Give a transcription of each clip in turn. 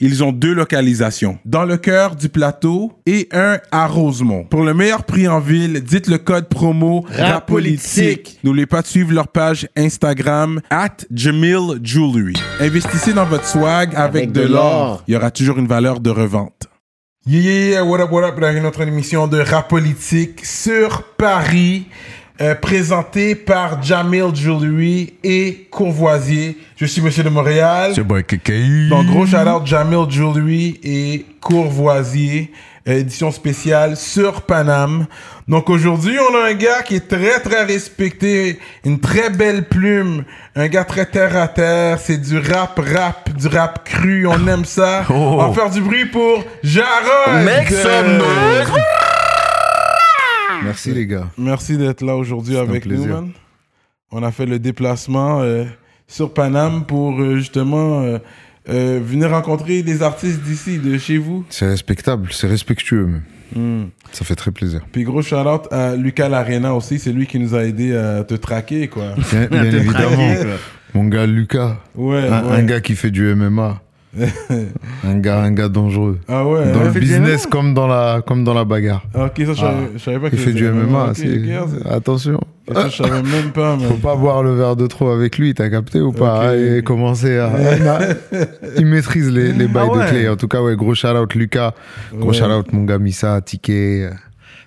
ils ont deux localisations. Dans le cœur du plateau et un à Rosemont. Pour le meilleur prix en ville, dites le code promo RAPOLITIQUE. N'oubliez pas de suivre leur page Instagram at Jamil Jewelry. Investissez dans votre swag avec, de, de l'or. Il y aura toujours une valeur de revente. Yeah, yeah, yeah, what up, what up, dans une autre émission de rap politique sur Paris, euh, présentée par Jamil Jewelry et Courvoisier. Je suis Monsieur de Montréal. C'est boy KKI. Donc, gros shout-out Jamil Jewelry et Courvoisier, édition spéciale sur Paname. Donc, aujourd'hui, on a un gars qui est très, très respecté, une très belle plume, un gars très terre-à-terre, c'est du rap-rap, du rap cru, on aime ça. Oh. On va faire du bruit pour Jarod! Make some noise. Merci les gars. Merci d'être là aujourd'hui avec nous, man. On a fait le déplacement euh, sur Paname pour euh, justement euh, venir rencontrer des artistes d'ici, de chez vous. C'est respectable, c'est respectueux même. Hmm. Ça fait très plaisir. Puis gros shout-out à Lucas Larena aussi, c'est lui qui nous a aidé à te traquer, quoi. Bien, bien évidemment. Mon gars Lucas, Ouais, un, ouais. un gars qui fait du MMA. Un gars, un gars dangereux. Ah ouais. Dans hein? le business comme dans la, comme dans la bagarre. Ah, Ok, ça, je savais- je savais pas Il fait du MMA. Attention. ça, je savais même pas, man. Faut pas boire le verre de trop avec lui, t'as capté ou pas? Ok. Et commencer à. il maîtrise les, les bails Ah ouais. de clé. En tout cas, ouais, gros shout out Lucas. Gros Ouais. shout out mon gars Missa, Ticket,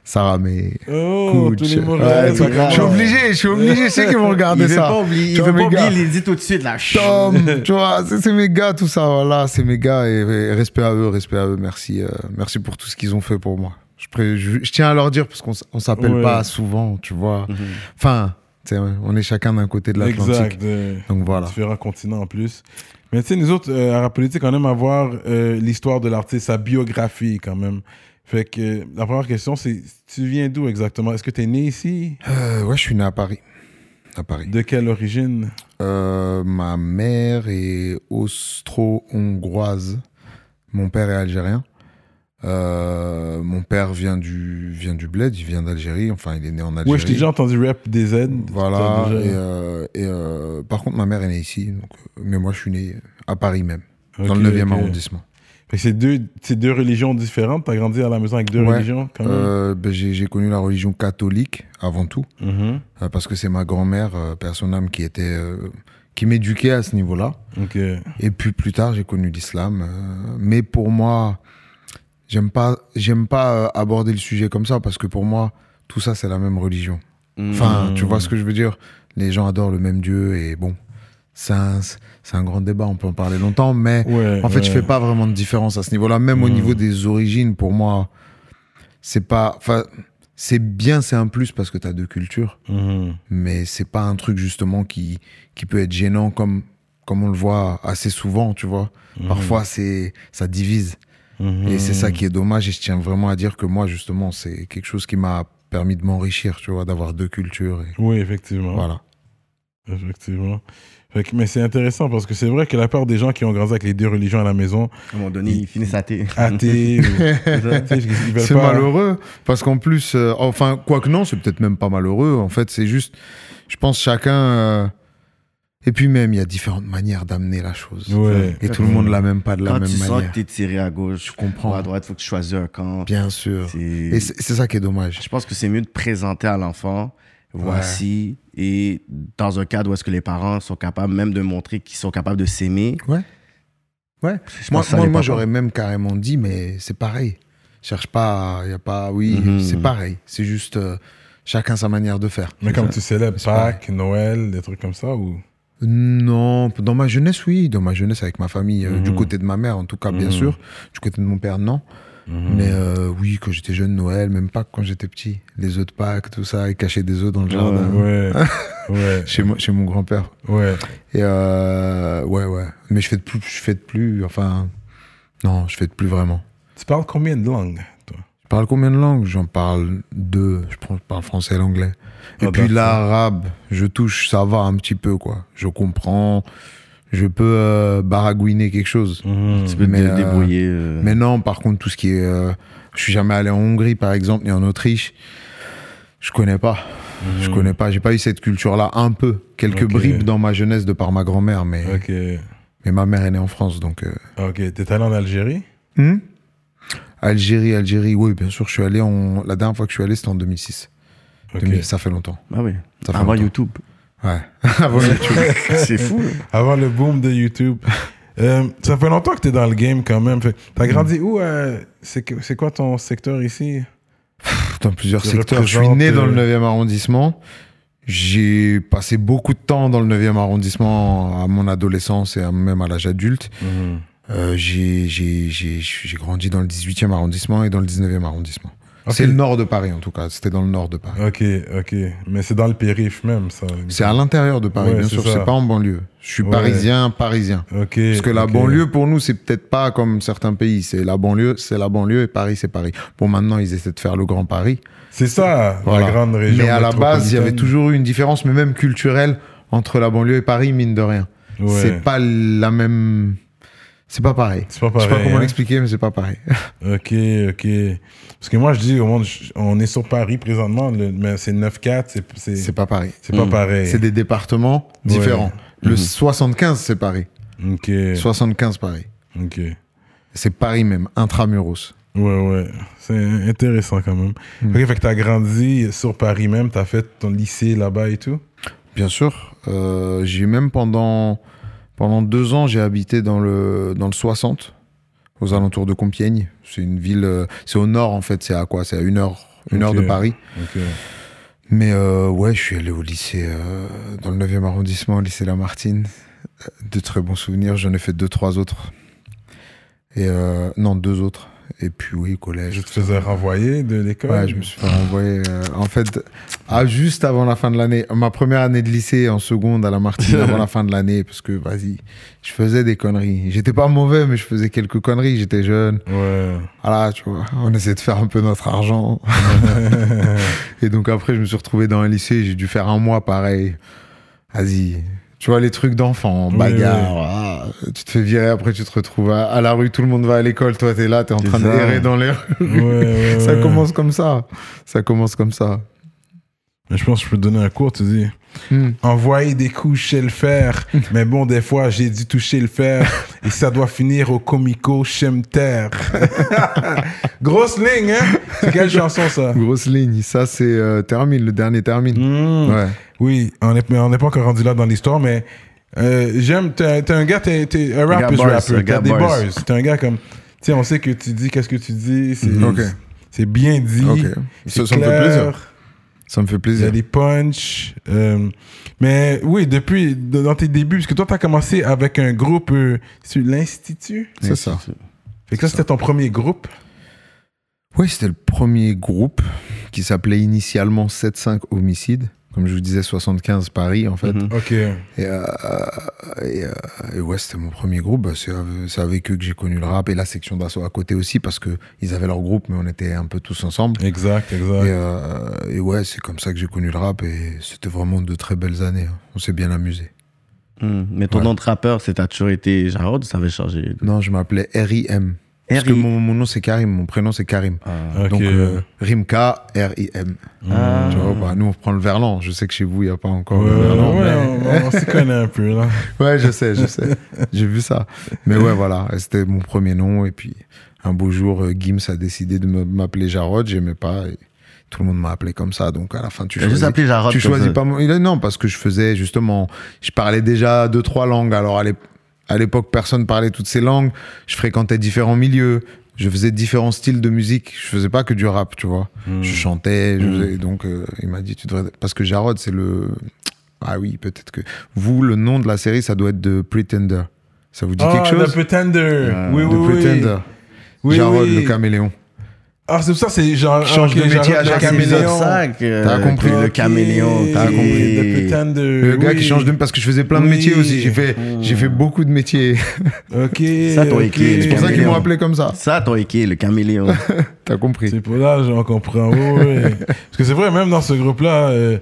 Sarah May. Oh, Ouais, je suis obligé, je suis obligé, je sais qu'ils vont regarder ça. pas oublier, il Tu veut vois, pas oublier, il les dit tout de suite là. Tom, tu vois, c'est mes gars, tout ça, voilà, c'est mes gars, et, et respect à eux, respect à eux, merci, euh, merci pour tout ce qu'ils ont fait pour moi. Je, pré- je, je tiens à leur dire, parce qu'on on s'appelle Ouais. pas souvent, tu vois. Enfin, tu sais, on est chacun d'un côté de l'Atlantique. Exact. de Donc voilà. Différents continents en plus. Mais tu sais, nous autres, euh, à Rap Politique, on aime avoir euh, l'histoire de l'artiste, sa biographie quand même. Fait que la première question, c'est tu viens d'où exactement? Est-ce que tu es né ici? Euh, ouais, je suis né à Paris. À Paris. De quelle origine? Euh, ma mère est austro-hongroise. Mon père est algérien. Euh, mon père vient du, vient du bled, il vient d'Algérie. Enfin, il est né en Algérie. Ouais, je t'ai déjà entendu rap des Z. Voilà. Déjà- Et, euh, et, euh, par contre, ma mère est née ici. Donc, mais moi, je suis né à Paris même, dans le 9e ok. arrondissement. C'est deux, deux religions différentes. T'as grandi à la maison avec deux Ouais. religions quand même. Euh, ben, j'ai connu la religion catholique avant tout, Mhm. euh, parce que c'est ma grand-mère, euh, père son âme, qui était, euh, qui m'éduquait à ce niveau-là. Et puis plus tard, j'ai connu l'islam. mais pour moi, j'aime pas, j'aime pas aborder le sujet comme ça parce que pour moi, tout ça, c'est la même religion. Enfin, tu vois ce que je veux dire? Les gens adorent le même Dieu et bon, c'est un, c'est un grand débat, on peut en parler longtemps, mais Ouais, en fait, je ouais. fais pas vraiment de différence à ce niveau-là. Même au niveau des origines, pour moi, c'est pas. Enfin, c'est bien, c'est un plus parce que tu as deux cultures, Mhm. mais c'est pas un truc justement qui, qui peut être gênant comme, comme on le voit assez souvent, tu vois. Parfois, c'est ça divise. Mhm. Et c'est ça qui est dommage. Et je tiens vraiment à dire que moi, justement, c'est quelque chose qui m'a permis de m'enrichir, tu vois, d'avoir deux cultures. Et Oui, effectivement. voilà. Effectivement. Fait que- mais c'est intéressant parce que c'est vrai que la part des gens qui ont grandi avec les deux religions à la maison, À un moment donné, ils finissent athées. athées, ils C'est malheureux parce qu'en plus, euh, enfin, quoique non, c'est peut-être même pas malheureux. En fait, c'est juste, je pense chacun. euh, et puis même, il y a différentes manières d'amener la chose. Ouais. Et tout le monde l'a même pas de la Quand même tu sens manière. que t'es tiré à gauche, je comprends. Ou à droite, faut que tu choisisses un camp. Bien sûr. Et c'est c'est ça qui est dommage. Je pense que c'est mieux de présenter à l'enfant, voici, et dans un cadre où est-ce que les parents sont capables même de montrer qu'ils sont capables de s'aimer. Ouais. Ouais. Je Moi, moi, moi, j'aurais même carrément dit, mais c'est pareil. Cherche pas, il y a pas, oui, Mhm. c'est pareil. C'est juste euh, chacun sa manière de faire. Mais comme tu célèbres. Pâques, Noël, des trucs comme ça ou? Non, dans ma jeunesse, oui. Dans ma jeunesse, avec ma famille, euh, Mhm. du côté de ma mère, en tout cas, bien Mhm. sûr. Du côté de mon père, non. Mais euh, oui, quand j'étais jeune, Noël, même Pâques quand j'étais petit. Les œufs de Pâques, tout ça, et cacher des œufs dans le jardin. Ouais, ouais, Chez, moi, chez mon grand-père. ouais. Et euh, ouais, ouais. Mais je fais de plus, je fais de plus, enfin. Non, je fais de plus vraiment. Tu parles combien de langues, toi? Je parle combien de langues? J'en parle deux. Je parle français et l'anglais. Et Ah, puis d'accord. l'arabe, je touche, ça va un petit peu, quoi. Je comprends. Je peux euh, baragouiner quelque chose. Mhm. Tu peux Mais, te euh, débrouiller. euh, Mais non, par contre, tout ce qui est. euh, je suis jamais allé en Hongrie, par exemple, ni en Autriche. Je connais pas. Je connais pas. J'ai pas eu cette culture-là. Un peu. Quelques bribes dans ma jeunesse de par ma grand-mère, mais, mais ma mère est née en France, donc. Ok. T'es allé en Algérie? Hmm? Algérie, Algérie, oui, bien sûr, je suis allé en... La dernière fois que je suis allé, c'était en 2006. Ok. 2000, ça fait longtemps. Ah oui. Ça fait Avant longtemps. YouTube. Ouais. Avant YouTube. C'est fou. Avant le boom de YouTube. Euh, ça fait longtemps que t'es dans le game quand même. T'as grandi où euh, C'est quoi ton secteur ici? Dans plusieurs Tu secteurs. Je suis né dans le euh, 9e arrondissement. J'ai passé beaucoup de temps dans le 9e arrondissement à mon adolescence et même à l'âge adulte. Euh, j'ai j'ai- j'ai- j'ai grandi dans le 18e arrondissement et dans le 19e arrondissement. C'est le nord de Paris en tout cas. C'était dans le nord de Paris. Ok, ok. Mais c'est dans le périph' même, ça. C'est à l'intérieur de Paris, Ouais, bien sûr. C'est pas en banlieue. Je suis Ouais. parisien, parisien. Ok. Parce que la banlieue, pour nous, c'est peut-être pas comme certains pays. C'est la banlieue, c'est la banlieue et Paris, c'est Paris. Bon, maintenant, ils essaient de faire le Grand Paris. C'est ça, Voilà. la grande région. Mais à la base, il y avait toujours eu une différence, mais même culturelle, entre la banlieue et Paris, mine de rien. Ouais. C'est pas la même. C'est pas pareil. C'est pas Je sais pareil. pas comment hein. l'expliquer, mais c'est pas pareil. Ok, ok. Parce que moi, je dis au monde, je- on est sur Paris présentement, le- mais c'est 9-4, c'est- pas pareil. c'est pas Mm. pareil. C'est des départements Ouais. différents. Le Mhm. 75, c'est Paris. Ok, 75, Paris. ok. C'est Paris même, intramuros. Ouais, ouais. C'est intéressant quand même. Mm. Ok, fait que t'as grandi sur Paris même, t'as fait ton lycée là-bas et tout? Bien sûr. Euh, j'ai même pendant, pendant deux ans, j'ai habité dans le, dans le 60, aux alentours de Compiègne. C'est une ville, euh, c'est au nord en fait, c'est à quoi? C'est à une heure, une heure de Paris. Mais euh, ouais, je suis allé au lycée, euh, dans le 9e arrondissement, au lycée Lamartine. De très bons souvenirs, j'en ai fait deux, trois autres. Et euh, non, deux autres. Et puis oui, collège. Je te faisais renvoyer de l'école Ouais, je me suis fait renvoyer. euh, en fait, juste avant la fin de l'année, ma première année de lycée en seconde à la Martine, avant la fin de l'année, parce que vas-y, je faisais des conneries. J'étais pas mauvais, mais je faisais quelques conneries. J'étais jeune. Ouais. Voilà, tu vois, on essayait de faire un peu notre argent. Et donc après, je me suis retrouvé dans un lycée. J'ai dû faire un mois pareil. Vas-y. Tu vois, les trucs d'enfants, Oui, bagarre. ah, tu te fais virer, après tu te retrouves à, à la rue, tout le monde va à l'école, toi t'es là, t'es en train de ça. errer dans les rues. Ouais, ouais, Ça ouais. commence comme ça. Ça commence comme ça. Mais je pense que je peux te donner un cours, tu dis. Hmm. Envoyer des coups chez le fer. mais bon, des fois, j'ai dû toucher le fer. et ça doit finir au comico chemter. Grosse ligne, hein? C'est quelle chanson, ça? Grosse ligne. Ça, c'est euh, Termine, le dernier Termine. Hmm. Ouais. Oui, on n'est on n'est pas encore rendu là dans l'histoire, mais euh, j'aime. T'es un gars, t'es un rapper. un T'as des bars. bars. T'es un gars comme. Tu sais, on sait que tu dis qu'est-ce que tu dis. C'est Ok. c'est bien dit. Ok. c'est me fait clair. plaisir. Ça me fait Il y a plaisir. des punchs. euh, mais oui, depuis, de- dans tes débuts, parce que toi, tu as commencé avec un groupe, euh, c'est l'Institut? C'est ça. Fait que ça, c'était ton premier groupe? Oui, c'était le premier groupe qui s'appelait initialement 7-5 Homicide. Comme je vous disais, 75 Paris, en fait. Mhm. Ok. Et, euh, et, euh, et ouais, c'était mon premier groupe. Bah, C'est avec- eux que j'ai connu le rap et la section d'assaut à côté aussi parce que ils avaient leur groupe, mais on était un peu tous ensemble. Exact, Et, exact. euh, et ouais, c'est comme ça que j'ai connu le rap et c'était vraiment de très belles années. hein. On s'est bien amusé. Hmm. Mais ton Ouais. nom de rappeur, c'est t'as toujours été Jarod ou ça avait changé Non, je m'appelais R.I.M. Parce que mon, mon nom c'est Karim, mon prénom c'est Karim. Ah. Donc euh, Rimka, R.I.M. Ah. Tu vois, bah, nous on prend le verlan. Je sais que chez vous il n'y a pas encore Ouais, le verlan. ouais, mais- on, on s'y connaît un peu, là. Ouais, je sais, je sais. J'ai vu ça. Mais ouais, voilà, c'était mon premier nom. Et puis, un beau jour, euh, Gims a décidé de m'appeler Jarod. J'aimais pas. Et tout le monde m'a appelé comme ça. Donc, à la fin, tu a juste choisis. appelé Jarod. Tu choisis ça. pas Non, parce que je faisais justement. Je parlais déjà deux, trois langues. Alors, à l'ép- à l'époque, personne parlait toutes ces langues. Je fréquentais différents milieux. Je faisais différents styles de musique. Je faisais pas que du rap, tu vois. Hmm. Je chantais. je Mm. faisais- donc, euh, il m'a dit, tu devrais. Parce que Jarod, c'est le. Ah oui, peut-être que. Vous, le nom de la série, ça doit être The Pretender. Ça vous dit Ah, quelque chose? The Pretender. Oui, The oui. Pretender. Oui, Jarod, oui. le caméléon. Ah, c'est pour ça, c'est genre. Change ok, de métier à chaque épisode. que- T'as compris. le caméléon, t'as compris. Le gars oui. qui change de parce que je faisais plein de Oui. métiers aussi. J'ai fait, j'ai fait beaucoup de métiers. Ok. Ça, ton ok. équipe, C'est pour ça qu'ils m'ont appelé comme ça. Ça, ton équipe, le caméléon. T'as compris. C'est pour là, j'en comprends. Ouais, ouais. Parce que c'est vrai, même dans ce groupe-là, euh,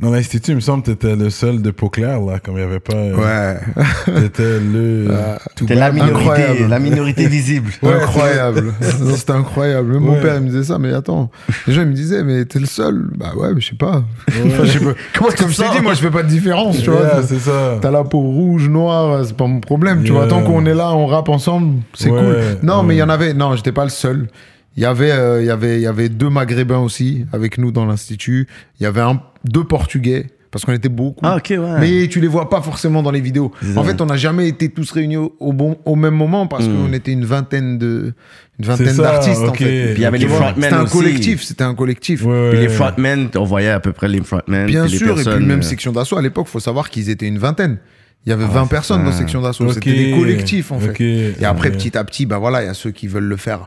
dans l'institut, il me semble que t'étais le seul de peau claire, là, comme il n'y avait pas. euh, Ouais. T'étais le. tout T'es la minorité, Incroyable. la minorité visible. incroyable. Non, C'était incroyable. Même Ouais. Mon père, il me disait ça, mais attends. Les gens, ils me disaient, mais t'es le seul. Bah ouais, mais je sais pas. Enfin, je sais pas. Comment Comme je t'ai dit, moi, je fais pas de différence, tu vois. Yeah, c'est ça. T'as la peau rouge, noire, c'est pas mon problème. Tu Yeah. vois, tant qu'on est là, on rappe ensemble, c'est Ouais, cool. Non, ouais. mais il y en avait. Non, j'étais pas le seul. Il y avait, euh, il y avait, il y avait deux Maghrébins aussi avec nous dans l'institut. Il y avait un, deux Portugais parce qu'on était beaucoup. Ah, ok, ouais. Mais tu les vois pas forcément dans les vidéos. En fait, on n'a jamais été tous réunis au, au bon, au même moment parce Mm. qu'on était une vingtaine de, une vingtaine d'artistes en fait. Puis il y avait les frontmen C'était un collectif, c'était un collectif. Ouais, Puis les frontmen, on voyait à peu près les frontmen. Bien puis les sûr, et puis même euh, section d'assaut à l'époque, faut savoir qu'ils étaient une vingtaine. Il y avait 20 c'est personnes ça. dans section d'assaut. C'était des collectifs en fait. Ok. Et après, Ouais. petit à petit, bah voilà, il y a ceux qui veulent le faire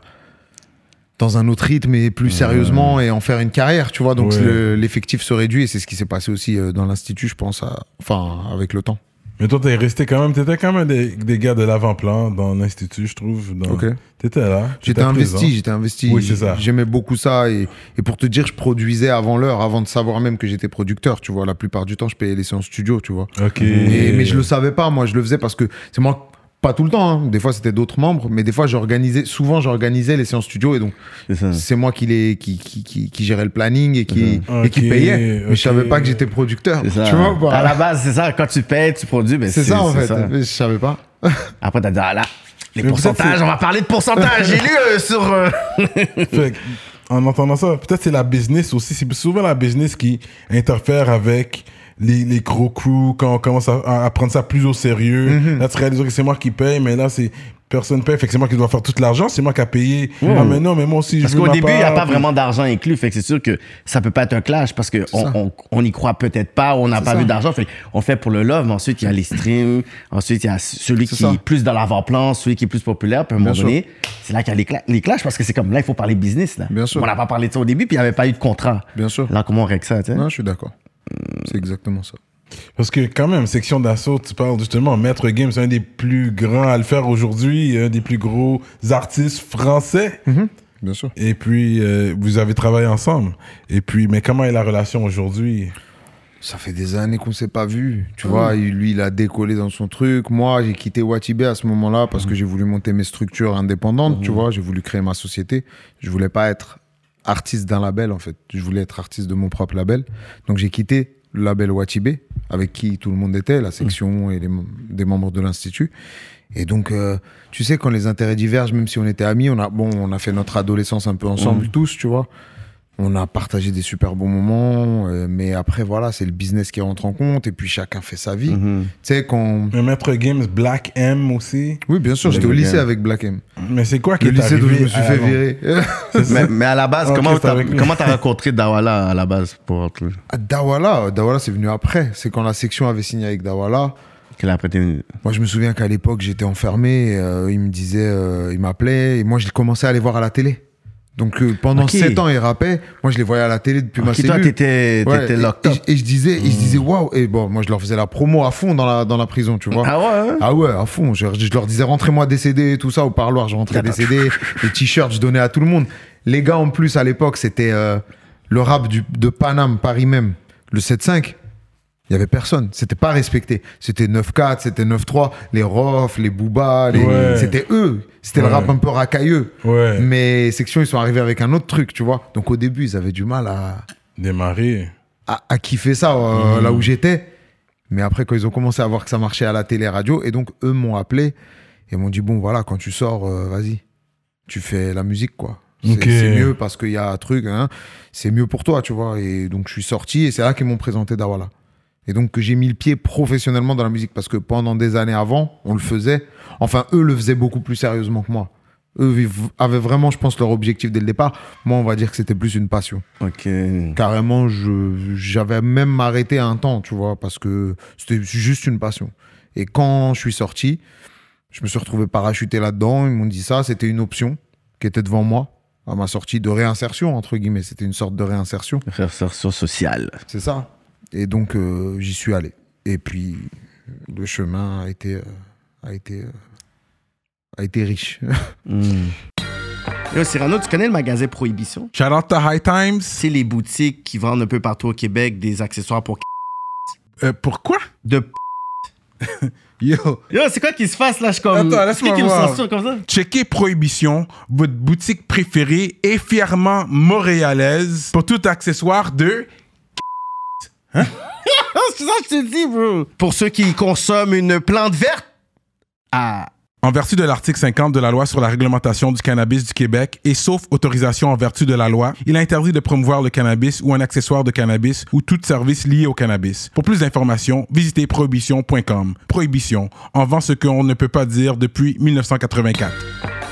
dans un autre rythme et plus sérieusement et en faire une carrière, tu vois. Donc Ouais. le- l'effectif se réduit et c'est ce qui s'est passé aussi euh, dans l'institut, je pense, à- enfin avec le temps. Mais toi, t'es resté quand même, t'étais quand même des, des gars de l'avant-plan dans l'institut, je trouve. Dans... Ok. T'étais là. J'étais investi, j'étais investi. Oui, c'est ça. J'aimais beaucoup ça et, et pour te dire, je produisais avant l'heure, avant de savoir même que j'étais producteur, tu vois. La plupart du temps, je payais les séances studio, tu vois. Ok. Mais, mais je le savais pas, moi je le faisais parce que c'est moi, pas tout le temps, hein. des fois c'était d'autres membres, mais des fois j'organisais, souvent j'organisais les séances studio et donc C'est moi qui, les, qui, qui, qui, qui gérais le planning et qui, Mhm. et qui payait. Mais je savais pas que j'étais producteur. Tu vois ou À pas la base, c'est ça. Quand tu payes, tu produis. ben, C'est ça en fait. ça. Je savais pas. Après, t'as dit, ah là, les Mais pourcentages, on va parler de pourcentage. J'ai lu euh, sur. euh, Fait en entendant ça, peut-être c'est la business aussi. C'est souvent la business qui interfère avec les, les gros crews quand on commence à, à prendre ça plus au sérieux. Mhm. Là, tu réalises que c'est moi qui paye, mais là, c'est personne paye. Fait que c'est moi qui dois faire tout l'argent. C'est moi qui a payé. Ah, mais non, mais moi aussi, Parce je veux qu'au début, il n'y a pas vraiment d'argent inclus. Fait que c'est sûr que ça peut pas être un clash parce qu'on ça. on, on y croit peut-être pas, on n'a pas ça. vu d'argent. Fait on fait pour le love, mais ensuite il y a les streams, ensuite il y a celui qui ça. est plus dans l'avant-plan, celui qui est plus populaire. Puis à un moment Bien donné, c'est là qu'il y a les, cla- les clashs parce que c'est comme là, il faut parler business. Là. Bien sûr. On n'a pas parlé de ça au début, puis il n'y avait pas eu de contrat. Bien sûr. Là, comment on règle ça, tu? Non, je suis d'accord. C'est exactement ça. Parce que quand même, section d'assaut, tu parles justement, Maître Game, c'est un des plus grands à le faire aujourd'hui, un des plus gros artistes français. Bien sûr. Et puis, euh, vous avez travaillé ensemble. Et puis, mais comment est la relation aujourd'hui? Ça fait des années qu'on s'est pas vu. Tu vois, il- lui, il a décollé dans son truc. Moi, j'ai quitté Watibé à ce moment-là parce que j'ai voulu monter mes structures indépendantes. Tu vois, j'ai voulu créer ma société. Je voulais pas être artiste d'un label, en fait. Je voulais être artiste de mon propre label. Donc, j'ai quitté le label Watibé, avec qui tout le monde était, la section et les des membres de l'Institut. Et donc, euh, tu sais, quand les intérêts divergent, même si on était amis, on a, bon, on a fait notre adolescence un peu ensemble, tous, tu vois. On a partagé des super bons moments, euh, mais après, voilà, c'est le business qui rentre en compte, et puis chacun fait sa vie. Mhm. Tu sais, quand. Mais Maître Games, Black M aussi. Oui, bien sûr, j'étais au lycée avec Black M. Mais c'est quoi qui Le lycée d'où je me suis fait virer. Mais, mais à la base, comment t'as rencontré Dawala à la base pour être Ah, Dawala, Dawala, c'est venu après. C'est quand la section avait signé avec Dawala. Moi, je me souviens qu'à l'époque, j'étais enfermé. euh, il me disait, euh, il m'appelait, et moi, je commençais à les voir à la télé. Donc, euh, pendant Ok. 7 ans, il rappait. Moi, je les voyais à la télé depuis ma Ok, toi, cellule. t'étais Ouais, et- je disais, ils se disaient, waouh. Et bon, moi, je leur faisais la promo à fond dans la, dans la prison, tu vois. Ah ouais? Ah ouais, à fond. Je, je leur disais, rentrez-moi des CD et tout ça au parloir. Je rentrais des CD, les t-shirts, je donnais à tout le monde. Les gars, en plus, à l'époque, c'était euh, le rap du, de Paname, Paris même. Le 7-5, il y avait personne. C'était pas respecté. C'était 9-4, c'était 9-3. Les Rof, les Booba, les... Ouais. c'était eux. C'était Ouais. le rap un peu racailleux. Ouais. Mais Section, ils sont arrivés avec un autre truc, tu vois. Donc au début, ils avaient du mal à, Démarré. à, à kiffer ça euh, là où j'étais. Mais après, quand ils ont commencé à voir que ça marchait à la télé, radio, et donc eux m'ont appelé et m'ont dit bon voilà, quand tu sors, euh, vas-y, tu fais la musique quoi. C'est mieux parce qu'il y a un truc, hein, c'est mieux pour toi, tu vois. Et donc je suis sorti et c'est là qu'ils m'ont présenté Dawala. Et donc que j'ai mis le pied professionnellement dans la musique parce que pendant des années avant, on le faisait. Enfin, eux le faisaient beaucoup plus sérieusement que moi. Eux avaient vraiment, je pense, leur objectif dès le départ. Moi, on va dire que c'était plus une passion Ok. carrément j'avais même arrêté un temps tu vois parce que c'était juste une passion et quand je suis sorti je me suis retrouvé parachuté là-dedans ils m'ont dit ça c'était une option qui était devant moi à ma sortie de réinsertion, entre guillemets. C'était une sorte de réinsertion. Réinsertion sociale. C'est ça. Et donc, euh, j'y suis allé. Et puis, le chemin a été, euh, a été, euh, a été riche. Hmm. Yo, Cyrano, tu connais le magasin Prohibition? Shout out to High Times. C'est les boutiques qui vendent un peu partout au Québec des accessoires pour Euh, pourquoi? de Yo, Yo, c'est quoi qui se passe là? Je comme. Attends, laisse-moi voir. comme ça? checkez Prohibition, votre boutique préférée et fièrement montréalaise pour tout accessoire de Ah, c'est ça que je te dis, bro. Pour ceux qui consomment une plante verte. Ah. En vertu de l'article 50 de la loi sur la réglementation du cannabis du Québec et sauf autorisation en vertu de la loi, il est interdit de promouvoir le cannabis ou un accessoire de cannabis ou tout service lié au cannabis. Pour plus d'informations, visitez prohibition.com. Prohibition, en vend ce qu'on ne peut pas dire depuis 1984.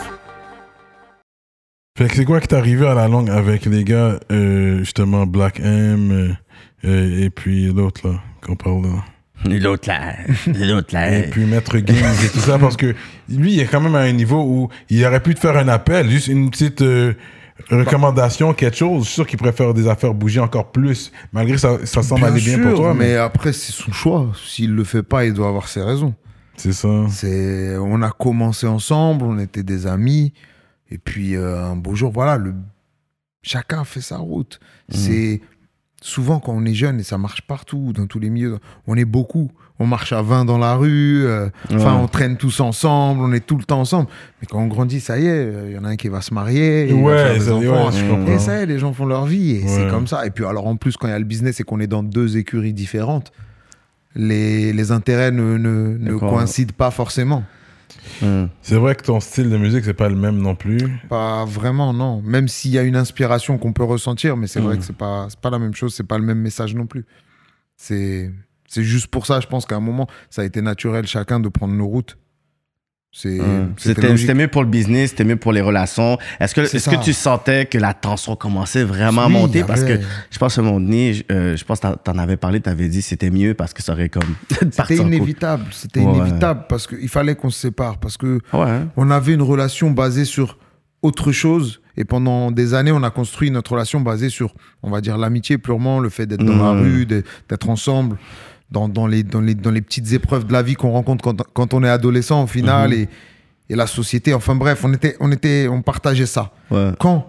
Fait que c'est quoi qui t'est arrivé à la longue avec les gars, euh, justement, Black M euh, euh, et puis l'autre là, qu'on parle là? L'autre là. L'autre là. Et puis Maître Games et tout ça, parce que lui, il est quand même à un niveau où il aurait pu te faire un appel, juste une petite euh, recommandation, quelque chose. Je suis sûr qu'il faire des affaires bouger encore plus, malgré que ça, ça semble aller bien pour sûr, toi. mais Mais, après, c'est son choix. S'il le fait pas, il doit avoir ses raisons. c'est ça. C'est, on a commencé ensemble, on était des amis. Et puis, euh, un beau jour, voilà, le... chacun fait sa route. C'est souvent quand on est jeune, et ça marche partout, dans tous les milieux, on est beaucoup. On marche à 20 dans la rue, euh, enfin, on traîne tous ensemble, on est tout le temps ensemble. Mais quand on grandit, ça y est, il y en a un qui va se marier, va Ouais, faire des ça- enfants. et ça y est, les gens font leur vie, et c'est comme ça. Et puis, alors, en plus, quand il y a le business et qu'on est dans deux écuries différentes, les, les intérêts ne, ne, ne coïncident pas forcément. Hmm. C'est vrai que ton style de musique, c'est pas le même non plus. Pas vraiment, non. Même s'il y a une inspiration qu'on peut ressentir, mais c'est vrai Mm. que c'est pas, c'est pas la même chose, c'est pas le même message non plus. C'est, c'est juste pour ça, je pense qu'à un moment, ça a été naturel chacun de prendre nos routes. Hmm. c'était mieux pour le business, c'était mieux pour les relations. Est-ce que, C'est est-ce que tu sentais que la tension commençait vraiment à Oui, monter? Parce que je pense à un moment donné, je, euh, je pense que t'en- avais parlé, t'avais dit c'était mieux parce que ça aurait comme C'était inévitable, c'était Ouais. inévitable parce qu'il fallait qu'on se sépare, parce que Ouais. on avait une relation basée sur autre chose. Et pendant des années, on a construit notre relation basée sur, on va dire, l'amitié purement, le fait d'être dans la Mhm. rue, d'être ensemble, dans, dans, les, dans, les, dans les petites épreuves de la vie qu'on rencontre quand, quand on est adolescent au final, et, et la société. Enfin bref, on, était, on, était, on partageait ça. Ouais. Quand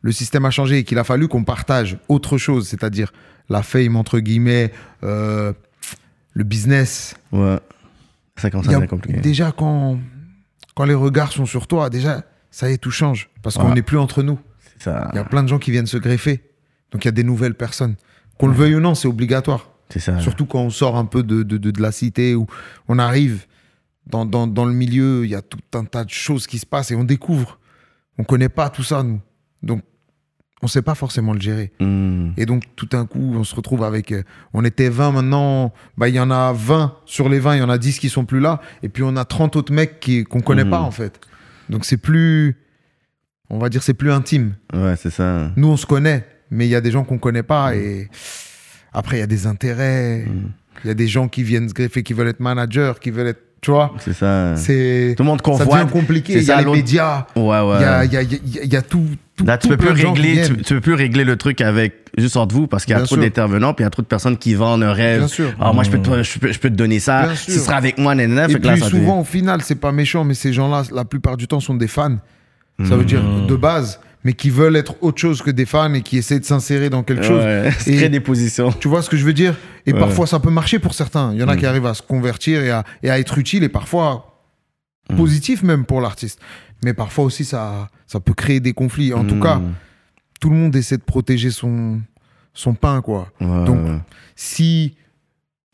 le système a changé et qu'il a fallu qu'on partage autre chose, c'est-à-dire la fame, entre guillemets, euh, le business, Ouais. Ça commence à compliqué. déjà, quand, quand les regards sont sur toi, déjà, ça y est, tout change. Parce qu'on n'est plus entre nous. Il y a plein de gens qui viennent se greffer. Donc, il y a des nouvelles personnes. Qu'on le veuille ou non, c'est obligatoire. Ça. Surtout quand on sort un peu de, de, de, de la cité, où on arrive dans, dans, dans le milieu, il y a tout un tas de choses qui se passent et on découvre. On connaît pas tout ça, nous. Donc, on sait pas forcément le gérer. Hmm. Et donc, tout d'un coup, on se retrouve avec. euh, on était 20 maintenant. Bah, il y en a 20. Sur les 20, il y en a 10 qui sont plus là. Et puis, on a 30 autres mecs qu'on connaît Mhm. pas, en fait. Donc, c'est plus. On va dire, c'est plus intime. Ouais, c'est ça. Nous, on se connaît. Mais il y a des gens qu'on connaît pas. Et après, il y a des intérêts. Mhm. Il y a des gens qui viennent se greffer, qui veulent être managers, qui veulent être. Tu vois C'est ça. C'est. Tout le monde Ça convoite. devient compliqué. Il y a ça, les médias. Ouais, ouais. Il y a, il y, a, il y a- y a tout. tout Là, tu tout peux, plus régler, tu, peux plus régler le truc avec juste entre vous parce qu'il y a Bien trop d'intervenants puis il y a trop de personnes qui vendent un rêve. Bien sûr. Ah, moi, je peux, te, je, peux, je peux te donner ça. Bien Tu sûr. seras avec moi, nanana. Et Fait que là, puis ça souvent, au final, c'est pas méchant, mais ces gens-là, la plupart du temps, sont des fans. Ça veut dire de base, mais qui veulent être autre chose que des fans et qui essaient de s'insérer dans quelque chose. Ouais, se Et- créer des positions. Tu vois ce que je veux dire? Et Ouais. parfois, ça peut marcher pour certains. Il y en a qui arrivent à se convertir et à, et à être utiles, et parfois Mm. positif même pour l'artiste. Mais parfois aussi, ça, ça peut créer des conflits. En tout Mm. cas, tout le monde essaie de protéger son, son pain, quoi. Ouais, donc, si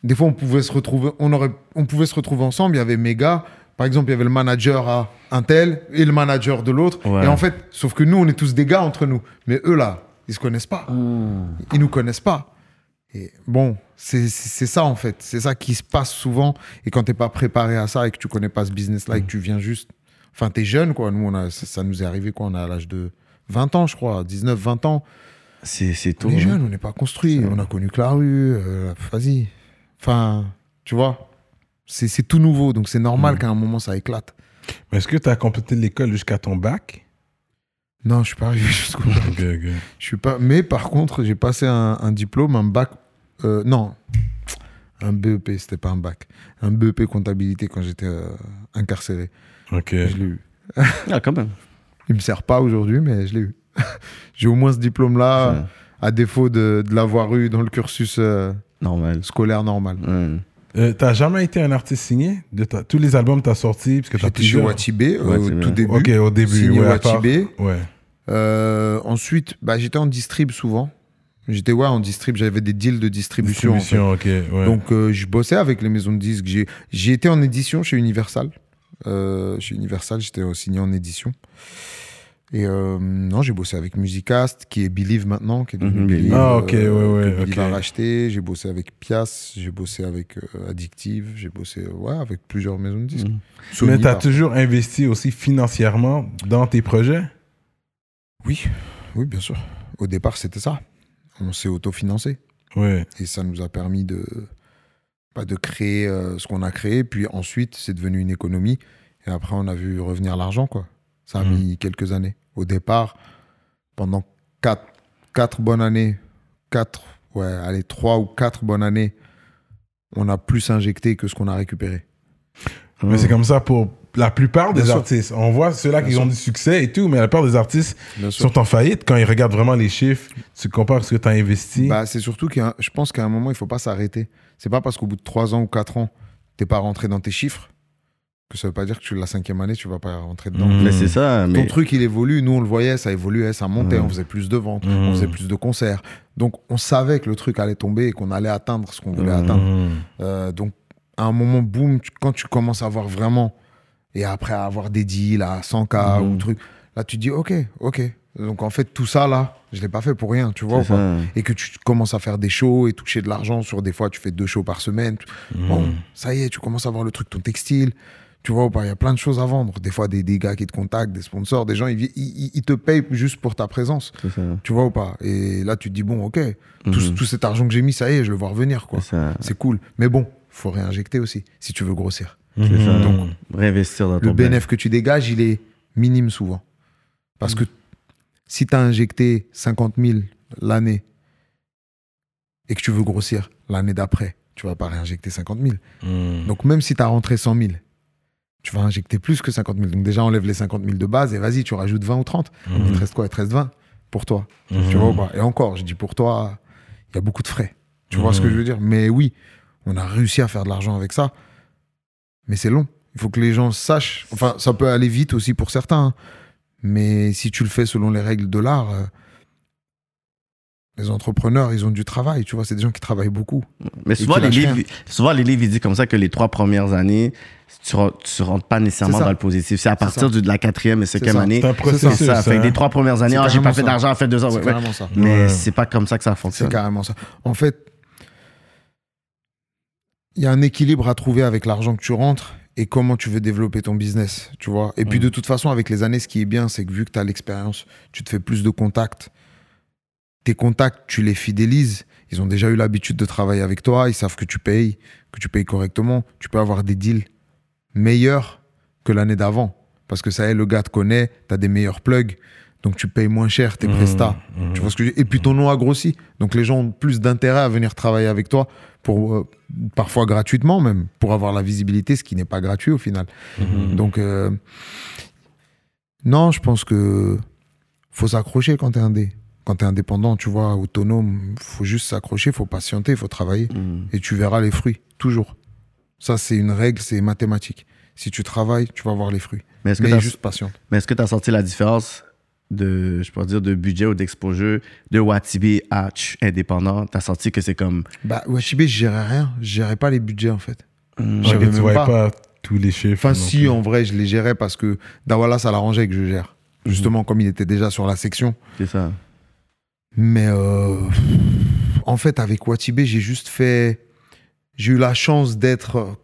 des fois on pouvait se retrouver, on aurait, on pouvait se retrouver ensemble. Il y avait Méga Par exemple, il y avait le manager à un tel et le manager de l'autre. Ouais. Et en fait, sauf que nous, on est tous des gars entre nous. Mais eux, là, ils se connaissent pas. Ils nous connaissent pas. Et bon, c'est ça, en fait. C'est ça qui se passe souvent. Et quand t'es pas préparé à ça et que tu connais pas ce business-là et que tu viens juste. Enfin, t'es jeune, quoi. Nous, on a, ça, ça nous est arrivé, quoi. On a à l'âge de 20 ans, je crois. 19, 20 ans. C'est tout. On est jeune, on n'est pas construit. On a connu que la rue. euh, Vas-y. Enfin, tu vois. C'est c'est tout nouveau. Donc, c'est normal qu'à un moment, ça éclate. Mais est-ce que tu as complété l'école jusqu'à ton bac? Non, je suis pas arrivé jusqu'au bac. Je suis pas. Mais par contre, j'ai passé un, un diplôme, un bac. euh, non, un BEP, c'était pas un bac. Un BEP comptabilité quand j'étais euh, incarcéré. Ok. Je l'ai eu. Ah, quand même. Il me sert pas aujourd'hui, mais je l'ai eu. j'ai au moins ce diplôme-là, Ouais. à défaut de, de l'avoir eu dans le cursus euh, Normal. scolaire normal. Euh, t'as jamais été un artiste signé de ta- Tous les albums que t'as sortis parce que t'as J'étais chez plusieurs. Watibé euh, au tout début. Ok, au début. Signé ouais, Watibé. Ouais. Euh, ensuite, bah, j'étais en distrib souvent. J'étais ouais, en distrib, j'avais des deals de distribution. en fait. Distribution, ok. Ouais. Donc, euh, je bossais avec les maisons de disques. J'ai, j'ai été en édition chez Universal. Euh, chez Universal, j'étais signé en édition. Et euh, non, j'ai bossé avec Musicast, qui est Believe maintenant, qui est devenu Mhm, Believe. Believe. Ah, ok, ouais, ouais, que Believe ok. a racheté. J'ai bossé avec Pias, j'ai bossé avec euh, Addictive, j'ai bossé euh, ouais, avec plusieurs maisons de disques. Mhm. Sony, Mais t'as par- toujours investi aussi financièrement dans tes projets? Oui, oui, bien sûr. Au départ, c'était ça. On s'est autofinancé. Ouais. Et ça nous a permis de, bah, de créer euh, ce qu'on a créé. Puis ensuite, c'est devenu une économie. Et après, on a vu revenir l'argent, quoi. Ça a mis quelques années. Au départ, pendant quatre, quatre bonnes années, quatre, ouais, allez, trois ou quatre bonnes années, on a plus injecté que ce qu'on a récupéré. Mais c'est comme ça pour la plupart des Bien sûr. artistes. On voit ceux-là qui ont du succès et tout, mais la plupart des artistes Bien sûr. sont en faillite quand ils regardent vraiment les chiffres. Tu compares ce que tu as investi. Bah, c'est surtout que je pense qu'à un moment, il faut pas s'arrêter. C'est pas parce qu'au bout de trois ans ou quatre ans, t'es pas rentré dans tes chiffres que ça veut pas dire que tu, la cinquième année, tu vas pas rentrer dedans. Mhm. Mais c'est ça. Ton truc, il évolue. Nous, on le voyait, ça évoluait, ça montait. Mhm. On faisait plus de ventes, on faisait plus de concerts. Donc, on savait que le truc allait tomber et qu'on allait atteindre ce qu'on voulait atteindre. Mhm. Euh, donc, à un moment, boum, tu- quand tu commences à voir vraiment, et après à avoir des deals à 100K Mhm. ou truc, là, tu te dis, OK, OK. Donc, en fait, tout ça, là, je l'ai pas fait pour rien, tu vois. Ou pas et que tu commences à faire des shows et toucher de l'argent sur des fois, tu fais deux shows par semaine. Bon, ça y est, tu commences à voir le truc, ton textile. Tu vois ou pas, il y a plein de choses à vendre. Des fois, des, des gars qui te contactent, des sponsors, des gens, ils, ils, ils te payent juste pour ta présence. Ça. Tu vois ou pas? Et là, tu te dis, bon, ok, tout, Mhm. tout cet argent que j'ai mis, ça y est, je le vois revenir. quoi. C'est cool. Mais bon, faut réinjecter aussi, si tu veux grossir. Ça. Donc, Réinvestir dans ton le bénéfice que tu dégages, il est minime souvent. Parce que si tu as injecté 50 000 l'année et que tu veux grossir l'année d'après, tu vas pas réinjecter 50 000. Mhm. Donc même si tu as rentré 100 000, tu vas injecter plus que 50 000. Donc déjà, enlève les 50 000 de base et vas-y, tu rajoutes 20 ou 30. Il te reste quoi? Il te reste 20 pour toi. Mhm. Tu vois Et encore, je dis pour toi, il y a beaucoup de frais. Tu vois ce que je veux dire? Mais oui, on a réussi à faire de l'argent avec ça. Mais c'est long. Il faut que les gens sachent. Enfin, ça peut aller vite aussi pour certains. hein. Mais si tu le fais selon les règles de l'art, euh, les entrepreneurs, ils ont du travail. Tu vois, c'est des gens qui travaillent beaucoup. Mais souvent les, livres, souvent, les livres, ils disent comme ça que les trois premières années, tu ne rentres pas nécessairement C'est ça. dans le positif. C'est à partir ça. de la quatrième et cinquième ça. année. C'est un C'est processus. C'est ça. Fait que hein. les trois premières années, C'est ah, j'ai pas fait ça. d'argent, fait deux ans. C'est ouais, ouais. carrément ça. Mais Ouais. c'est pas comme ça que ça C'est fonctionne. carrément ça. En fait, il y a un équilibre à trouver avec l'argent que tu rentres et comment tu veux développer ton business, tu vois. Et puis de toute façon, avec les années, ce qui est bien, c'est que vu que tu as l'expérience, tu te fais plus de contacts. Tes contacts, tu les fidélises. Ils ont déjà eu l'habitude de travailler avec toi. Ils savent que tu payes, que tu payes correctement. Tu peux avoir des deals meilleurs que l'année d'avant. Parce que ça y est, le gars te connaît, tu as des meilleurs plugs. Donc tu payes moins cher tes prestats. Tu vois ce que je Et puis ton nom a grossi. Donc les gens ont plus d'intérêt à venir travailler avec toi, pour, euh, parfois gratuitement même, pour avoir la visibilité, ce qui n'est pas gratuit au final. Donc euh, non, je pense que faut s'accrocher quand tu es indé. Quand tu es indépendant, tu vois, autonome, faut juste s'accrocher, faut patienter, faut travailler. Mhm. Et tu verras les fruits, toujours. Ça, c'est une règle, c'est mathématique. Si tu travailles, tu vas voir les fruits. Mais est-ce que tu as juste patiente. Mais est-ce que tu as senti la différence de, je pourrais dire, de budget ou d'exposure de Watibi à indépendant? Tu as senti que c'est comme. Bah, Wachibé, je gérais rien. Je gérais pas les budgets, en fait. J'avais tu même voyais pas. pas tous les chiffres. Enfin, si, plus. en vrai, je les gérais parce que Dawala, ça l'arrangeait que je gère. Justement, comme il était déjà sur la section. C'est ça. Mais euh, en fait, avec Watibé, j'ai juste fait. J'ai eu la chance d'être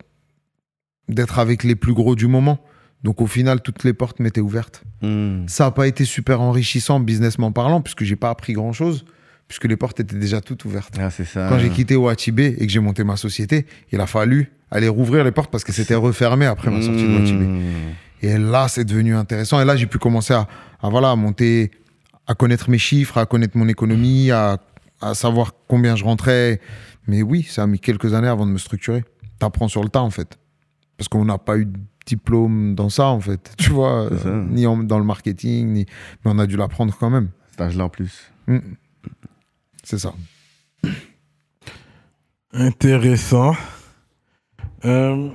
d'être avec les plus gros du moment. Donc au final, toutes les portes m'étaient ouvertes. Hmm. Ça n'a pas été super enrichissant businessment parlant, puisque j'ai pas appris grand chose, puisque les portes étaient déjà toutes ouvertes. Ah, ça. Quand j'ai quitté Watibé et que j'ai monté ma société, il a fallu aller rouvrir les portes parce que c'était refermé après ma sortie de Watibé. Hmm. Et là, c'est devenu intéressant. Et là, j'ai pu commencer à, à, voilà, à monter, à connaître mes chiffres, à connaître mon économie, à, à savoir combien je rentrais. Mais oui, ça a mis quelques années avant de me structurer. T'apprends sur le tas, en fait. Parce qu'on n'a pas eu de diplôme dans ça, en fait. Tu vois, euh, ni en- dans le marketing, ni... mais on a dû l'apprendre quand même. Cet âge-là en plus. Mm. C'est ça. Intéressant. Euh,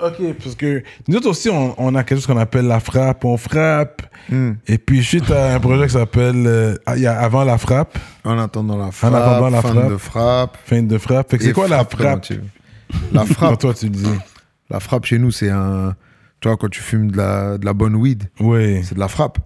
ok, parce que nous autres aussi, on, on a quelque chose qu'on appelle la frappe. On frappe. Mm. Et puis, je as un projet qui s'appelle euh, il y a Avant la frappe, En attendant la frappe, attendant la fin frappe. de frappe. fin de frappe. C'est quoi la frappe. La frappe, toi, tu le dis? la frappe chez nous, c'est un... Tu vois, quand tu fumes de la, de la bonne weed, Oui. c'est de la frappe.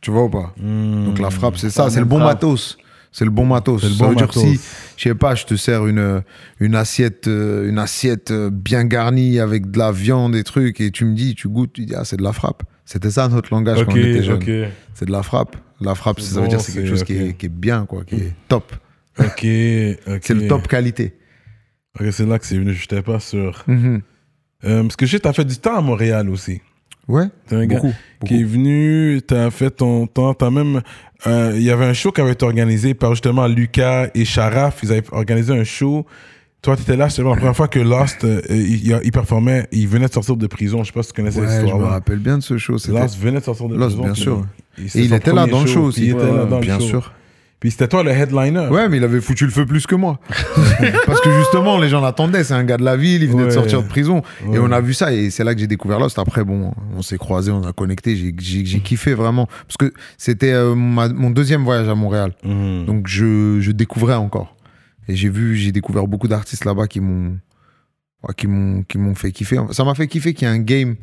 Tu vois ou pas? Hmm. Donc la frappe, c'est ça, c'est le bon frappe. matos. C'est le bon matos. C'est le ça bon dire matos. si, je sais pas, je te sers une, une assiette, euh, une assiette euh, bien garnie avec de la viande et trucs, et tu me dis, tu goûtes, tu dis, ah, c'est de la frappe. C'était ça notre langage quand on était jeune. C'est de la frappe. La frappe, ça veut dire c'est quelque chose qui, est, qui est bien, quoi, qui est top. Ok, ok. C'est le top qualité. Ok, c'est là que c'est venu, je n'étais pas sûr. Mhm. Euh, parce que sais, t'as fait du temps à Montréal aussi. Ouais, T'es un gars beaucoup. qui est venu, t'as fait ton temps, t'as même... euh, Il y avait un show qui avait été organisé par justement Lucas et Sharaf. Ils avaient organisé un show. Toi, t'étais là, c'était la première fois que Lost, euh, il, il- il performait, il venait de sortir de prison. Je sais pas si tu connais cette Ouais, je me rappelle bien de ce show. Lost venait de sortir de Lost, prison. bien sûr. c'était Et il était là dans le show aussi. Il était là dans bien le show. sûr. Puis c'était toi le headliner. Ouais, mais il avait foutu le feu plus que moi. Parce que justement, les gens l'attendaient. C'est un gars de la ville, il venait de sortir de prison. Ouais. Et on a vu ça, et c'est là que j'ai découvert Lost. Après, bon, on s'est croisés, on a connecté. J'ai- kiffé vraiment. Parce que c'était euh, mon deuxième voyage à Montréal. Mhm. Donc je, je découvrais encore. Et j'ai vu, j'ai découvert beaucoup d'artistes là-bas qui m'ont ouais, qui m'ont qui m'ont fait kiffer. Ça m'a fait kiffer qu'il y ait un game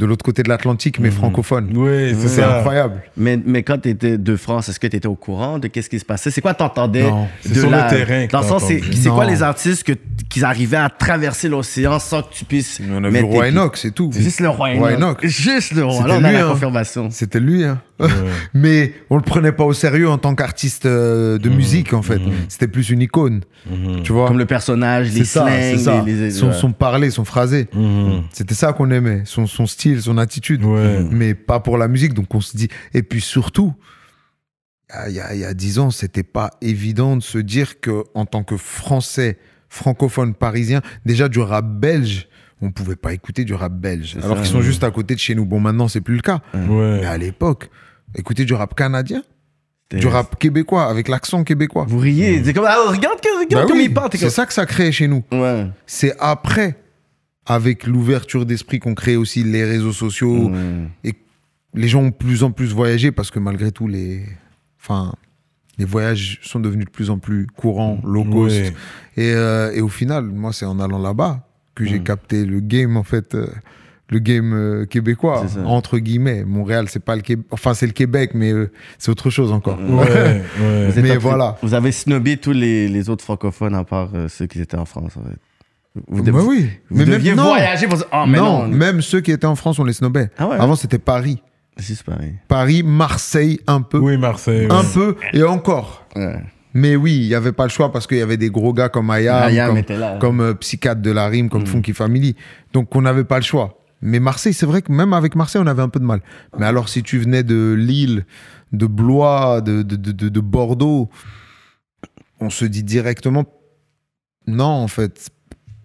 de l'autre côté de l'Atlantique, mais Mhm. francophone. Oui, c'est incroyable. Mais, mais quand tu étais de France, est-ce que tu étais au courant de qu'est-ce qui se passait? C'est quoi t'entendais Non, c'est de sur le terrain Dans le sens, c'est quoi les artistes que, qui arrivaient à traverser l'océan sans que tu puisses. On a vu Roy pieds- Enoch, c'est tout. C'est juste le roi Roy Enoch. Juste le roi. Là, on a lui, la hein. confirmation. C'était lui, hein. Ouais. Mais on le prenait pas au sérieux en tant qu'artiste euh, de musique, en fait. C'était plus une icône, Mhm. tu vois. Comme le personnage, les ça, slangs, ça. les. les- son, ouais. son parler, son phrasé. Mhm. C'était ça qu'on aimait, son, son style, son attitude. Ouais. Mais pas pour la musique. Donc on se dit. Et puis surtout, il y a, il y a 10 ans, c'était pas évident de se dire que en tant que Français, francophone, parisien, déjà du rap belge, on pouvait pas écouter du rap belge. Alors qu'ils sont ouais. juste à côté de chez nous. Bon, maintenant, c'est plus le cas. Mais à l'époque, écouter du rap canadien, du rap québécois, avec l'accent québécois. Vous riez. C'est comme, ah, regarde, regarde Bah comme oui, il parle. c'est comme- ça que ça crée chez nous. Ouais. C'est après, avec l'ouverture d'esprit, qu'on crée aussi les réseaux sociaux. Ouais. Les gens ont de plus en plus voyagé parce que malgré tout, les, enfin, les voyages sont devenus de plus en plus courants, low cost. Ouais. Et, euh, et au final, moi, c'est en allant là-bas que j'ai capté le game, en fait, euh, le game euh, québécois, entre guillemets. Montréal, c'est pas le Québec, enfin, c'est le Québec, mais euh, c'est autre chose encore. Ouais, ouais. Vous êtes Mais peu- voilà. Vous avez snobé tous les, les autres francophones à part euh, ceux qui étaient en France. En fait. Vous, Bah oui. vous mais deviez non. voyager pour oh, mais non, non. même ceux qui étaient en France, on les snobait. Ah ouais, Avant, c'était Paris. Pareil. Paris, Marseille, un peu. Oui, Marseille. Un peu, et encore. Ouais. Mais oui, il n'y avait pas le choix parce qu'il y avait des gros gars comme Ayam, Ayam comme, comme euh, Psychiatre de la rime, comme Funky Family. Donc on n'avait pas le choix. Mais Marseille, c'est vrai que même avec Marseille, on avait un peu de mal. Mais alors si tu venais de Lille, de Blois, de, de, de, de- de Bordeaux, on se dit directement non en fait.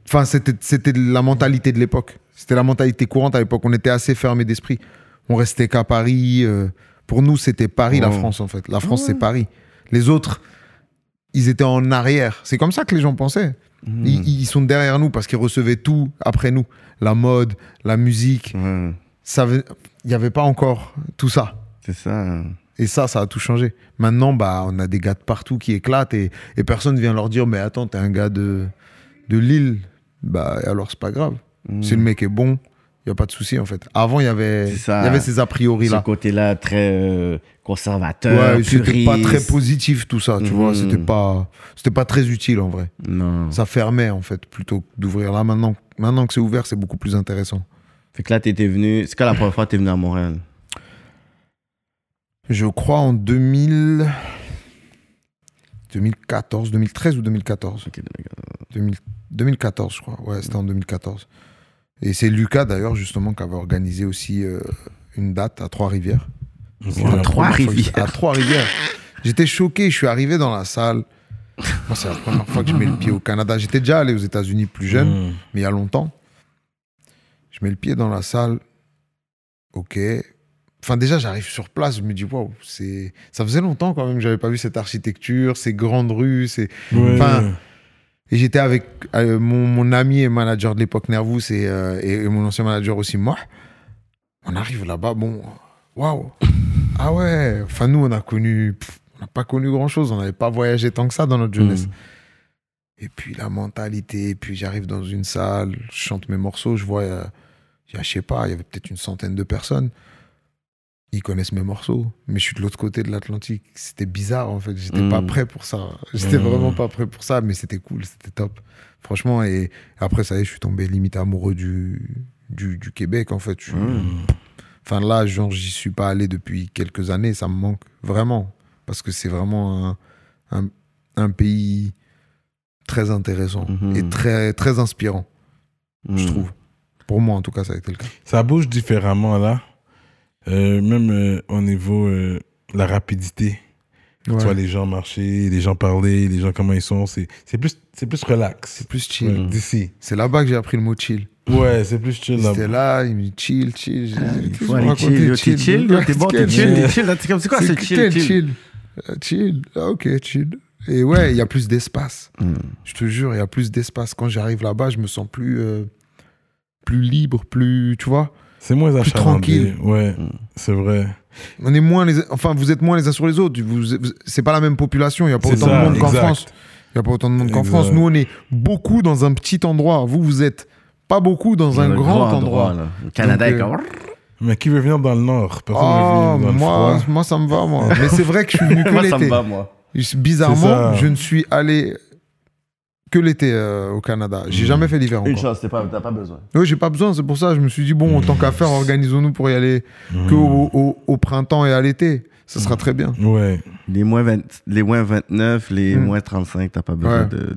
Enfin, c'était la mentalité de l'époque. C'était la mentalité courante à l'époque. On était assez fermé d'esprit. On restait qu'à Paris. euh, pour nous, c'était Paris, la. France, en fait. La France, c'est Paris. Les autres, ils étaient en arrière. C'est comme ça que les gens pensaient. Hmm. Ils, ils sont derrière nous parce qu'ils recevaient tout après nous. La mode, la musique. Ça Il n'y avait pas encore tout ça. C'est ça. Et ça, ça a tout changé. Maintenant, bah, on a des gars de partout qui éclatent et, et personne vient leur dire Mais attends, t'es un gars de, de Lille. Bah, alors, c'est pas grave. Si le mec est bon, il n'y a pas de souci en fait. Avant, il y avait, il y avait ces a priori Ce là. côté-là très euh, conservateur, Ouais, c'était pas très positif tout ça, tu vois. Mhm. C'était pas, c'était pas très utile en vrai. Non. Ça fermait en fait plutôt que d'ouvrir. Là maintenant, maintenant que c'est ouvert, c'est beaucoup plus intéressant. Fait que là, t'étais venu. C'est quand la première fois que t'es venu à Montréal? Je crois en 2000, 2014, 2013 ou 2014. Ok, 2000 2014, je crois. Ouais, c'était en 2014. Et c'est Lucas, d'ailleurs, justement, qui avait organisé aussi euh, une date à Trois-Rivières. C'était la Trois première fois que- rivières. À Trois-Rivières. J'étais choqué, je suis arrivé dans la salle. Moi, c'est la première fois que je mets le pied au Canada. J'étais déjà allé aux États-Unis plus jeune, Mm. mais il y a longtemps. Je mets le pied dans la salle. Ok. Enfin, déjà, j'arrive sur place, je me dis, waouh, c'est... ça faisait longtemps quand même que j'avais pas vu cette architecture, ces grandes rues, ces... Ouais. Enfin, et j'étais avec euh, mon, mon ami et manager de l'époque, Nervous, et, euh, et, et mon ancien manager aussi, moi. On arrive là-bas, bon, waouh. Ah ouais, enfin nous, on a connu, pff, on n'a pas connu grand-chose, on n'avait pas voyagé tant que ça dans notre jeunesse. Et puis la mentalité, et puis j'arrive dans une salle, je chante mes morceaux, je vois, euh, je sais pas, il y avait peut-être une centaine de personnes. Ils connaissent mes morceaux, mais je suis de l'autre côté de l'Atlantique. C'était bizarre en fait, j'étais Mm. pas prêt pour ça. J'étais Mm. vraiment pas prêt pour ça, mais c'était cool, c'était top. Franchement, et après ça y est, je suis tombé limite amoureux du, du, du Québec en fait. Je suis- Mm. Enfin là, genre, j'y suis pas allé depuis quelques années, ça me manque vraiment. Parce que c'est vraiment un, un, un pays très intéressant et très, très inspirant, je trouve. Pour moi, en tout cas, ça a été le cas. Ça bouge différemment là. Euh, même euh, au niveau euh, la rapidité. Ouais. Tu vois les gens marcher, les gens parler, les gens comment ils sont. C'est c'est plus, c'est plus relax. C'est plus chill. Ouais, D'ici. C'est là-bas que j'ai appris le mot chill. Ouais, c'est plus chill là. C'était là, il me dit chill, chill. Ah, Il qu'est-ce faut aller chill, chill, yo, t'es bon, t'es chill, t'es chill. C'est quoi ce C'est chill, chill chill Chill. Ah, ok, chill. Et ouais, il y a plus d'espace. Mm. Je te jure, il y a plus d'espace. Quand j'arrive là-bas, je me sens plus, euh, plus libre, plus, tu vois. C'est moins achalandé. tranquille. Ouais, Mm. c'est vrai. On est moins les, enfin, vous êtes moins les uns sur les autres. Vous, vous- c'est pas la même population. Il y a pas autant ça, de monde qu'en. France. Il y a pas autant de monde qu'en. France. Nous, on est beaucoup dans un petit endroit. Vous, vous êtes pas beaucoup dans un grand, endroit. Le Canada Donc, est euh, comme. Mais qui veut venir dans le nord? Personne Oh, veut venir dans moi, le froid. moi, ça me va, moi. Mais c'est vrai que je suis venu que Moi, ça me l'été. va, moi. Bizarrement, je ne suis allé que l'été euh, au Canada. J'ai jamais fait l'hiver Une encore. chose, t'as pas, pas besoin. Oui, j'ai pas besoin. C'est pour ça, je me suis dit bon, en tant qu'à faire, organisons-nous pour y aller Mm. que au, au- au printemps et à l'été. Ça sera très bien. Ouais. Les moins, 20 les moins 29, les moins 35, t'as pas besoin Ouais. de-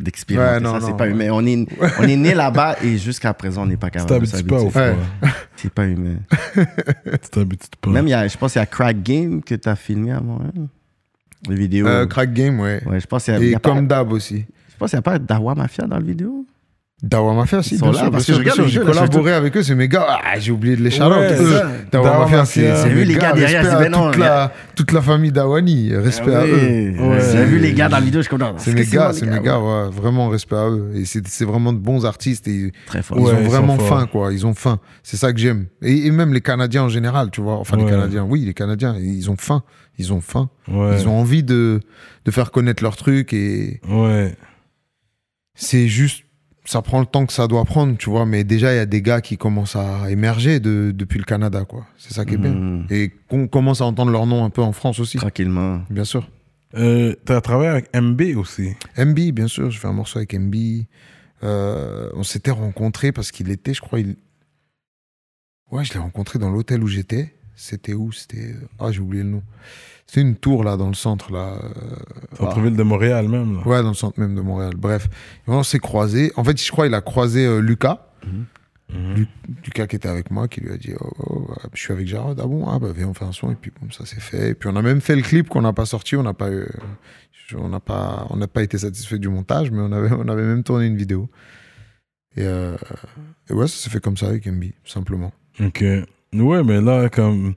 ça. C'est pas humain. On est, on est né là-bas et jusqu'à présent, on n'est pas capable de t'habitues pas au s'habituer. froid. Ouais. C'est pas humain. Tu t'habitues pas. Même, il y a, je pense qu'il y a Crack Game que t'as filmé à Montréal. Les vidéos. Euh, crack game, ouais. ouais, je pense qu'il y a, y Et a pas, comme d'hab aussi. Je pense qu'il y a pas Dawa Mafia dans la vidéo. Dawa Mafia, si, bien là, sûr, parce bien que J'ai collaboré avec eux, c'est mes gars. Ah, j'ai oublié de les shout Eux. Dawa Dawa Mafia, c'est mes les gars derrière, toute la, toute la famille Dawani. Respect à eux. Ouais. J'ai vu les gars dans la vidéo, je non, C'est mes gars, c'est mes gars, ouais, vraiment respect à eux. Et c'est c'est vraiment de bons artistes et Très fort. ils ont vraiment faim, quoi. Ils ont faim. C'est ça que j'aime. Et, même les Canadiens en général, tu vois. Enfin, les. Canadiens, oui, les Canadiens, ils ont faim. Ils ont faim. Ils ont envie de, de faire connaître leur truc et Ouais. C'est juste. Ça prend le temps que ça doit prendre, tu vois. Mais déjà, il y a des gars qui commencent à émerger de- depuis le Canada, quoi. C'est ça qui est bien. Mhm. Et qu'on commence à entendre leur nom un peu en France aussi, Tranquillement. bien sûr. Euh, T'as travaillé avec MB aussi. MB, bien sûr, j'ai fait un morceau avec MB. Euh, on s'était rencontrés parce qu'il était, je crois, il... Ouais, je l'ai rencontré dans l'hôtel où j'étais. C'était où? C'était... Ah, j'ai oublié le nom. C'était une tour, là, dans le centre, là. euh, Centre-ville de Montréal même. Là. Ouais, dans le centre même de Montréal. Bref, on s'est croisés. En fait, je crois qu'il a croisé euh, Lucas. Lu- Lucas qui était avec moi, qui lui a dit oh, oh, ouais, je suis avec Jarod. Ah bon? Ah bah viens, on fait un son. Et puis bon, ça s'est fait. Et puis on a même fait le clip qu'on n'a pas sorti. On n'a pas, eu- on n'a pas, on n'a pas été satisfait du montage, mais on avait, on avait même tourné une vidéo. Et, euh, et ouais, ça s'est fait comme ça avec MB, simplement. Ok. Ouais, mais là, comme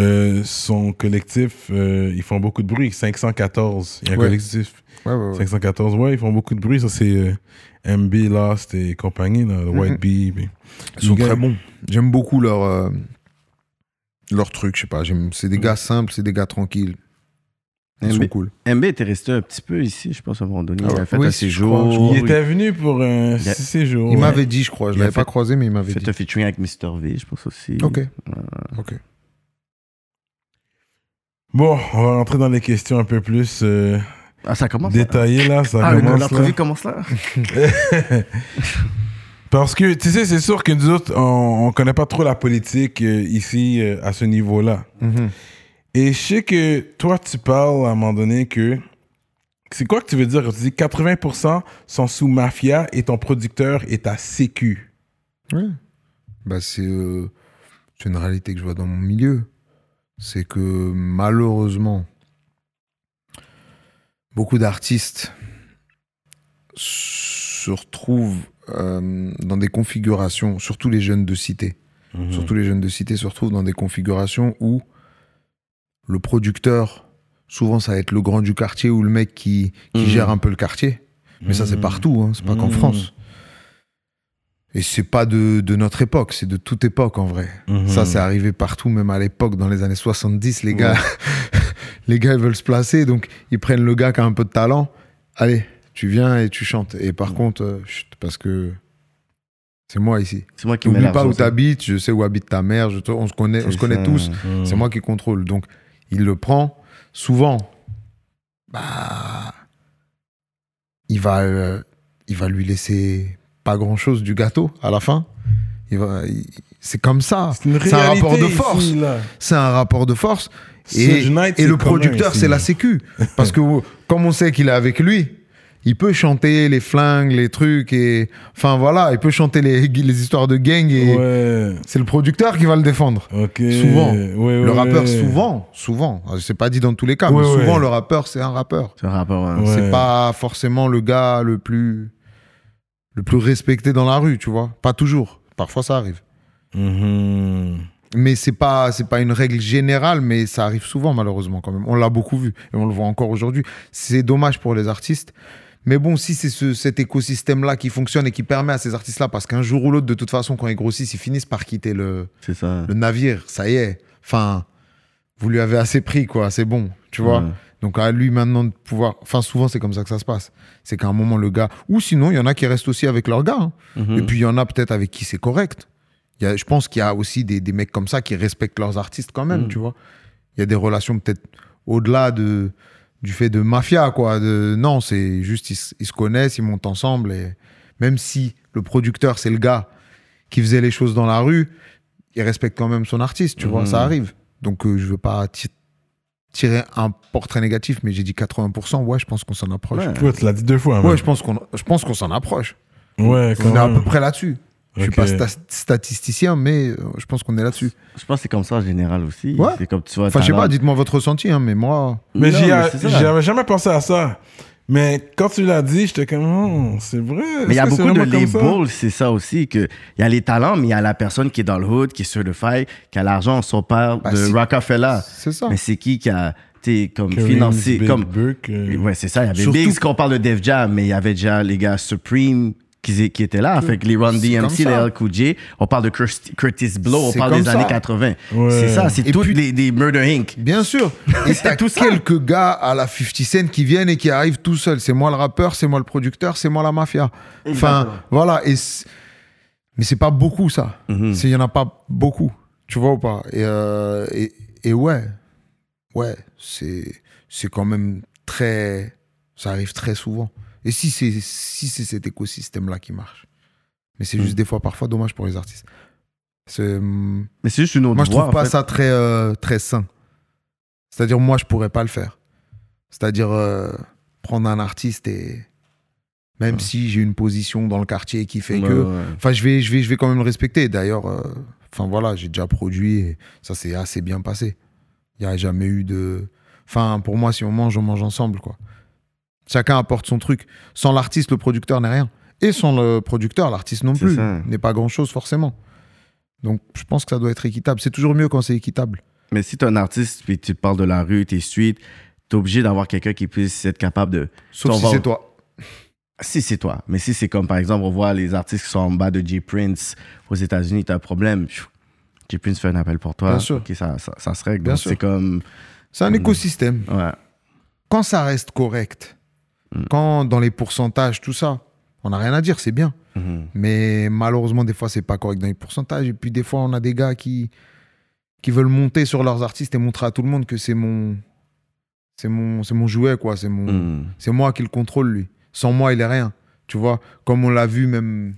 euh, son collectif, euh, ils font beaucoup de bruit. 514. Il y a un Ouais. collectif. Ouais, ouais, ouais. 514, ouais, ils font beaucoup de bruit. Ça, c'est euh, MB, Lost et compagnie, là, le White Mhm. Bee. Ils sont très bons. J'aime beaucoup leur, euh, leur truc, je sais pas. j'aime- C'est des gars simples, c'est des gars tranquilles. Ils sont cool. MB était resté un petit peu ici, je pense, à un moment donné. Ah il a fait Oui, un séjour. crois, Il était venu pour un a- séjour. Il ouais. m'avait dit, je crois. Je a l'avais pas fait- croisé, mais il m'avait fait dit. un featuring avec Mr. V, je pense aussi. Ok. Ok. Bon, on va rentrer dans les questions un peu plus euh, Ah, ça commence là? détaillées là. Ça Ah, commence là. l'entrevue commence là? Parce que, tu sais, c'est sûr que nous autres, on, on connaît pas trop la politique euh, ici euh, à ce niveau-là. Mhm. Et je sais que toi, tu parles à un moment donné que. C'est quoi que tu veux dire quand tu dis 80% sont sous mafia et ton producteur est à sécu? Ouais. Bah, c'est euh, c'est une réalité que je vois dans mon milieu. C'est que malheureusement, beaucoup d'artistes se retrouvent euh, dans des configurations, surtout les jeunes de cité, surtout les jeunes de cité se retrouvent dans des configurations où le producteur, souvent ça va être le grand du quartier ou le mec qui, qui Mhm. gère un peu le quartier. Mais ça, c'est Mhm. partout, hein, c'est pas qu'en Mhm. France. Et c'est pas de, de notre époque, c'est de toute époque en vrai. Mhm. Ça, c'est arrivé partout, même à l'époque, dans les années 70, les gars, les gars ils veulent se placer, donc ils prennent le gars qui a un peu de talent. Allez, tu viens et tu chantes. Et par contre, euh, chut, parce que c'est moi ici. C'est moi qui N'oublie pas où t'habites, je sais où habite ta mère, je te- on se connaît, on se connaît tous. Mhm. C'est moi qui contrôle. Donc, il le prend. Souvent, bah, il va, euh, il va lui laisser pas grand chose du gâteau à la fin. Il va, il- c'est comme ça. C'est un rapport de force. C'est un rapport de force. Et, le producteur, ici. c'est la sécu. Parce que comme on sait qu'il est avec lui, il peut chanter les flingues, les trucs et enfin voilà, il peut chanter les, les histoires de gang et Ouais. c'est le producteur qui va le défendre. Souvent. Ouais, ouais, Le rappeur, ouais. souvent, souvent, c'est pas dit dans tous les cas, Ouais, mais souvent ouais. le rappeur, c'est un rappeur. C'est un hein. Ouais. C'est pas forcément le gars le plus le plus respecté dans la rue, tu vois. Pas toujours. Parfois, ça arrive. Mhm. Mais c'est pas c'est pas une règle générale, mais ça arrive souvent malheureusement quand même. On l'a beaucoup vu et on le voit encore aujourd'hui. C'est dommage pour les artistes. Mais bon, si c'est ce- cet écosystème-là qui fonctionne et qui permet à ces artistes-là, parce qu'un jour ou l'autre, de toute façon, quand ils grossissent, ils finissent par quitter le, ça. le navire. Ça y est. Enfin, vous lui avez assez pris, quoi. C'est bon, tu vois. Ouais. Donc à lui maintenant de pouvoir. Enfin, souvent, c'est comme ça que ça se passe. C'est qu'à un moment, le gars. Ou sinon, il y en a qui restent aussi avec leur gars. hein. Mhm. Et puis, il y en a peut-être avec qui c'est correct. Y a, je pense qu'il y a aussi des, des mecs comme ça qui respectent leurs artistes quand même, Mm. tu vois. Il y a des relations peut-être au-delà de, du fait de mafia, quoi. De, non, c'est juste, ils, se- ils se connaissent, ils montent ensemble. Et même si le producteur, c'est le gars qui faisait les choses dans la rue, il respecte quand même son artiste, tu vois. Mhm. Ça arrive. Donc, euh, je veux pas tirer un portrait négatif, mais j'ai dit 80%. Ouais, je pense qu'on s'en approche. Ouais. Ouais, tu l'as dit deux fois. Ouais, je pense qu'on je pense qu'on s'en approche. Ouais, quand On est à peu près là-dessus. Je suis Ok. pas sta- statisticien, mais euh, je pense qu'on est là-dessus. Je pense que c'est comme ça en général aussi. Ouais. C'est comme tu vois. Enfin, je sais pas, dites-moi votre ressenti, hein, mais moi. Mais j'y a- c'est ça. j'avais jamais pensé à ça. Mais quand tu l'as dit, j'étais comme, oh, c'est vrai. Mais il y a beaucoup de labels, c'est ça aussi, que il y a les talents, mais il y a la personne qui est dans le hood, qui est certified, qui a l'argent, son père Bah, de Rockefeller. C'est ça. Mais c'est qui qui a, tu sais, comme financé, Big comme... Book, euh, Ouais, c'est ça, il y avait Surtout- Biggs, qu'on parle de Def Jam, mais il y avait déjà les gars Supreme qui, qui étaient là, fait que les Run DMC, les ça. LL Cool J, on parle de Curtis, Curtis Blow, on parle des années ça. 80. Ouais. C'est ça, c'est tous puis- les, des Murder Inc. Bien sûr. Et t'as tout ça. quelques gars à la 50 Cent qui viennent et qui arrivent tout seuls. C'est moi le rappeur, c'est moi le producteur, c'est moi la mafia. Enfin, Exactement. voilà. Et mais c'est pas beaucoup, ça. Mhm. Il y en a pas beaucoup. Tu vois ou pas? Et, euh, et, et ouais. Ouais, c'est c'est quand même très. Ça arrive très souvent. Et si c'est si cet écosystème-là qui marche. Mais c'est juste des fois, parfois, dommage pour les artistes. Hum, Mais c'est juste une autre moi, je voie, trouve en pas fait. ça très, euh, très sain. C'est-à-dire, moi, je pourrais pas le faire. C'est-à-dire, euh, prendre un artiste et. Même si j'ai une position dans le quartier qui fait Ouais, que. ouais. Enfin, je vais, je, vais, je vais quand même le respecter. D'ailleurs, euh, enfin voilà, j'ai déjà produit et ça s'est assez bien passé. Il n'y a jamais eu de. Enfin, pour moi, si on mange, on mange ensemble, quoi. Chacun apporte son truc. Sans l'artiste, le producteur n'est rien. Et sans le producteur, l'artiste non plus n'est pas grand-chose, forcément. Donc, je pense que ça doit être équitable. C'est toujours mieux quand c'est équitable. Mais si t'es un artiste puis tu parles de la rue, t'es street, t'es obligé d'avoir quelqu'un qui puisse être capable de. Sauf si va- c'est toi. Si c'est toi. Mais si c'est comme par exemple, on voit les artistes qui sont en bas de J. Prince aux États-Unis, t'as un problème. J. Prince fait un appel pour toi. Bien sûr. Ok, ça, ça, ça se règle. Bien Donc, sûr. c'est comme. C'est un Mm. écosystème. Ouais. quand ça reste correct, quand dans les pourcentages, tout ça, on n'a rien à dire, c'est bien. Mhm. Mais malheureusement, des fois, c'est pas correct dans les pourcentages. Et puis, des fois, on a des gars qui, qui veulent monter sur leurs artistes et montrer à tout le monde que c'est mon, c'est mon, c'est mon jouet, quoi. C'est mon, Mhm. c'est moi qui le contrôle, lui. Sans moi, il est rien. Tu vois, comme on l'a vu même,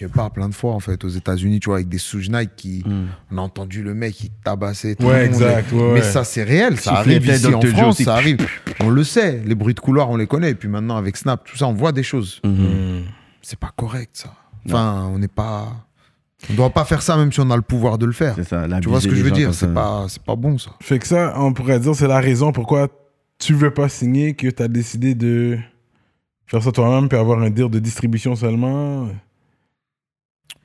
je sais pas, plein de fois, en fait, aux États-Unis, tu vois, avec des Suge Knight qui, Mhm. on a entendu le mec, il tabassait tout Ouais, le monde. exact, ouais, Mais ouais. ça, c'est réel. Ça arrive ici en France, aussi. ça arrive. On le sait. Les bruits de couloir, on les connaît. Et puis maintenant, avec Snap, tout ça, on voit des choses. Mhm. C'est pas correct, ça. Enfin, on n'est pas. On doit pas faire ça, même si on a le pouvoir de le faire. C'est ça. Tu vois ce que je veux dire C'est C'est pas, c'est pas bon, ça. Fait que ça, on pourrait dire, c'est la raison pourquoi tu veux pas signer, que tu as décidé de faire ça toi-même puis avoir un deal de distribution seulement.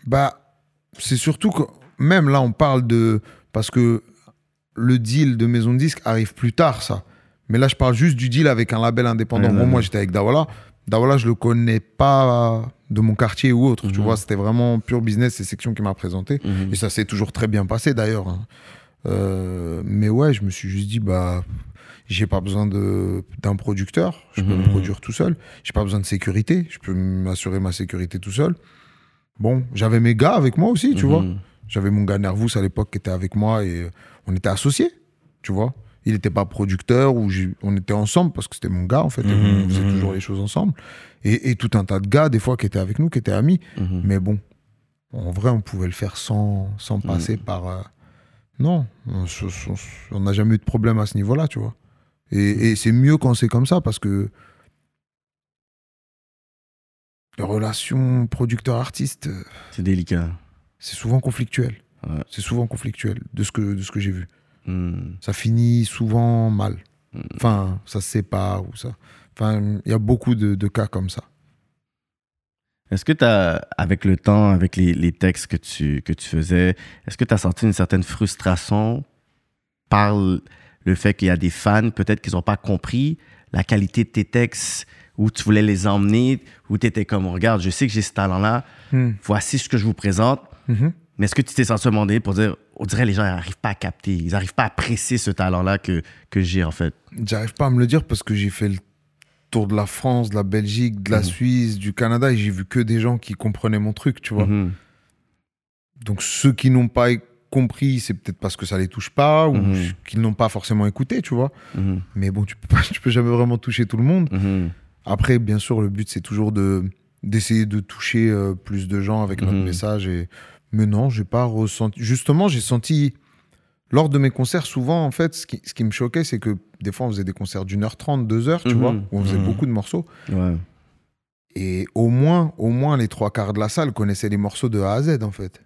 Bah, c'est surtout que même là, on parle de parce que le deal de maison de disque arrive plus tard, ça. Mais là, je parle juste du deal avec un label indépendant. Bon, moi, j'étais avec Dawala. Dawala, je le connais pas de mon quartier ou autre. Tu Mhm. vois, c'était vraiment pur business. C'est section qui m'a présenté. Mhm. Et ça s'est toujours très bien passé d'ailleurs. hein. Euh, mais ouais, je me suis juste dit, bah, j'ai pas besoin de- d'un producteur. Je peux Mhm. me produire tout seul. J'ai pas besoin de sécurité. Je peux m'assurer ma sécurité tout seul. Bon, j'avais mes gars avec moi aussi, tu Mhm. vois. J'avais mon gars Nervous à l'époque qui était avec moi et euh, on était associés, tu vois. Il n'était pas producteur ou on était ensemble parce que c'était mon gars en fait. et Mhm, on faisait mhm. toujours les choses ensemble. Et, et tout un tas de gars des fois qui étaient avec nous, qui étaient amis. Mhm. Mais bon, en vrai, on pouvait le faire sans, sans passer par. euh, Non, on on n'a jamais eu de problème à ce niveau-là, tu vois. Et, et c'est mieux quand c'est comme ça parce que les relations producteur-artiste, euh, C'est délicat. c'est souvent conflictuel. Ouais. C'est souvent conflictuel de ce que, de ce que j'ai vu. Mhm. Ça finit souvent mal. Mm. Enfin, ça se sépare ou ça. Enfin, il y a beaucoup de, de cas comme ça. Est-ce que tu as, avec le temps, avec les, les textes que tu, que tu faisais, est-ce que tu as senti une certaine frustration par le le fait qu'il y a des fans, peut-être qu'ils n'ont pas compris la qualité de tes textes, où tu voulais les emmener, où tu étais comme, regarde, je sais que j'ai ce talent-là, Hmm. voici ce que je vous présente. Mhm. Mais est-ce que tu t'es senti demander pour dire, on dirait les gens n'arrivent pas à capter, ils n'arrivent pas à apprécier ce talent-là que, que j'ai en fait? J'arrive pas à me le dire parce que j'ai fait le tour de la France, de la Belgique, de la Mhm. Suisse, du Canada et j'ai vu que des gens qui comprenaient mon truc, tu vois. Mhm. Donc ceux qui n'ont pas compris, c'est peut-être parce que ça les touche pas ou qu'ils n'ont pas forcément écouté, tu vois. Mais bon, tu peux, pas, tu peux jamais vraiment toucher tout le monde. Après, bien sûr, le but c'est toujours de d'essayer de toucher euh, plus de gens avec notre Mhm. message. Et... Mais non, j'ai pas ressenti. Justement, j'ai senti lors de mes concerts, souvent, en fait, ce qui, ce qui me choquait, c'est que des fois, on faisait des concerts d'une heure trente, deux heures, tu Mhm. vois, où on faisait Mhm. beaucoup de morceaux. Ouais. Et au moins, au moins, les trois quarts de la salle connaissaient les morceaux de A à Z, en fait.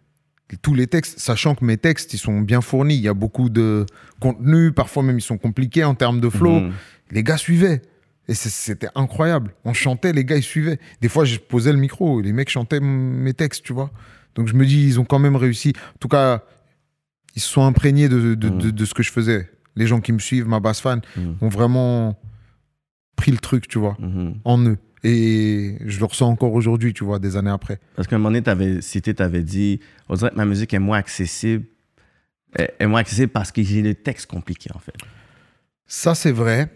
Tous les textes, sachant que mes textes, ils sont bien fournis. Il y a beaucoup de contenu, parfois même ils sont compliqués en termes de flow. Les gars suivaient. Et c'était incroyable. On chantait, les gars, ils suivaient. Des fois, je posais le micro, les mecs chantaient mes textes, tu vois. Donc je me dis, ils ont quand même réussi. En tout cas, ils se sont imprégnés de, de, de- de ce que je faisais. Les gens qui me suivent, ma basse fan, Mhm. ont vraiment pris le truc, tu vois, Mhm. en eux. Et je le ressens encore aujourd'hui, tu vois, des années après. Parce qu'à un moment donné, t'avais cité, dit, on dirait que ma musique est moins accessible. Est est moins accessible parce que j'ai le texte compliqué, en fait. Ça, c'est vrai.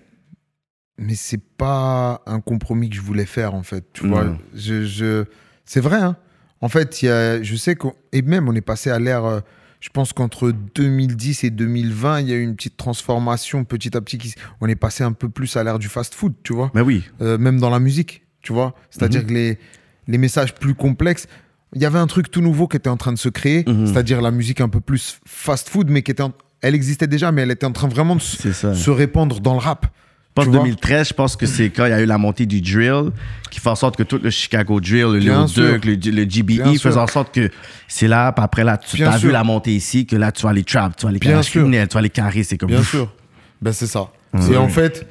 Mais c'est pas un compromis que je voulais faire, en fait. Tu vois, Non. je, je... c'est vrai, hein. En fait, y a, je sais qu'on. Et même, on est passé à l'ère. euh, Je pense qu'entre 2010 et 2020, il y a eu une petite transformation petit à petit. Qui... On est passé un peu plus à l'ère du fast-food, tu vois. Mais oui. Euh, même dans la musique, tu vois. C'est-à-dire Mhm. que les, les messages plus complexes. Il y avait un truc tout nouveau qui était en train de se créer, Mhm. c'est-à-dire la musique un peu plus fast-food, mais qui était. en- Elle existait déjà, mais elle était en train vraiment de se répandre dans le rap. Pense tu que vois? 2013, je pense que c'est quand il y a eu la montée du drill qui fait en sorte que tout le Chicago drill, le Lil. Durk, le, le GBE sûr. en sorte que c'est là, puis après là, tu as vu la montée ici, que là, tu vas les trap, tu vas les criminels, tu vas les carrés, c'est comme Bien ouf. sûr. Ben, c'est ça. Ouais. C'est en fait,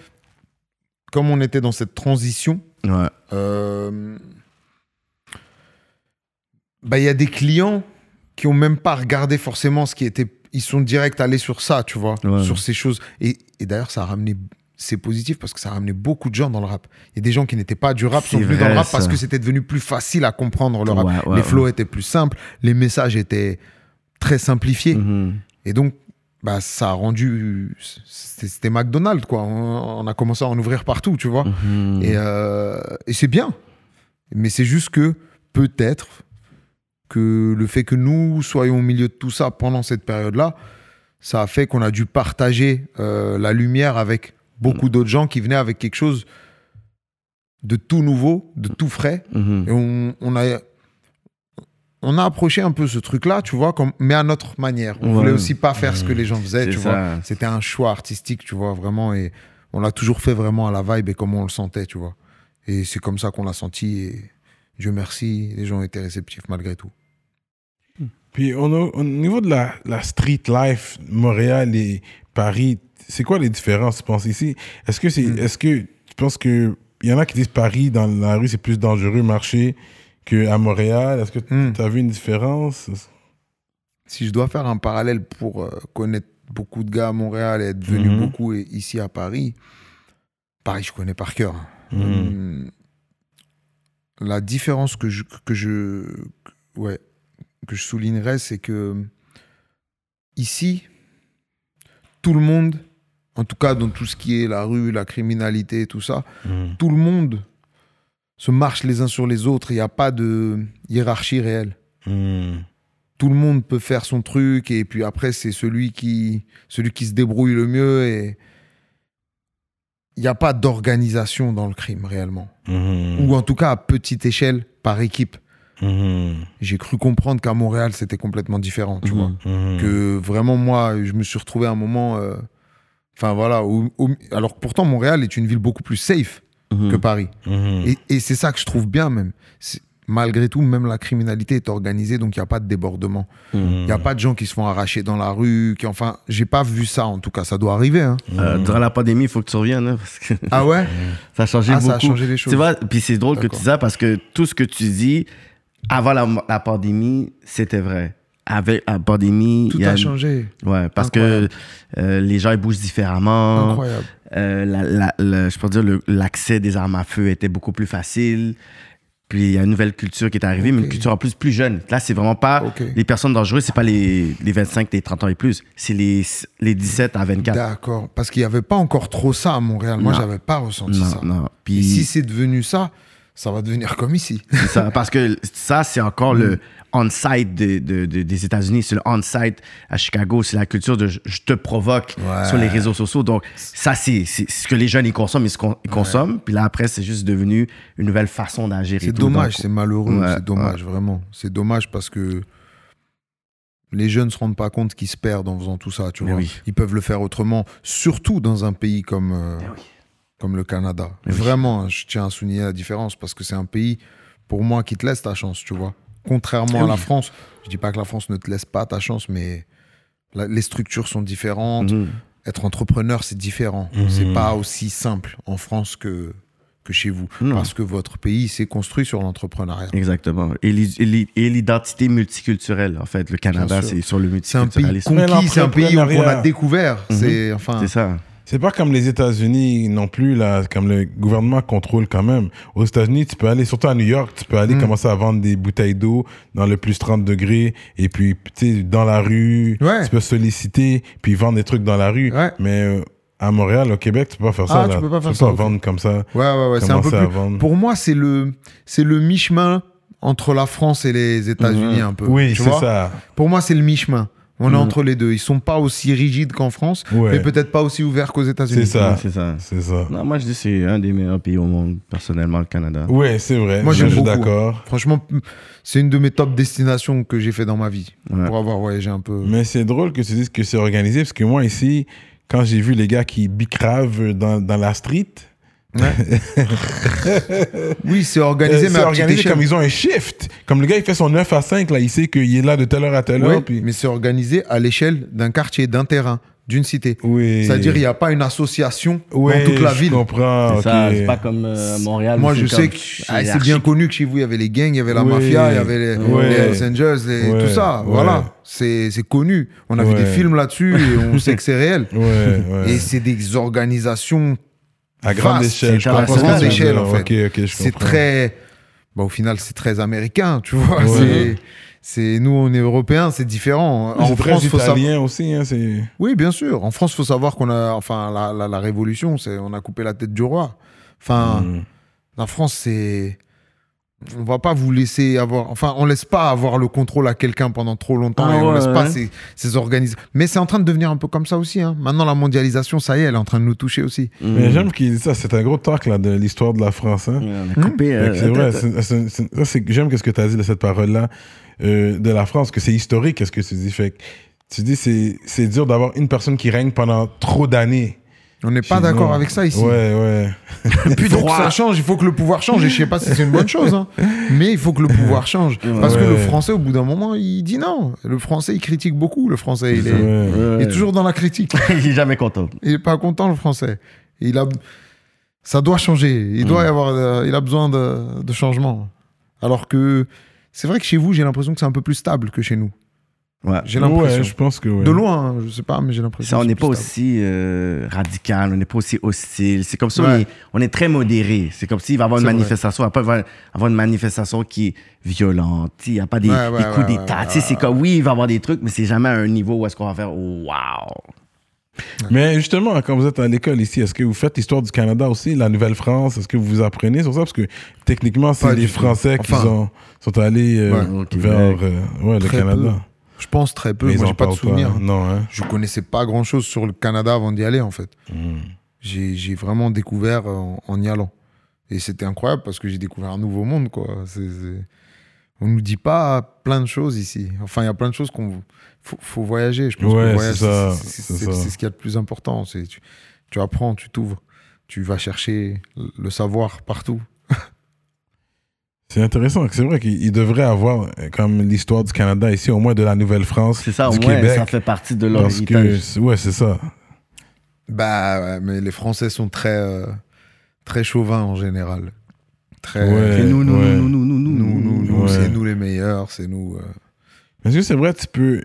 comme on était dans cette transition, Ouais. euh, ben, il y a des clients qui ont même pas regardé forcément ce qui était. Ils sont direct allés sur ça, tu vois, Ouais. sur ces choses. Et, et d'ailleurs, ça a ramené. C'est positif parce que ça a ramené beaucoup de gens dans le rap. Il y a des gens qui n'étaient pas du rap sont venus dans le rap ça. parce que c'était devenu plus facile à comprendre le rap. Ouais, ouais, les ouais. flows étaient plus simples, les messages étaient très simplifiés. Mhm. Et donc, bah, ça a rendu. C'était McDonald's, quoi. On, on a commencé à en ouvrir partout, tu vois. Mhm. Et, euh, et c'est bien. Mais c'est juste que peut-être que le fait que nous soyons au milieu de tout ça pendant cette période-là, ça a fait qu'on a dû partager euh, la lumière avec beaucoup d'autres gens qui venaient avec quelque chose de tout nouveau, de tout frais. Mhm. Et on, on a, on a approché un peu ce truc-là, tu vois, comme, mais à notre manière. On Ouais. voulait aussi pas faire ce que les gens faisaient, tu ça. vois. C'était un choix artistique, tu vois, vraiment. Et on l'a toujours fait vraiment à la vibe et comme on le sentait, tu vois. Et c'est comme ça qu'on l'a senti. Et Dieu merci, les gens ont été réceptifs malgré tout. Puis on a- au niveau de la, la street life, Montréal et Paris, c'est quoi les différences, tu penses, ici? Est-ce que c'est, Mm. est-ce que tu penses que, il y en a qui disent Paris, dans la rue, c'est plus dangereux marcher qu'à Montréal? Est-ce que Mm. tu as vu une différence? Si je dois faire un parallèle pour euh, connaître beaucoup de gars à Montréal et être venu Mhm. beaucoup ici à Paris, Paris, je connais par cœur. Hum, La différence que je, que je, ouais, que je soulignerais, c'est que ici, tout le monde, en tout cas dans tout ce qui est la rue, la criminalité, tout ça, Mhm. tout le monde se marche les uns sur les autres. Il n'y a pas de hiérarchie réelle Mhm. tout le monde peut faire son truc et puis après c'est celui qui celui qui se débrouille le mieux et il n'y a pas d'organisation dans le crime réellement Mhm. ou en tout cas à petite échelle par équipe j'ai cru comprendre qu'à Montréal c'était complètement différent tu vois que vraiment moi je me suis retrouvé à un moment euh, enfin voilà où- où- alors que pourtant Montréal est une ville beaucoup plus safe Mhm. que Paris Mhm. et, et c'est ça que je trouve bien même malgré tout même la criminalité est organisée donc il n'y a pas de débordement Mhm. il n'y a pas de gens qui se font arracher dans la rue. Qui, enfin, j'ai pas vu ça en tout cas. Ça doit arriver. hein. Euh, durant la pandémie, il faut que tu reviennes. hein, parce que Ah ouais? Ça a changé Ah, beaucoup. ça a changé les choses. Tu vois, puis c'est drôle que tu D'accord. dis ça parce que tout ce que tu dis avant la, la pandémie, c'était vrai. Avec la pandémie, Tout il y a changé. Ouais, parce Incroyable. que euh, les gens ils bougent différemment. Incroyable. Euh, la- la- la- je peux dire l'accès des armes à feu était beaucoup plus facile. Puis il y a une nouvelle culture qui est arrivée, mais une culture en plus plus jeune. Là, c'est vraiment pas les personnes dangereuses, c'est pas les, les 25, les 30 ans et plus, c'est les, les 17 à 24. D'accord. Parce qu'il n'y avait pas encore trop ça à Montréal. Moi, j'avais pas ressenti Non, ça. non. Et Puis si c'est devenu ça, ça va devenir comme ici. ça, parce que ça, c'est encore le on-site de, de- de- des États-Unis. C'est le on-site à Chicago. C'est la culture de je, je te provoque Ouais. sur les réseaux sociaux. Donc, ça, c'est ce que les jeunes ils consomment. Ils, se con- ils consomment. Puis là, après, c'est juste devenu une nouvelle façon d'agir. C'est dommage, c'est malheureux. Ouais, c'est dommage, vraiment. C'est dommage parce que les jeunes ne se rendent pas compte qu'ils se perdent en faisant tout ça. Tu vois. oui. Ils peuvent le faire autrement, surtout dans un pays comme, euh, comme le Canada. Mais oui. Vraiment, je tiens à souligner la différence parce que c'est un pays, pour moi, qui te laisse ta chance, tu vois. Contrairement Eh à la. France, je dis pas que la France ne te laisse pas ta chance, mais la- les structures sont différentes. Mhm. Être entrepreneur, c'est différent. Mhm. C'est pas aussi simple en France que, que chez vous. Non. Parce que votre pays s'est construit sur l'entrepreneuriat. Exactement. Et l'i- et l'i- et l'identité multiculturelle, en fait. Le Canada, c'est sur le C'est un pays multiculturalisme. C'est un pays qu'on a découvert. Mhm. C'est enfin. C'est ça. C'est pas comme les États-Unis non plus, là, comme le gouvernement contrôle quand même. Aux États-Unis, tu peux aller, surtout à New York, tu peux aller Mm. commencer à vendre des bouteilles d'eau dans le plus 30 degrés, et puis, tu sais, dans la rue, Ouais. tu peux solliciter, puis vendre des trucs dans la rue. Ouais. Mais euh, à Montréal, au Québec, tu peux pas faire ça. Ah, là. tu peux pas faire ça, ok. vendre comme ça. Ouais, ouais, ouais. C'est un peu plus. Pour moi, c'est le, c'est le mi-chemin entre la France et les États-Unis Mhm. un peu. Oui, tu c'est ça. Pour moi, c'est le mi-chemin. On est Mhm. entre les deux. Ils sont pas aussi rigides qu'en France, Ouais. mais peut-être pas aussi ouverts qu'aux États-Unis. C'est ça. C'est ça. C'est ça. Non, moi, je dis que c'est un des meilleurs pays au monde, personnellement, le Canada. Ouais, c'est vrai. Moi, Je suis d'accord. Franchement, c'est une de mes top destinations que j'ai fait dans ma vie Ouais. pour avoir voyagé un peu. Mais c'est drôle que tu dises que c'est organisé, parce que moi, ici, quand j'ai vu les gars qui bicravent dans, dans la street, Oui, c'est Euh, organisé, mais c'est organisé comme ils ont un shift. Comme le gars, il fait son 9 à 5, là, il sait qu'il est là de telle heure à telle Ouais, heure. Puis... mais c'est organisé à l'échelle d'un quartier, d'un terrain, d'une cité. Oui. C'est-à-dire, il n'y a pas une association Ouais, dans toute la je ville. comprends. C'est ça, ok. c'est pas comme euh, Montréal. Moi, je sais que c'est ah, c'est bien connu que chez vous, il y avait les gangs, il y avait la Oui. mafia, il y avait les, les Hells Angels, les- tout ça. Voilà, c'est connu. On a vu des films là-dessus et on sait que c'est réel. Et c'est des organisations, à grande échelle. je à grande échelle, en fait. C'est très. Bah, au final, c'est très américain, tu vois. Ouais. C'est- nous, on est européens, c'est différent. En France, faut savoir. aussi. Hein. Oui, bien sûr. En France, faut savoir qu'on a, enfin, la, la, la révolution, c'est, on a coupé la tête du roi. Enfin, Mm. la France, c'est, on va pas vous laisser avoir, enfin, on laisse pas avoir le contrôle à quelqu'un pendant trop longtemps Ah et on ouais, laisse pas ouais. ces, ces organisations. Mais c'est en train de devenir un peu comme ça aussi. Hein. Maintenant, la mondialisation, ça y est, elle est en train de nous toucher aussi. Mais j'aime qu'il dise ça. C'est un gros talk là, de l'histoire de la France. Hein. On a coupé. Fait euh, c'est vrai. J'aime ce que tu as dit de cette parole-là euh, de la France, que c'est historique, qu'est-ce que tu dis. Fait que tu dis c'est c'est dur d'avoir une personne qui règne pendant trop d'années. On n'est pas d'accord avec ça ici. Ouais, ouais. il faut que ça change, il faut que le pouvoir change. Et je sais pas si c'est une bonne chose, hein. mais il faut que le pouvoir change. Parce que le français, au bout d'un moment, il dit non. Le français, il critique beaucoup. Le français, il est, Ouais. il est toujours dans la critique. Il est jamais content. Il est pas content, le français. Il a, ça doit changer. Il doit y avoir, euh, il a besoin de, de changement. Alors que c'est vrai que chez vous, j'ai l'impression que c'est un peu plus stable que chez nous. Ouais. J'ai l'impression. Ouais, je pense que ouais. De loin, hein, je sais pas, mais j'ai l'impression. Ça, on n'est pas aussi euh, radical, on n'est pas aussi hostile. C'est comme ça, on, est, on est très modéré. C'est comme s'il va y avoir une vrai. manifestation, il va pas avoir, avoir une manifestation qui est violente. Il n'y a pas des, Ouais, ouais, des coups ouais, d'état. c'est comme, oui, il va y avoir des trucs, mais c'est jamais à un niveau où est-ce qu'on va faire, wow. Mais justement, quand vous êtes à l'école ici, est-ce que vous faites l'histoire du Canada aussi, la Nouvelle-France? Est-ce que vous apprenez sur ça? Parce que techniquement, c'est les. Français qui sont, sont allés euh, ouais, vers euh, ouais, le Canada. Je pense très peu. Mais Moi, j'ai pas de parlent souvenir. Non, hein. Je connaissais pas grand chose sur le Canada avant d'y aller, en fait. Mm. J'ai vraiment découvert en, en y allant. Et c'était incroyable parce que j'ai découvert un nouveau monde, quoi. On nous dit pas plein de choses ici. Enfin, il y a plein de choses qu'on faut, faut voyager. Je pense que Ouais, c'est ce qu'il y a de plus important. C'est tu, tu apprends, tu t'ouvres, tu vas chercher le savoir partout. C'est intéressant. C'est vrai qu'il devrait avoir euh, comme l'histoire du Canada ici, au moins de la Nouvelle-France, C'est ça, au du moins, Québec. ça fait partie de leur parce que, ouais, c'est ça. Bah, ouais, mais les Français sont très, euh, très chauvins en général. Très. Ouais. Nous, nous, ouais. nous, nous, nous, nous, Nous, nous, nous, Ouais. c'est nous les meilleurs, c'est nous. euh. Est-ce que c'est vrai, tu peux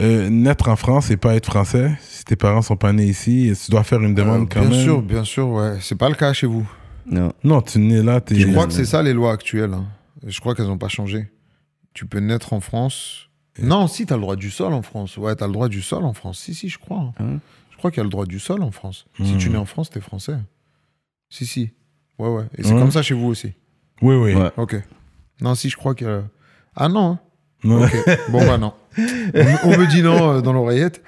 euh, naître en France et pas être français si tes parents sont pas nés ici Tu dois faire une demande Euh, quand bien même. sûr, bien sûr, ouais. C'est pas le cas chez vous. Non. Non, tu nais là, t'es. Je crois que c'est ça les lois actuelles. hein? Je crois qu'elles n'ont pas changé. Tu peux naître en France. Non, si, tu as le droit du sol en France. Ouais, tu as le droit du sol en France. Si, si, je crois. hein. Hein Je crois qu'il y a le droit du sol en France. Si Hmm. tu nais en France, tu es français. Si, si. Ouais, ouais. Et c'est Ouais. comme ça chez vous aussi. Oui, oui. Ouais. Ok. Non, si, je crois que. Ah non. hein. Non. Ok. bon, bah non. On, me- on me dit non euh, dans l'oreillette.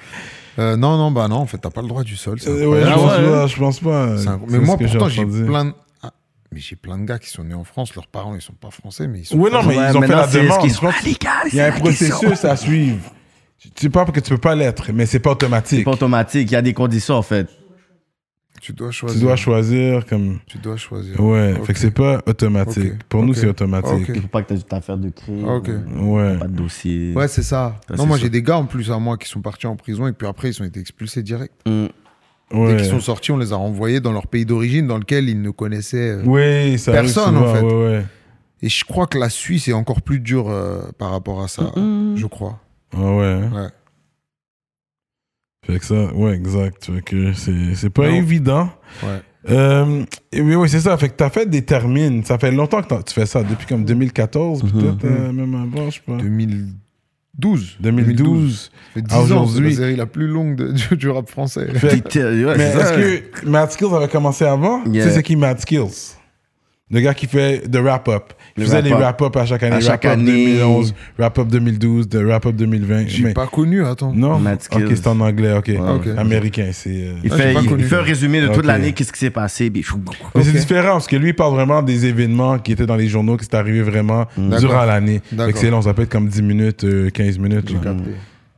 Euh, non, non, bah non, en fait, t'as pas le droit du sol. C'est Euh, ouais, je, pense ouais. pas, je pense pas. C'est. C'est Mais moi, pourtant, j'ai plein de... Ah, mais j'ai plein de gars qui sont nés en France, leurs parents, ils sont pas français, mais ils sont... Oui, non, mais ils ont fait la c'est- demande. légaux, y a un c'est processus à suivre. Tu sais pas que tu peux pas l'être, mais c'est pas C'est automatique. pas automatique, il y a des conditions, en fait. Tu dois choisir. Tu dois choisir comme. Tu dois choisir. Ouais, fait que c'est pas automatique. Pour nous, c'est automatique. Il faut pas que tu aies affaire de crime. Ok. Ouais. Pas de dossier. Ouais, c'est ça. Non, moi, j'ai des gars, en plus, à moi, qui sont partis en prison, et puis après, ils ont été expulsés direct. Mm. Ouais. Dès qu'ils sont sortis, on les a renvoyés dans leur pays d'origine, dans lequel ils ne connaissaient... euh, Oui, ça arrive Personne, souvent, en fait. Ouais, ouais. Et je crois que la Suisse est encore plus dure euh, par rapport à ça, je crois. Ah ouais. Ouais. Fait que ça, ouais, exact. Fait que c'est c'est pas Non. évident. Ouais. Euh, et oui, oui, c'est ça. Fait que t'as fait des termines. Ça fait longtemps que tu fais ça, depuis comme 2014, Mhm. peut-être, euh, même avant, je sais pas. 2012. 2012. Ça fait 10 À ans, c'est aujourd'hui. la série la plus longue de- du, du rap français. Fait- ouais, mais c'est ça. est-ce que Mad Skills avait commencé avant? Yeah. Tu sais, c'est qui Mad Skills Le gars qui fait de wrap-up. Il Le faisait des wrap-up. wrap-up à chaque année. À chaque wrap-up année. 2011, wrap-up 2012, de wrap-up 2020. J'ai Mais- pas connu, attends. Non Ok, c'est en anglais, ok. Américain, c'est. euh, Il Ah, fait, il, il fait un résumé de toute l'année, qu'est-ce qui s'est passé. Mais c'est différent parce que lui, il parle vraiment des événements qui étaient dans les journaux, qui s'est arrivé vraiment durant l'année. D'accord. Excellent, ça peut être comme 10 minutes, euh, 15 minutes. Là.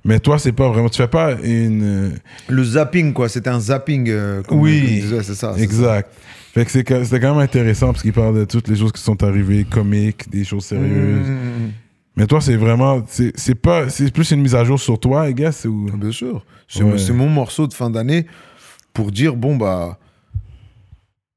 Mais toi, c'est pas vraiment. Tu fais pas une. euh, Le zapping, quoi. C'était un zapping. euh, comme Oui. comme je disais, c'est ça. c'est exact. Fait que c'est c'était quand même intéressant parce qu'il parle de toutes les choses qui sont arrivées, comiques, des choses sérieuses. Mmh, Mais toi, c'est vraiment. C'est c'est pas. C'est plus une mise à jour sur toi, I guess. Ou... Bien sûr. C'est Ouais. c'est mon morceau de fin d'année pour dire bon, bah.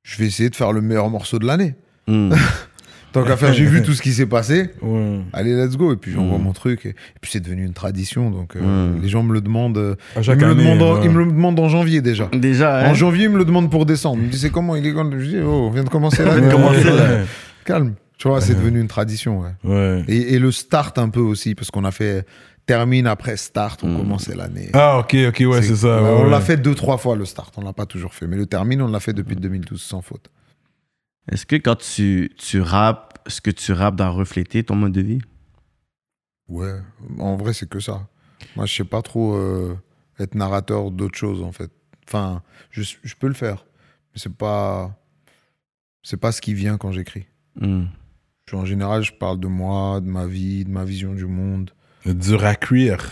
Je vais essayer de faire le meilleur morceau de l'année. Mm. Tant qu'à faire, j'ai vu tout ce qui s'est passé. Ouais. Allez, let's go. Et puis j'envoie Mm. mon truc. Et, et puis c'est devenu une tradition. Donc euh, Mm. les gens me le demandent. euh, ils, me le demandent en, ouais. ils me le demandent en janvier déjà. Déjà, hein? En janvier, ils me le demandent pour décembre. Ils me disent c'est comment il est quand Je dis oh, on vient de commencer là. Calme. Tu vois, c'est devenu une tradition, ouais. Ouais. Et, et le start un peu aussi, parce qu'on a fait termine après start, on Mm. commençait l'année. Ah, ok, ok, ouais, c'est ça. ouais, on ouais. l'a fait deux, trois fois le start, on l'a pas toujours fait. Mais le termine, on l'a fait depuis 2012 sans faute. Est-ce que quand tu, tu rappes, ce que tu rappes doit refléter ton mode de vie? Ouais, en vrai, c'est que ça. Moi, je sais pas trop euh, être narrateur d'autre chose, en fait. Enfin, je, je peux le faire, mais c'est pas, c'est pas ce qui vient quand j'écris. Hmm. En général, je parle de moi, de ma vie, de ma vision du monde. Dur à cuire.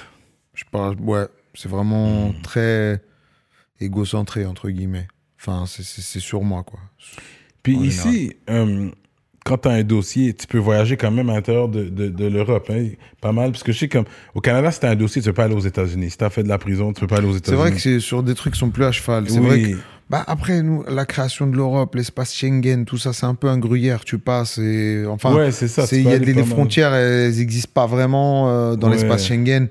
Je parle, ouais, c'est vraiment très égocentré, entre guillemets. Enfin, c'est sur moi, quoi. Puis ici, euh, quand tu as un dossier, tu peux voyager quand même à l'intérieur de, de, de l'Europe. hein, pas mal. Parce que je sais comme au Canada, si tu as un dossier, tu peux pas aller aux États-Unis. Si tu as fait de la prison, tu peux pas aller aux C'est États-Unis. vrai que c'est sur des trucs qui sont plus à cheval. C'est Oui. vrai que Bah après, nous, la création de l'Europe, l'espace Schengen, tout ça, c'est un peu un gruyère. Tu passes et. Enfin, ouais, c'est ça. c'est- il y a des les frontières, elles n'existent pas vraiment euh, dans Ouais. l'espace Schengen.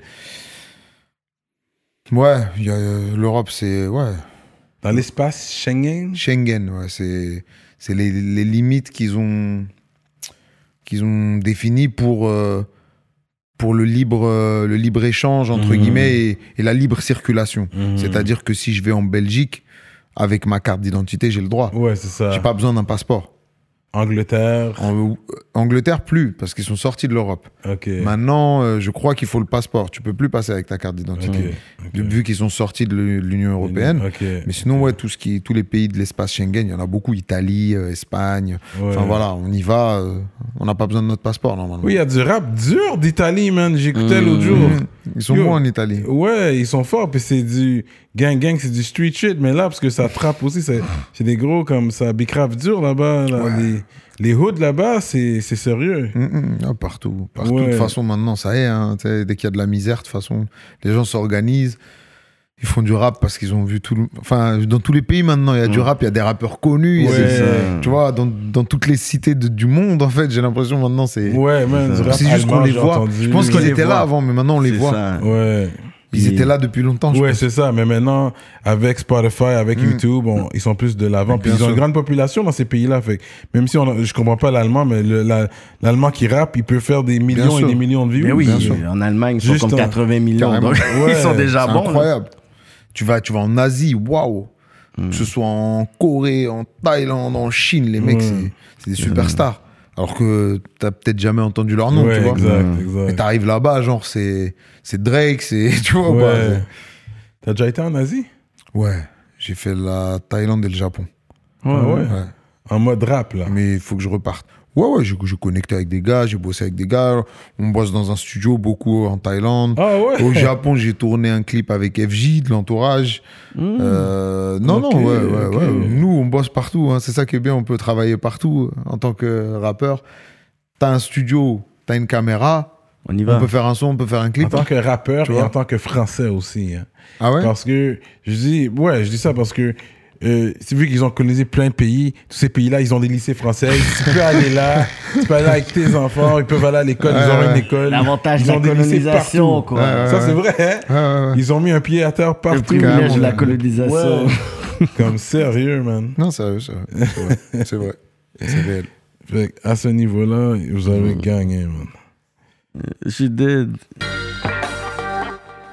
Ouais, euh, l'Europe, c'est. Ouais, Dans l'espace Schengen? Schengen, ouais, c'est c'est les, les limites qu'ils ont qu'ils ont définies pour euh, pour le libre euh, le libre échange entre Mhm. guillemets et, et la libre circulation. Mhm. C'est-à-dire que si je vais en Belgique avec ma carte d'identité, j'ai le droit. Ouais, c'est ça. J'ai pas besoin d'un passeport. Angleterre. En euh, Angleterre plus parce qu'ils sont sortis de l'Europe. Ok. Maintenant, euh, je crois qu'il faut le passeport. Tu peux plus passer avec ta carte d'identité ok. vu qu'ils sont sortis de l'Union européenne. Mais sinon, ouais, tout ce qui, tous les pays de l'espace Schengen, il y en a beaucoup. Italie, euh, Espagne. Ouais. Enfin voilà, on y va. euh, on n'a pas besoin de notre passeport normalement. Oui, il y a du rap dur d'Italie, man. J'écoutais Mhm. l'autre jour. Mhm. Ils sont bons en Italie. Ouais, ils sont forts, puis c'est du gang gang, c'est du street shit, mais là, parce que ça trappe aussi, c'est c'est des gros comme ça, bicrave dur là-bas, là, Ouais. les, les hoods là-bas, c'est c'est sérieux. Mhm, mhm. Ah, partout. Partout. Ouais. De toute façon, maintenant, ça y est. hein, dès qu'il y a de la misère, de toute façon, les gens s'organisent. Ils font du rap parce qu'ils ont vu tout. le- Enfin, dans tous les pays maintenant, il y a du Mhm. rap, il y a des rappeurs connus. Ouais. des-. Tu vois, dans, dans toutes les cités de- du monde, en fait, j'ai l'impression maintenant, c'est. Ouais, C'est juste qu'on les voit. entendu. Je pense qu'ils étaient voit. là avant, mais maintenant on les voit. ça. Ouais, Ils étaient là depuis longtemps. je ouais c'est ça, mais maintenant, avec Spotify, avec Mm. YouTube, on- ils sont plus de l'avant, puis ils ont une grande population dans ces pays-là, fait même si on a- je comprends pas l'allemand, mais le- la- l'allemand qui rappe, il peut faire des millions et sûr. des millions de vues. Mais oui, bien sûr. en Allemagne, ils sont Juste comme en- 80 millions. Carrément. Donc, Ouais, ils sont déjà C'est bons. là. Tu vas, tu vas en Asie, waouh. Mm. Que ce soit en Corée, en Thaïlande, en Chine, les mecs, Ouais. c'est- des superstars. Alors que t'as peut-être jamais entendu leur nom, ouais, tu vois. exact, Mm. Mais exact. t'arrives là-bas, genre, c'est c'est Drake, c'est. Tu vois, Ouais. bah, T'as déjà été en Asie? Ouais. J'ai fait la Thaïlande et le Japon. Ouais, ouais. Ouais. En mode rap, là. Mais il faut que je reparte. Ouais, ouais, j'ai connecté avec des gars, j'ai bossé avec des gars. On bosse dans un studio beaucoup en Thaïlande. Ah ouais Au Japon, j'ai tourné un clip avec FJ, de l'entourage. Mmh. Euh, non, non, ouais, ouais, ouais. Nous, on bosse partout. hein. C'est ça qui est bien, on peut travailler partout euh, en tant que rappeur. T'as un studio, t'as une caméra, On y on va. peut faire un son, on peut faire un En clip. tant que rappeur et en tant que français aussi. hein. Ah ouais? Parce que je dis, ouais, je dis ça parce que euh, c'est vu qu'ils ont colonisé plein de pays, tous ces pays-là, ils ont des lycées français. tu peux aller là, tu peux aller avec tes enfants, ils peuvent aller à l'école, ils ont ouais. une école. L'avantage de la colonisation, quoi. Ouais, ouais. Ça, c'est vrai, hein? Ouais, ouais, ouais. Ils ont mis un pied à terre Le partout. privilège de la colonisation. Ouais. Comme sérieux, man. Non, sérieux, c'est vrai. C'est vrai. C'est réel. Fait à ce niveau-là, vous avez Mm. gagné, man. Je suis dead.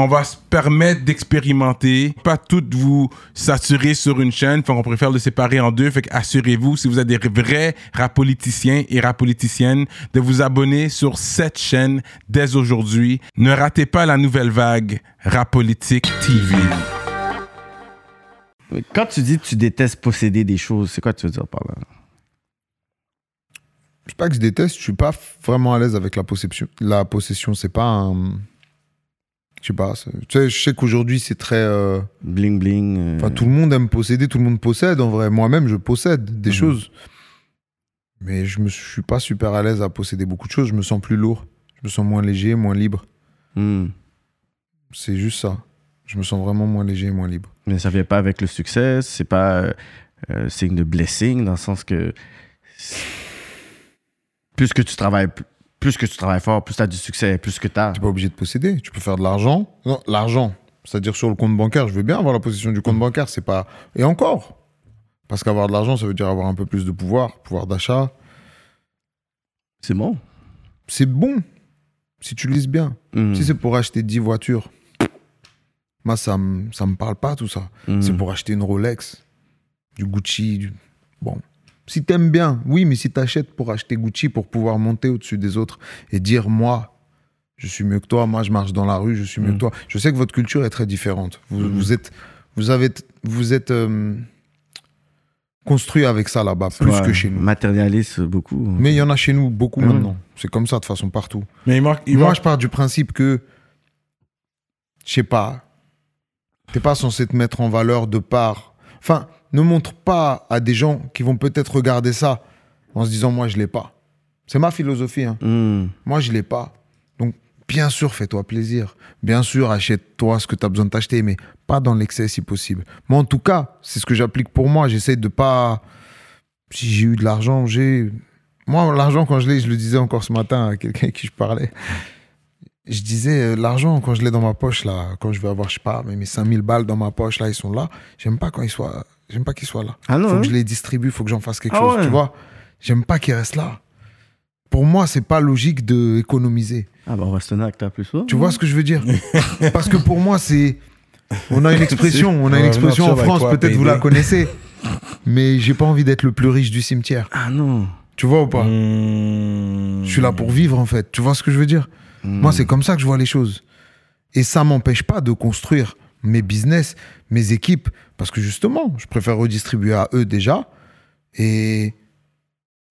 On va se permettre d'expérimenter, pas toutes vous saturer sur une chaîne. Fait qu'on préfère le séparer en deux. Fait assurez-vous, si vous êtes des vrais rapoliticiens et rapoliticiennes, de vous abonner sur cette chaîne dès aujourd'hui. Ne ratez pas la nouvelle vague Rapolitique TV. Quand tu dis que tu détestes posséder des choses, c'est quoi tu veux dire par là? Je sais pas que je déteste, je suis pas vraiment à l'aise avec la possession. La possession, c'est pas un. Je sais pas. Tu sais, je sais qu'aujourd'hui, c'est très. euh, Bling bling. euh, Enfin, tout le monde aime posséder, tout le monde possède en vrai. Moi-même, je possède des Mhm. choses. Mais je me suis pas super à l'aise à posséder beaucoup de choses. Je me sens plus lourd. Je me sens moins léger, moins libre. hmm. C'est juste ça. Je me sens vraiment moins léger et moins libre. Mais ça vient pas avec le succès, c'est pas euh, euh, signe de blessing, dans le sens que plus que tu travailles, plus que tu travailles fort, plus tu as du succès, plus que tu as. Tu n'es pas obligé de posséder. Tu peux faire de l'argent. Non, l'argent, c'est-à-dire sur le compte bancaire. Je veux bien avoir la possession du compte bancaire. C'est pas. Et encore. Parce qu'avoir de l'argent, ça veut dire avoir un peu plus de pouvoir, pouvoir d'achat. C'est bon. C'est bon. Si tu lises bien. Mm. Si c'est pour acheter 10 voitures, moi, ça me ça me parle pas tout ça. Mm. C'est pour acheter une Rolex, du Gucci. du- Bon. Si t'aimes bien, oui, mais si t'achètes pour acheter Gucci, pour pouvoir monter au-dessus des autres et dire, moi, je suis mieux que toi, moi, je marche dans la rue, je suis mieux Mm. que toi. Je sais que votre culture est très différente. Vous, vous êtes, vous avez, vous êtes euh, construit avec ça là-bas, plus Ouais, que chez nous. Matérialiste beaucoup. Mais il y en a chez nous beaucoup Mm. maintenant. C'est comme ça de façon partout. Mais il manque. Il Moi, je pars du principe que, je sais pas, t'es pas censé te mettre en valeur de part. Enfin, ne montre pas à des gens qui vont peut-être regarder ça en se disant, moi, je l'ai pas. C'est ma philosophie. hein. Mm. Moi, je l'ai pas. Donc, bien sûr, fais-toi plaisir. Bien sûr, achète-toi ce que tu as besoin de t'acheter, mais pas dans l'excès si possible. Moi, en tout cas, c'est ce que j'applique pour moi. J'essaie de pas. Si j'ai eu de l'argent, j'ai. Moi, l'argent, quand je l'ai, je le disais encore ce matin à quelqu'un avec qui je parlais. Je disais, euh, l'argent, quand je l'ai dans ma poche, là, quand je vais avoir, je sais pas, mais mes 5000 balles dans ma poche, là, ils sont là. J'aime pas quand ils soient. J'aime pas qu'ils soient là. Ah non, faut hein? que je les distribue, faut que j'en fasse quelque Ah chose, ouais. tu vois. J'aime pas qu'ils restent là. Pour moi, c'est pas logique d'économiser. Ah bah on va se tenir avec ta plus souvent. Tu vois ce que je veux dire? Parce que pour moi, c'est. On a une expression, on a une expression en France, peut-être vous la connaissez. Mais j'ai pas envie d'être le plus riche du cimetière. Ah non. Tu vois ou pas? Hmm. Je suis là pour vivre en fait. Tu vois ce que je veux dire? Moi, c'est comme ça que je vois les choses. Et ça m'empêche pas de construire mes business, mes équipes, parce que justement, je préfère redistribuer à eux déjà. Et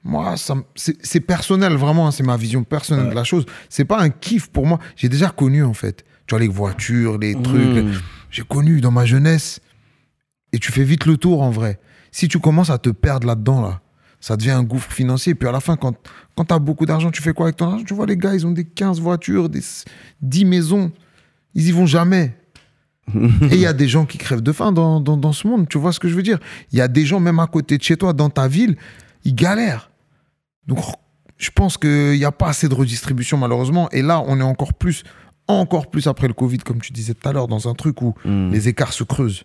moi, c'est personnel, vraiment, hein, c'est ma vision personnelle de la chose. C'est pas un kiff pour moi. J'ai déjà connu, en fait. Tu vois, les voitures, les trucs. Mm. J'ai connu dans ma jeunesse. Et tu fais vite le tour, en vrai. Si tu commences à te perdre là-dedans, là, ça devient un gouffre financier. Puis à la fin, quand, quand tu as beaucoup d'argent, tu fais quoi avec ton argent? Tu vois, les gars, ils ont des 15 voitures, des 10 maisons. Ils y vont jamais. Et il y a des gens qui crèvent de faim dans, dans, dans ce monde. Tu vois ce que je veux dire? Il y a des gens, même à côté de chez toi, dans ta ville, ils galèrent. Donc, je pense qu'il n'y a pas assez de redistribution, malheureusement. Et là, on est encore plus, encore plus après le Covid, comme tu disais tout à l'heure, dans un truc où Mm. les écarts se creusent.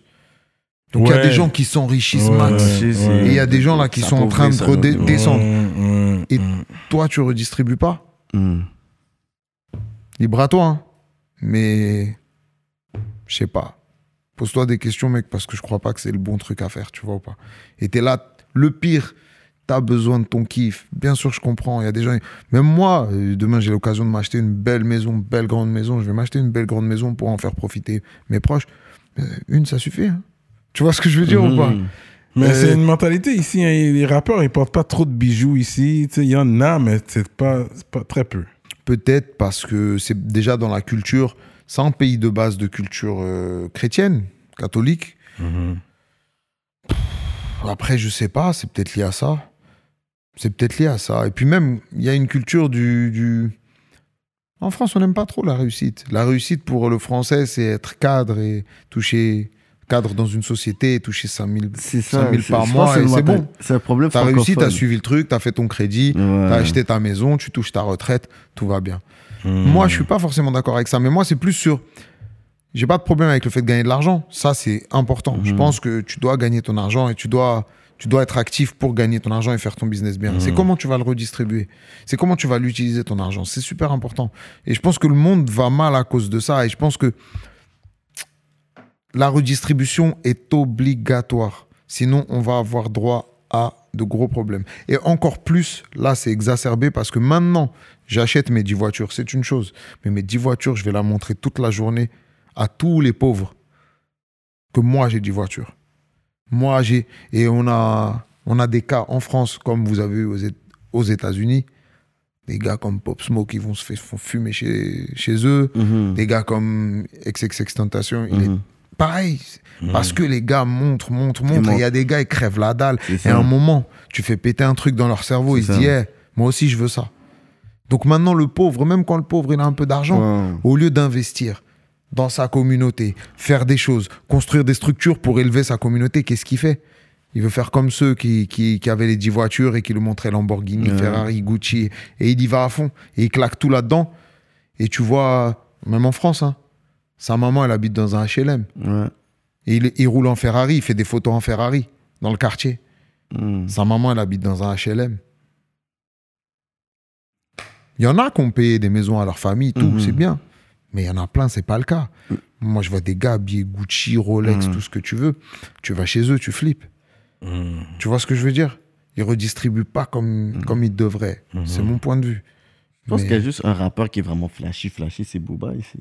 Donc, il y a des gens qui s'enrichissent Ouais, max. ouais, Et il y a des gens là qui Ça sont en train de appauvrit, ça, redé- donc. descendre. Hmm, hmm, Et- hmm. Toi, tu redistribues pas? Mm. Libre à toi. hein. Mais je sais pas. Pose-toi des questions, mec, parce que je crois pas que c'est le bon truc à faire, tu vois ou pas. Et t'es là, le pire, t'as besoin de ton kiff. Bien sûr, je comprends. Il y a des gens. Même moi, euh, demain, j'ai l'occasion de m'acheter une belle maison, belle grande maison. Je vais m'acheter une belle grande maison pour en faire profiter mes proches. Mais une, ça suffit. hein. Tu vois ce que je veux dire ou pas? Mm. Mais Euh, c'est une mentalité ici. hein. Les rappeurs, ils portent pas trop de bijoux ici. Il y en a, mais c'est pas, c'est pas très peu. Peut-être parce que c'est déjà dans la culture, c'est un pays de base de culture euh, chrétienne, catholique. Après, je sais pas, c'est peut-être lié à ça. C'est peut-être lié à ça. Et puis même, il y a une culture du, du... En France, on n'aime pas trop la réussite. La réussite pour le français, c'est être cadre et toucher cadre dans une société et toucher 5000 C'est 5000 c'est- par mois c'est bon. C'est un problème T'as réussi, t'as suivi le truc, t'as fait ton crédit, Ouais. t'as acheté ta maison, tu touches ta retraite, tout va bien. Hmm. Moi, je suis pas forcément d'accord avec ça, mais moi, c'est plus sur. J'ai pas de problème avec le fait de gagner de l'argent. Ça, c'est important. Je Mhm. pense que tu dois gagner ton argent et tu dois, tu dois être actif pour gagner ton argent et faire ton business bien. C'est comment tu vas le redistribuer. C'est comment tu vas l'utiliser ton argent. C'est super important. Et je pense que le monde va mal à cause de ça. Et je pense que la redistribution est obligatoire. Sinon, on va avoir droit à de gros problèmes. Et encore plus, là, c'est exacerbé parce que maintenant, j'achète mes 10 voitures. C'est une chose. Mais mes 10 voitures, je vais la montrer toute la journée à tous les pauvres que moi, j'ai 10 voitures. Moi, j'ai. Et on a, on a des cas en France, comme vous avez eu aux, Éta- aux États-Unis. Des gars comme Pop Smoke qui vont se faire font fumer chez, chez eux. Mhm. Des gars comme XXXTentacion. Il est Mhm. pareil. Parce que les gars montrent, montrent, montrent. Il y a des gars, ils crèvent la dalle. Et à un moment, tu fais péter un truc dans leur cerveau. Ils se disent, Eh, moi aussi, je veux ça. Donc maintenant, le pauvre, même quand le pauvre, il a un peu d'argent, au lieu d'investir dans sa communauté, faire des choses, construire des structures pour élever sa communauté, qu'est-ce qu'il fait? Il veut faire comme ceux qui, qui, qui avaient les 10 voitures et qui lui montraient Lamborghini, Ouais. Ferrari, Gucci. Et il y va à fond. Et il claque tout là-dedans. Et tu vois, même en France, hein, sa maman, elle habite dans un HLM. Ouais. Et il, il roule en Ferrari, il fait des photos en Ferrari dans le quartier. Mm. Sa maman, elle habite dans un HLM. Il y en a qui ont payé des maisons à leur famille, tout, Mhm. c'est bien. Mais il y en a plein, c'est pas le cas. Moi, je vois des gars habillés Gucci, Rolex, Mhm. tout ce que tu veux. Tu vas chez eux, tu flippes. Tu vois ce que je veux dire? Ils redistribuent pas comme, comme ils devraient. C'est mon point de vue. Je pense Mais- qu'il y a juste un rappeur qui est vraiment flashy, flashy, c'est Booba ici.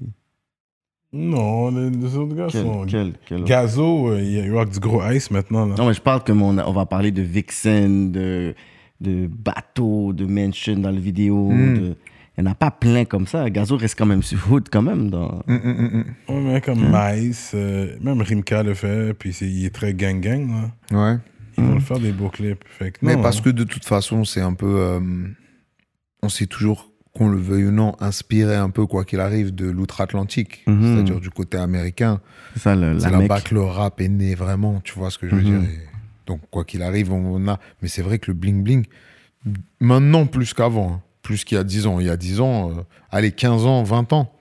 Non, les, les autres gars Quel, sont. quel, quel? Gazo, euh, il rock du gros ice maintenant. Là. Non, mais je parle comme on, a- on va parler de Vixen, de, de bateau, de mansion dans la vidéo. Mm. de- Il n'y en a pas plein comme ça. Gazo reste quand même sur hood quand même. Dans... Hum. Ouais, mais comme Hein? Mice, euh, même Rimka le fait, puis il est très gang-gang. Ouais. Ils vont le faire des beaux clips. Fait que Mais parce hein. que de toute façon, c'est un peu. euh, on s'est toujours, qu'on le veuille ou non, inspiré un peu, quoi qu'il arrive, de l'outre-Atlantique. C'est-à-dire du côté américain. C'est ça, le, C'est la là-bas que le rap est né vraiment, tu vois ce que je veux dire. Donc, quoi qu'il arrive, on, a. Mais c'est vrai que le bling-bling, maintenant plus qu'avant, hein. plus qu'il y a 10 ans. Il y a 10 ans, euh, allez, 15 ans, 20 ans.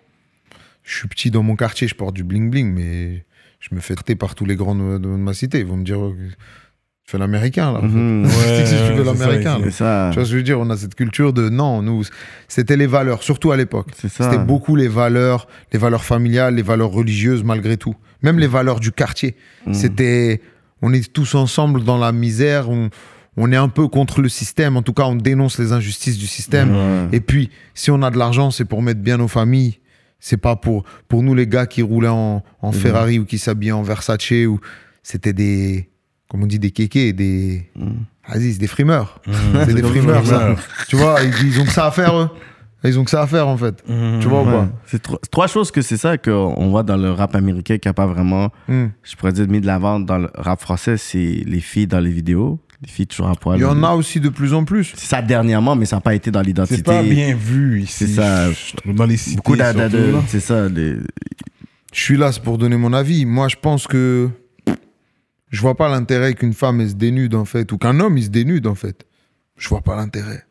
Je suis petit dans mon quartier, je porte du bling-bling, mais je me fais traiter par tous les grands de, de ma cité. Ils vont me dire, tu fais l'américain, là. Mhm. Ouais, Tu fais l'américain. Tu vois ce que je veux dire? On a cette culture de non, nous, c'était les valeurs, surtout à l'époque. C'était beaucoup les valeurs, les valeurs familiales, les valeurs religieuses malgré tout. Même les valeurs du quartier. Mhm. C'était, on est tous ensemble dans la misère, on, on est un peu contre le système, en tout cas on dénonce les injustices du système. Ouais. Et puis, si on a de l'argent, c'est pour mettre bien nos familles. C'est pas pour, pour nous les gars qui roulaient en, en Ferrari ou qui s'habillaient en Versace ou c'était des, comme on dit, des kékés, des, vas-y, c'est des frimeurs. C'est des frimeurs, ça. Tu vois, ils, ils ont que ça à faire, eux. Ils ont que ça à faire, en fait. Tu vois ou pas? C'est tro- trois choses que c'est ça qu'on voit dans le rap américain qui n'a pas vraiment, Hmm. je pourrais dire, mis de l'avant dans le rap français, c'est les filles dans les vidéos. Les filles toujours à poil. Il y en a aussi de plus en plus. C'est ça dernièrement, mais ça n'a pas été dans l'identité. C'est pas bien vu ici. C'est ça. Dans les cités. Beaucoup. C'est ça. les- Je suis là, c'est pour donner mon avis. Moi, je pense que je vois pas l'intérêt qu'une femme elle se dénude, en fait, ou qu'un homme il se dénude, en fait. Je vois pas l'intérêt.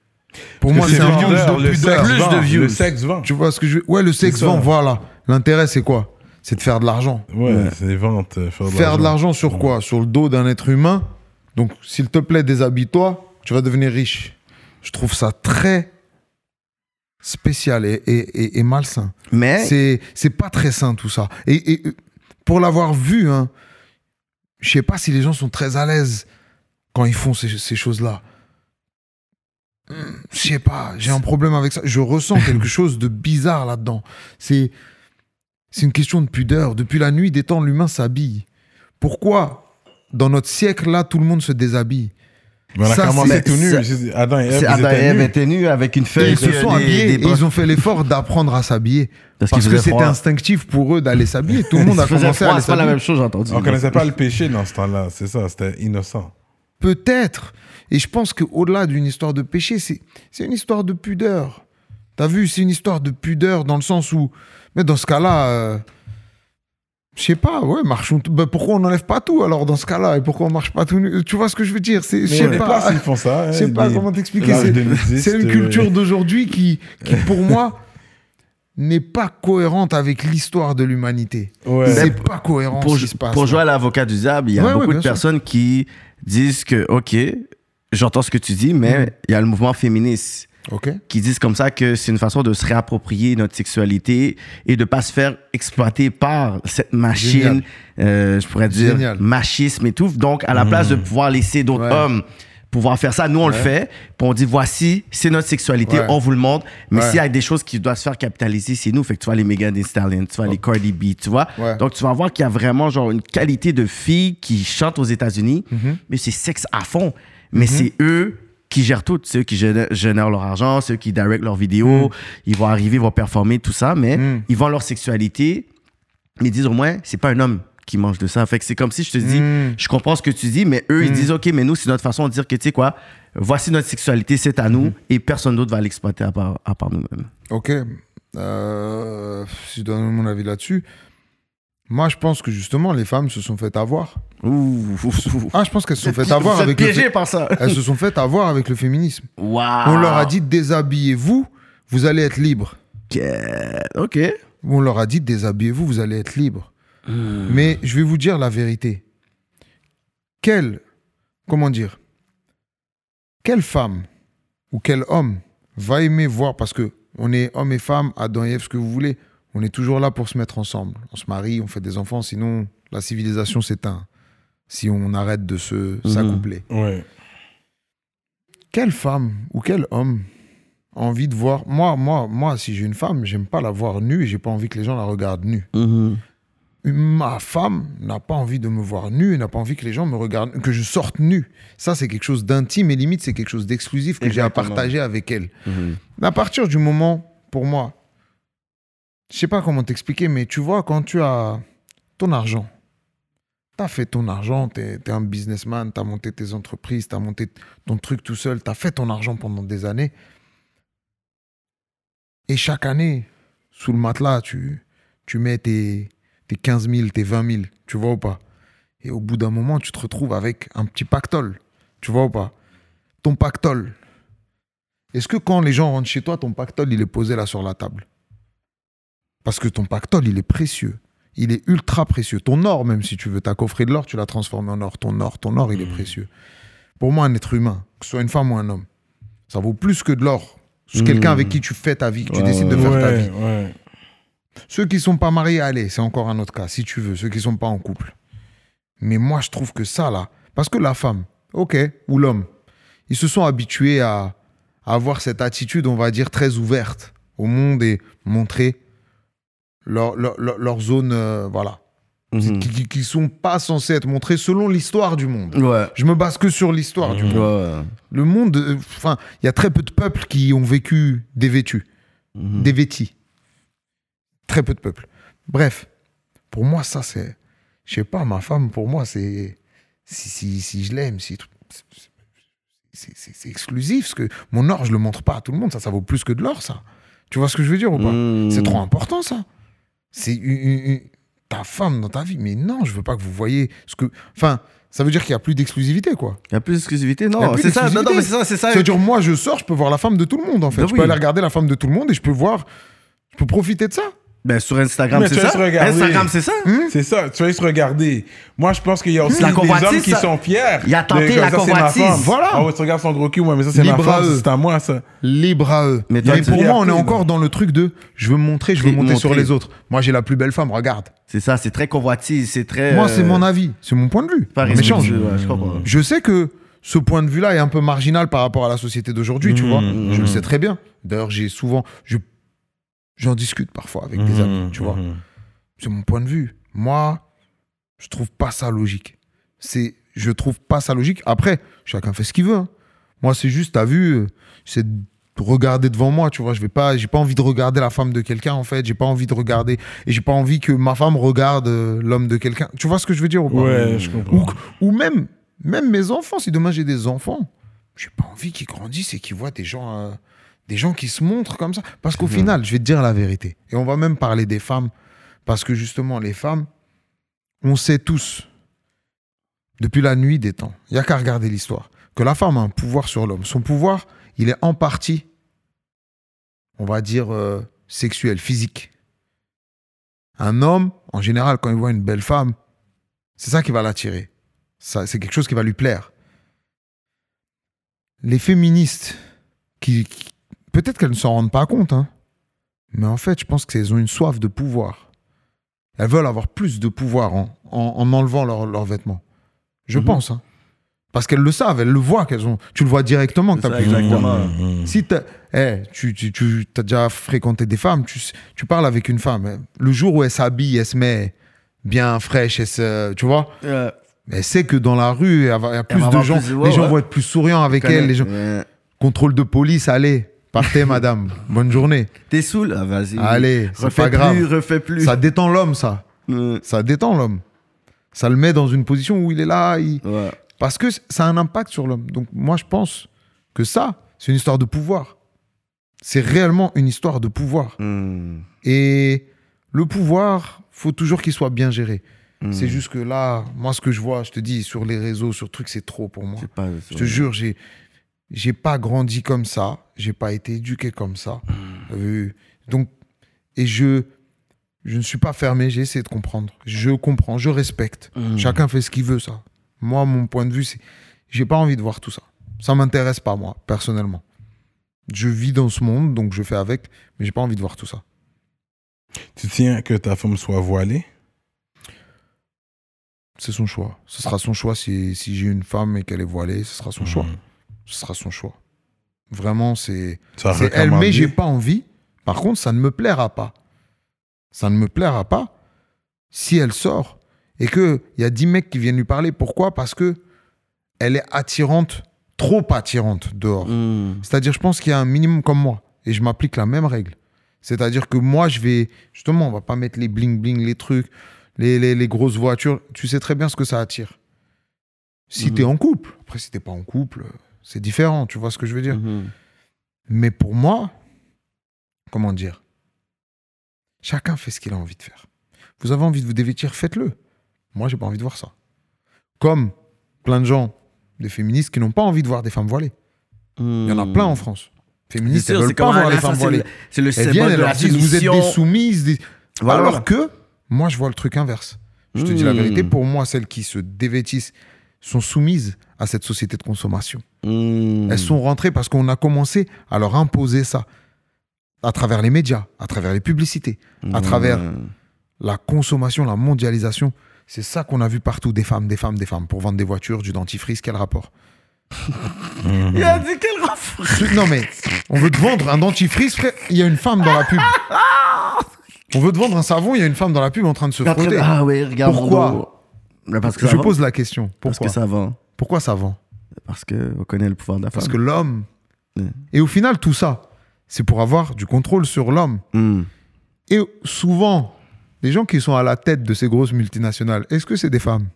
Pour moi, c'est un vendeur, views de le pudeur. sexe vend, de views. Le sexe vend. Tu vois ce que je veux Ouais, le sexe ça. vend, voilà. L'intérêt, c'est quoi? C'est de faire de l'argent. Ouais, c'est des ventes. euh, Faire de Faire de l'argent sur quoi? Sur le dos d'un être humain? Donc, s'il te plaît, déshabille-toi, tu vas devenir riche. Je trouve ça très spécial et, et, et- et malsain. Mais. C'est c'est pas très sain tout ça. Et, et, euh, pour l'avoir vu, hein, je sais pas si les gens sont très à l'aise quand ils font ces, ces choses-là. Je sais pas, j'ai un problème avec ça. Je ressens quelque chose de bizarre là-dedans. C'est c'est une question de pudeur. Depuis la nuit des temps, l'humain s'habille. Pourquoi dans notre siècle là, tout le monde se déshabille? On a Ça, commencé c'est- tout nu. Adam et Ève, Adam et étaient Ève nus. étaient nus avec une Et feuille. ils se sont des- habillés des et ils ont fait l'effort d'apprendre à s'habiller. Parce que c'était instinctif pour eux d'aller s'habiller. Tout le monde a commencé à aller C'est pas la s'habiller. même chose, j'ai entendu. On connaissait pas le péché dans ce temps-là. C'est ça, c'était innocent. Peut-être. Et je pense qu'au-delà d'une histoire de péché, c'est c'est une histoire de pudeur. T'as vu, c'est une histoire de pudeur dans le sens où. Mais dans ce cas-là. euh, je sais pas, ouais, marchons. bah, pourquoi on n'enlève pas tout alors dans ce cas-là Et pourquoi on marche pas tout nu? Tu vois ce que je veux dire? C'est, je sais pas. ils font ça. hein, Je sais pas comment t'expliquer. C'est, une euh, culture d'aujourd'hui qui, qui, pour moi, n'est pas cohérente avec l'histoire de l'humanité. Ouais. C'est pas cohérent pour, ce qui se passe. pour là. jouer à l'avocat du diable, il y a Ouais, beaucoup de sûr. personnes qui disent que, OK, j'entends ce que tu dis, mais Mhm. il y a le mouvement féministe Ok. qui disent comme ça que c'est une façon de se réapproprier notre sexualité et de pas se faire exploiter par cette machine, euh, je pourrais dire, Génial. machisme et tout. Donc, à la place de pouvoir laisser d'autres Ouais. hommes pouvoir faire ça, nous, on le fait. Puis on dit, voici, c'est notre sexualité, Ouais. on vous le montre. Mais Ouais. s'il y a des choses qui doivent se faire capitaliser, c'est nous. Fait que tu vois les Megan Thee Stallion, tu vois les Cardi B, tu vois. Ouais. Donc, tu vas voir qu'il y a vraiment genre une qualité de filles qui chantent aux États-Unis, Mhm. mais c'est sexe à fond. Mais c'est eux qui gèrent tout. C'est eux qui génèrent, leur argent, c'est eux qui directent leurs vidéos. Ils vont arriver, ils vont performer, tout ça, mais Mhm. ils vendent leur sexualité. Mais ils disent au moins, c'est pas un homme qui mange de ça. Fait que c'est comme si je te dis, Mhm. je comprends ce que tu dis, mais eux, ils disent, OK, mais nous, c'est notre façon de dire que, tu sais quoi, voici notre sexualité, c'est à nous, et personne d'autre va l'exploiter à part, à part nous-mêmes. Ok. Euh, si je donne mon avis là-dessus, Moi, je pense que justement, les femmes se sont fait avoir. Ouh, ouh, ouh. Ah, je pense qu'elles se sont fait Vous avoir avec le par ça. Elles se sont fait avoir avec le féminisme. Waouh. On leur a dit déshabillez-vous, vous allez être libre. Ok. On leur a dit déshabillez-vous, vous allez être libre. Hmm. Mais je vais vous dire la vérité. Quelle, comment dire, quelle femme ou quel homme va aimer voir, parce que on est homme et femme, Adam et Ève, ce que vous voulez, on est toujours là pour se mettre ensemble. On se marie, on fait des enfants, sinon la civilisation s'éteint. Si on arrête de se s'accoupler. Ouais. Quelle femme ou quel homme a envie de voir moi moi moi si j'ai une femme j'aime pas la voir nue et j'ai pas envie que les gens la regardent nue Mhm. Ma femme n'a pas envie de me voir nue et n'a pas envie que les gens me regardent que je sorte nue ça c'est quelque chose d'intime et limite c'est quelque chose d'exclusif que j'ai à partager avec elle Mhm. À partir du moment pour moi je sais pas comment t'expliquer mais tu vois quand tu as ton argent T'as fait ton argent, t'es es un businessman, t'as monté tes entreprises, t'as monté ton truc tout seul, t'as fait ton argent pendant des années. Et chaque année, sous le matelas, tu, tu mets tes, tes 15 000, tes 20 000, tu vois ou pas? Et au bout d'un moment, tu te retrouves avec un petit pactole, tu vois ou pas? Ton pactole. Est-ce que quand les gens rentrent chez toi, ton pactole, il est posé là sur la table? Parce que ton pactole, il est précieux. Il est ultra précieux. Ton or, même si tu veux, ta coffret de l'or, tu l'as transformé en or. Ton or, ton or, il est précieux. Pour moi, un être humain, que ce soit une femme ou un homme, ça vaut plus que de l'or. C'est Mmh. quelqu'un avec qui tu fais ta vie, que tu Ouais, décides de ouais, faire ta vie. ouais. Ceux qui sont pas mariés, allez, c'est encore un autre cas, si tu veux. Ceux qui sont pas en couple. Mais moi, je trouve que ça, là, parce que la femme, ok, ou l'homme, ils se sont habitués à, à avoir cette attitude, on va dire, très ouverte au monde et montrer leur, leur, leur- leur zone, euh, voilà, Mhm. qui, qui, qui sont pas censés être montrées selon l'histoire du monde. Ouais. Je me base que sur l'histoire du monde. Ouais. Le monde, euh, enfin, il y a très peu de peuples qui ont vécu dévêtus, Mhm. dévêtis. Très peu de peuples. Bref, pour moi, ça, c'est. Je sais pas, ma femme, pour moi, c'est. Si, si, si je l'aime, si. c'est- exclusif, parce que mon or, je le montre pas à tout le monde. Ça, ça vaut plus que de l'or, ça. Tu vois ce que je veux dire ou pas? Mhm. C'est trop important, ça. C'est ta femme dans ta vie. Mais non, je veux pas que vous voyez ce que. Enfin, ça veut dire qu'il y a plus d'exclusivité, quoi. Il y a plus d'exclusivité? Non, c'est ça. Non, non, mais c'est ça, c'est ça. Ça veut dire, moi, je sors, je peux voir la femme de tout le monde, en fait. Ben je oui. peux aller regarder la femme de tout le monde et je peux voir. Je peux profiter de ça. Ben, sur Instagram, c'est ça. Instagram, c'est ça. C'est ça, tu vas se regarder. Moi, je pense qu'il y a aussi La des hommes qui ça- sont fiers. Il a tenté de- la ça, convoitise. Voilà. Ah ouais, tu regardes son gros cul, ouais, mais ça, c'est ma femme, eux. c'est à moi, ça. Libre à eux. Mais toi, pour moi, on est encore dans le truc de je veux me montrer, je veux monter sur les autres. Moi, j'ai la plus belle femme, regarde. C'est ça, c'est très convoitise, c'est très. Moi, euh, c'est mon avis, c'est mon point de vue. Pas échange. je sais que ce point de vue-là est un peu marginal par rapport à la société d'aujourd'hui, tu vois. Mhm, Je le sais très bien. D'ailleurs, j'ai souvent. je- J'en discute parfois avec des amis, tu vois. Mhm. C'est mon point de vue. Moi, je trouve pas ça logique. C'est, je trouve pas ça logique. Après, chacun fait ce qu'il veut. hein. Moi, c'est juste, t'as vu, c'est de regarder devant moi, tu vois. Je vais pas, j'ai pas envie de regarder la femme de quelqu'un, en fait. J'ai pas envie de regarder, et j'ai pas envie que ma femme regarde euh, l'homme de quelqu'un. Tu vois ce que je veux dire ou pas? Ouais, je comprends. ou, ou même, même mes enfants, si demain j'ai des enfants, j'ai pas envie qu'ils grandissent et qu'ils voient des gens, euh, des gens qui se montrent comme ça. Parce qu'au final, je vais te dire la vérité. Et on va même parler des femmes. Parce que justement, les femmes, on sait tous, depuis la nuit des temps, il n'y a qu'à regarder l'histoire, que la femme a un pouvoir sur l'homme. Son pouvoir, il est en partie, on va dire, euh, sexuel, physique. Un homme, en général, quand il voit une belle femme, c'est ça qui va l'attirer. C'est quelque chose qui va lui plaire. Les féministes, qui, qui- peut-être qu'elles ne s'en rendent pas compte, hein, mais en fait, je pense qu'elles ont une soif de pouvoir. Elles veulent avoir plus de pouvoir en, en- en enlevant leurs vêtements. Je Mhm. pense. hein. Parce qu'elles le savent, elles le voient, qu'elles ont. Tu le vois directement que as ça, plus de exactement. pouvoir. Mhm. Si t'as- eh, tu, tu, tu as déjà fréquenté des femmes, tu, tu parles avec une femme, eh, le jour où elle s'habille, elle se met bien fraîche, elle se, tu vois, Euh, elle sait que dans la rue, il y a, plus de gens, plus- ouais, les gens vont être plus souriants avec elle, les gens, Ouais. contrôle de police, allez, partez madame, bonne journée, T'es saoul Ah, Vas-y. allez, c'est pas grave, plus, refais plus. ça détend l'homme, ça, ça détend l'homme, ça le met dans une position où il est là, il- Ouais. parce que ça a un impact sur l'homme. Donc moi, je pense que ça, c'est une histoire de pouvoir. C'est réellement une histoire de pouvoir. Hmm. Et Le pouvoir, faut toujours qu'il soit bien géré. Hmm. C'est juste que là, moi, ce que je vois, je te dis, sur les réseaux, sur trucs, c'est trop pour moi. Pas. Je te jure, j'ai j'ai pas grandi comme ça, j'ai pas été éduqué comme ça. Euh, donc et je je ne suis pas fermé, j'ai essayé de comprendre. Je comprends, je respecte. Mm. Chacun fait ce qu'il veut ça. Moi mon point de vue c'est j'ai pas envie de voir tout ça. Ça m'intéresse pas moi personnellement. Je vis dans ce monde donc je fais avec mais j'ai pas envie de voir tout ça. Tu tiens que ta femme soit voilée? C'est son choix. Ce sera son choix si, si j'ai une femme et qu'elle est voilée, ce sera son choix. Ce sera son choix. Vraiment c'est elle, mais j'ai pas envie. Par contre, ça ne me plaira pas. Ça ne me plaira pas si elle sort et qu'il y a 10 mecs qui viennent lui parler. Pourquoi? Parce que elle est attirante, trop attirante dehors. Hmm. C'est-à-dire, je pense qu'il y a un minimum comme moi et je m'applique la même règle. C'est-à-dire que moi, je vais. Justement, on va pas mettre les bling-bling, les trucs, les, les- les grosses voitures. Tu sais très bien ce que ça attire. Si Mhm. t'es en couple, après, si t'es pas en couple, c'est différent. Tu vois ce que je veux dire Mhm. mais pour moi, comment dire Chacun fait ce qu'il a envie de faire. Vous avez envie de vous dévêtir, faites-le. Moi, j'ai pas envie de voir ça. Comme plein de gens, des féministes, qui n'ont pas envie de voir des femmes voilées. Il y en a plein en France. Féministes, C'est elles sûr, veulent pas voir les femmes voilées. C'est le Elles viennent, elles leur disent, vous êtes des soumises. des- Voilà. Alors que, moi, je vois le truc inverse. Je te dis la Hmm. vérité, pour moi, celles qui se dévêtissent sont soumises à cette société de consommation. Hmm. Elles sont rentrées parce qu'on a commencé à leur imposer ça. À travers les médias, à travers les publicités, à Hmm. travers la consommation, la mondialisation. C'est ça qu'on a vu partout, des femmes, des femmes, des femmes, pour vendre des voitures, du dentifrice, quel rapport? Il a dit quel rapport? Non mais, on veut te vendre un dentifrice, frère, il y a une femme dans la pub. On veut te vendre un savon, il y a une femme dans la pub en train de se frotter. Ah oui, regarde. mon Pourquoi Parce que ça Je vend. pose la question. Parce Pourquoi? que ça vend. Pourquoi ça vend? Parce qu'on connaît le pouvoir de la femme. Parce que l'homme... Ouais. Et au final, tout ça, c'est pour avoir du contrôle sur l'homme. Hmm. Et souvent, les gens qui sont à la tête de ces grosses multinationales, est-ce que c'est des femmes?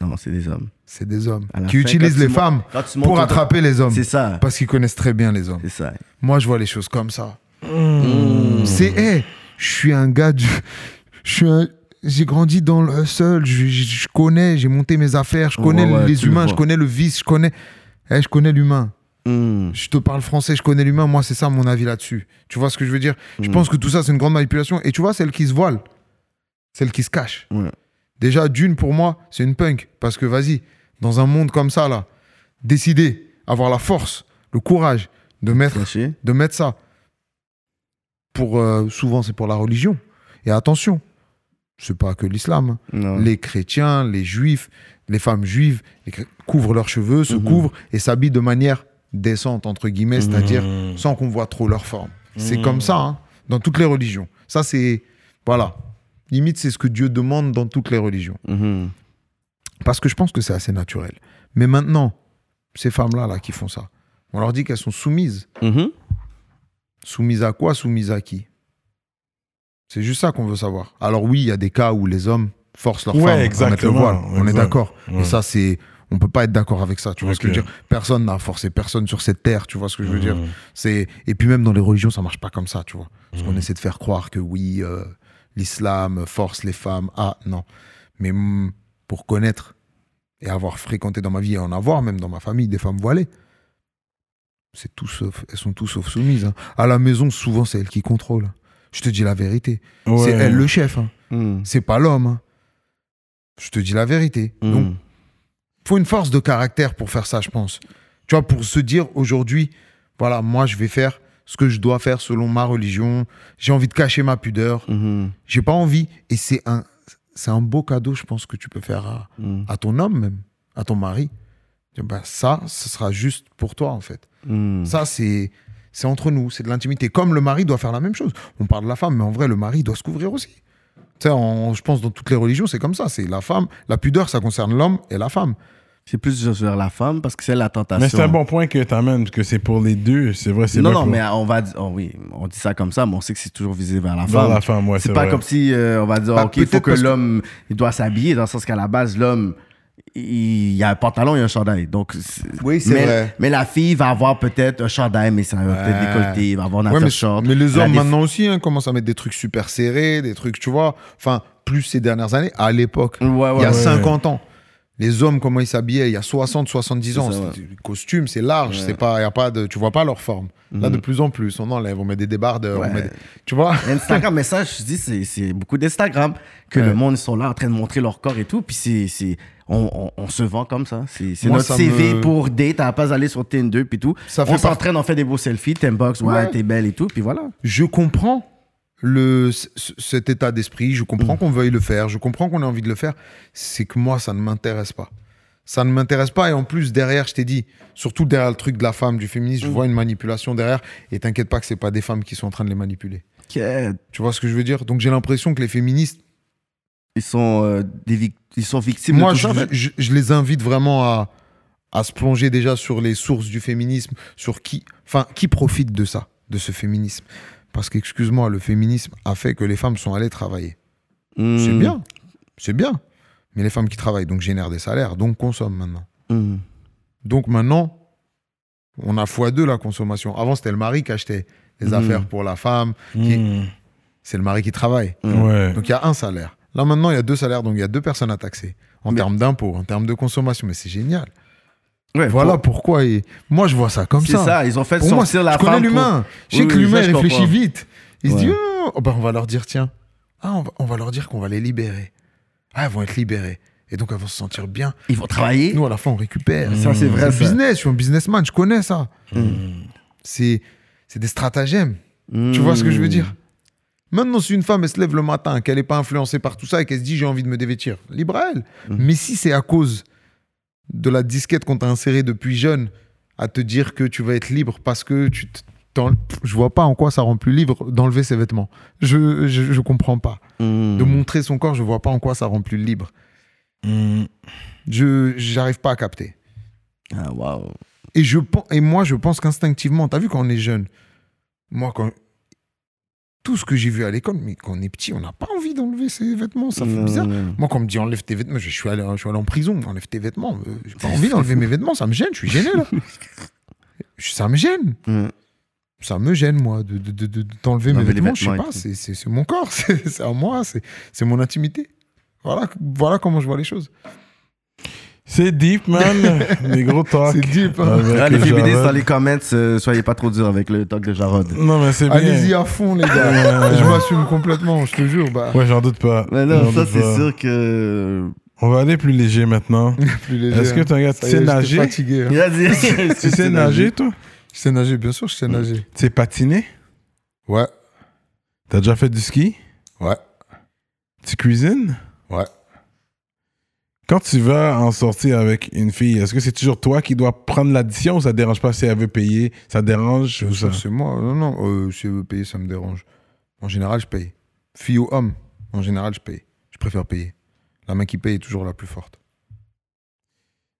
Non, c'est des hommes. C'est des hommes qui fin, utilisent les femmes pour attraper les hommes. C'est ça. Parce qu'ils connaissent très bien les hommes. C'est ça. Moi, je vois les choses comme ça. Hmm. C'est, hé, je suis un gars du. Je suis un. J'ai grandi dans le seul, je, je- je connais, j'ai monté mes affaires, je connais ouais, les le humains, je connais le vice, je connais. Eh, je connais l'humain. Hmm. Je te parle français, je connais l'humain. Moi, c'est ça mon avis là-dessus. Tu vois ce que je veux dire? Je Mm. pense que tout ça, c'est une grande manipulation. Et tu vois, celle qui se voile, celle qui se cache. Ouais. Déjà, d'une, pour moi, c'est une punk. Parce que, vas-y, dans un monde comme ça, là, décider, avoir la force, le courage de mettre, de mettre ça. Pour, euh, souvent, c'est pour la religion. Et attention, c'est pas que l'islam. hein. Non. Les chrétiens, les juifs, les femmes juives les couvrent leurs cheveux, se Mhm. couvrent et s'habillent de manière décente, entre guillemets, c'est-à-dire Mhm. sans qu'on voit trop leur forme. C'est Mhm. comme ça, hein, dans toutes les religions. Ça, c'est. Voilà. Limite, c'est ce que Dieu demande dans toutes les religions. Parce que je pense que c'est assez naturel. Mais maintenant, ces femmes-là là, qui font ça, on leur dit qu'elles sont soumises. Soumises à quoi? Soumises à qui? C'est juste ça qu'on veut savoir. Alors oui, il y a des cas où les hommes forcent leurs Ouais, femmes à mettre le voile. On est d'accord. Ouais. Et ça, c'est... On peut pas être d'accord avec ça. Tu vois ce que je veux dire Personne n'a forcé personne sur cette terre. Tu vois ce que je veux dire. C'est Et puis même dans les religions, ça marche pas comme ça, tu vois. Parce qu'on essaie de faire croire que oui, euh, l'islam force les femmes. Ah, non. Mais mm, pour connaître et avoir fréquenté dans ma vie et en avoir même dans ma famille des femmes voilées, c'est tout sauf, elles sont tout sauf soumises. hein. À la maison, souvent, c'est elles qui contrôlent. Je te dis la vérité. C'est elle le chef. hein. Hmm. C'est pas l'homme. hein. Je te dis la vérité. Hmm. Donc, faut une force de caractère pour faire ça, je pense. Tu vois, pour se dire aujourd'hui, voilà, moi, je vais faire ce que je dois faire selon ma religion. J'ai envie de cacher ma pudeur. Mhm. J'ai pas envie. Et c'est un, c'est un beau cadeau, je pense, que tu peux faire à, Hmm. à ton homme même, à ton mari. Bah, ça, ce sera juste pour toi, en fait. Hmm. Ça, c'est, c'est entre nous, c'est de l'intimité. Comme le mari doit faire la même chose. On parle de la femme, mais en vrai, le mari doit se couvrir aussi. Tu sais, en- je pense dans toutes les religions, c'est comme ça. C'est la femme. La pudeur, ça concerne l'homme et la femme. C'est plus vers la femme parce que c'est la tentation. Mais c'est un bon point que tu amènes, que c'est pour les deux. C'est vrai, c'est Non, non, pour- mais on va dire, oh oui, on dit ça comme ça, mais on sait que c'est toujours visé vers la Vers femme. la femme, ouais, c'est pas vrai. comme si euh, on va dire, Bah, ok, il faut que que- l'homme, il doit s'habiller dans le sens qu'à la base, l'homme, il y a un pantalon et un chandail. Donc, c'est- Oui, c'est mais, vrai. Mais la fille va avoir peut-être un chandail, mais ça va peut-être décolleté. Il va avoir un Ouais, mais, short. mais les hommes maintenant aussi hein, commencent à mettre des trucs super serrés, des trucs, tu vois. Enfin, plus ces dernières années, à l'époque, Ouais, ouais, il y a ouais. 50 ans. Les hommes, comment ils s'habillaient il y a 60, 70 ans. C'est ça, ouais. costume, c'est large, c'est pas, y a pas de, tu vois pas leur forme. Là, de plus en plus, on enlève, on met des débardeurs, on. Ouais. met des- tu vois? Instagram, mais ça, je dis, c'est- c'est beaucoup d'Instagram que le monde, ils sont là en train de montrer leur corps et tout. Puis c'est, c'est, on, on, on se vend comme ça. C'est, notre ça CV me- pour date. T'as pas à aller sur Tinder puis tout. Ça on s'entraîne, on fait des beaux selfies. T'inbox, ouais, Ouais. t'es belle et tout. Puis voilà. je comprends le, cet état d'esprit, je Mm. comprends qu'on veuille le faire, je comprends qu'on ait envie de le faire. C'est que moi, ça ne m'intéresse pas. Ça ne m'intéresse pas. Et en plus, derrière, je t'ai dit, surtout derrière le truc de la femme, du féminisme, je Mm. vois une manipulation derrière. Et t'inquiète pas que c'est pas des femmes qui sont en train de les manipuler. Tu vois ce que je veux dire? Donc j'ai l'impression que les féministes, Ils sont, euh, des ils sont victimes moi, de tout je, ça, je- je les invite vraiment à, à se plonger déjà sur les sources du féminisme, sur qui, enfin, qui profite de ça, de ce féminisme? Parce qu'excuse-moi, le féminisme a fait que les femmes sont allées travailler. C'est Mm. bien, c'est bien. Mais les femmes qui travaillent, donc génèrent des salaires, donc consomment maintenant. Mm. Donc maintenant, on a fois deux la consommation. Avant, c'était le mari qui achetait les Mhm. affaires pour la femme. qui- Hmm. C'est le mari qui travaille. Ouais. Donc il y a un salaire. Là maintenant, il y a deux salaires, donc il y a deux personnes à taxer. En Mais- termes d'impôts, en termes de consommation. Mais c'est génial. Ouais, Voilà pour- pourquoi. et- Moi, je vois ça comme C'est ça. ça. Ils ont fait Pour moi, sortir je la connais femme. pour- l'humain. Je sais Oui, que l'humain ça, je réfléchit comprends. vite. Il se dit, oh, oh, ben, on va leur dire, tiens, ah, on, va, on va leur dire qu'on va les libérer. Ah, elles vont être libérées. Et donc, elles vont se sentir bien. Ils vont travailler. Nous, à la fin, on récupère. Ça, c'est vrai, C'est ça. business. Je suis un businessman. Je connais ça. C'est c'est des stratagèmes. Tu vois ce que je veux dire? Maintenant, si une femme, elle se lève le matin, qu'elle n'est pas influencée par tout ça et qu'elle se dit j'ai envie de me dévêtir, libre à elle. Mais si c'est à cause de la disquette qu'on t'a insérée depuis jeune à te dire que tu vas être libre parce que tu je vois pas en quoi ça rend plus libre d'enlever ses vêtements. Je, je, je comprends pas. Mm. De montrer son corps, je vois pas en quoi ça rend plus libre. Hmm. Je j'arrive pas à capter. Ah, waouh. Et, je, et moi, je pense qu'instinctivement, t'as vu quand on est jeune, moi, quand tout ce que j'ai vu à l'école, mais quand on est petit, on n'a pas envie d'enlever ses vêtements, ça fait Non, bizarre. non. Moi, quand on me dit enlève tes vêtements, je suis allé, je suis allé en prison, enlève tes vêtements. euh, J'ai pas envie d'enlever mes vêtements, ça me gêne, je suis gêné là. Ça me gêne. Mm. Ça me gêne, moi, de, de, de- de- d'enlever mes les vêtements. Je sais vêtements pas, c'est, c'est, c'est mon corps, c'est, c'est à moi, c'est, c'est mon intimité. Voilà, voilà comment je vois les choses. C'est deep, man. Les gros talks. C'est deep, hein. Avec Ah, les le féministes dans les comments, euh, soyez pas trop durs avec le talk de Jarod. Non, mais c'est bien. Allez-y à fond, les gars. je m'assume complètement, je te jure. Bah, Ouais, j'en doute pas. Mais non, ça, c'est sûr que. On va aller plus léger maintenant. plus léger. Est-ce que hein. tu regardes, tu sais nager fatigué. hein. Tu sais nager, toi Je sais nager, bien sûr, je sais nager. Tu sais patiner Ouais, T'as déjà fait du ski ouais, Tu cuisines ouais. Quand tu vas en sortir avec une fille, est-ce que c'est toujours toi qui dois prendre l'addition ou ça te dérange pas si elle veut payer? Ça te dérange ou ça? C'est moi. Non, non, euh, si elle veut payer, ça me dérange. En général, je paye. Fille ou homme, en général, je paye. Je préfère payer. La main qui paye est toujours la plus forte.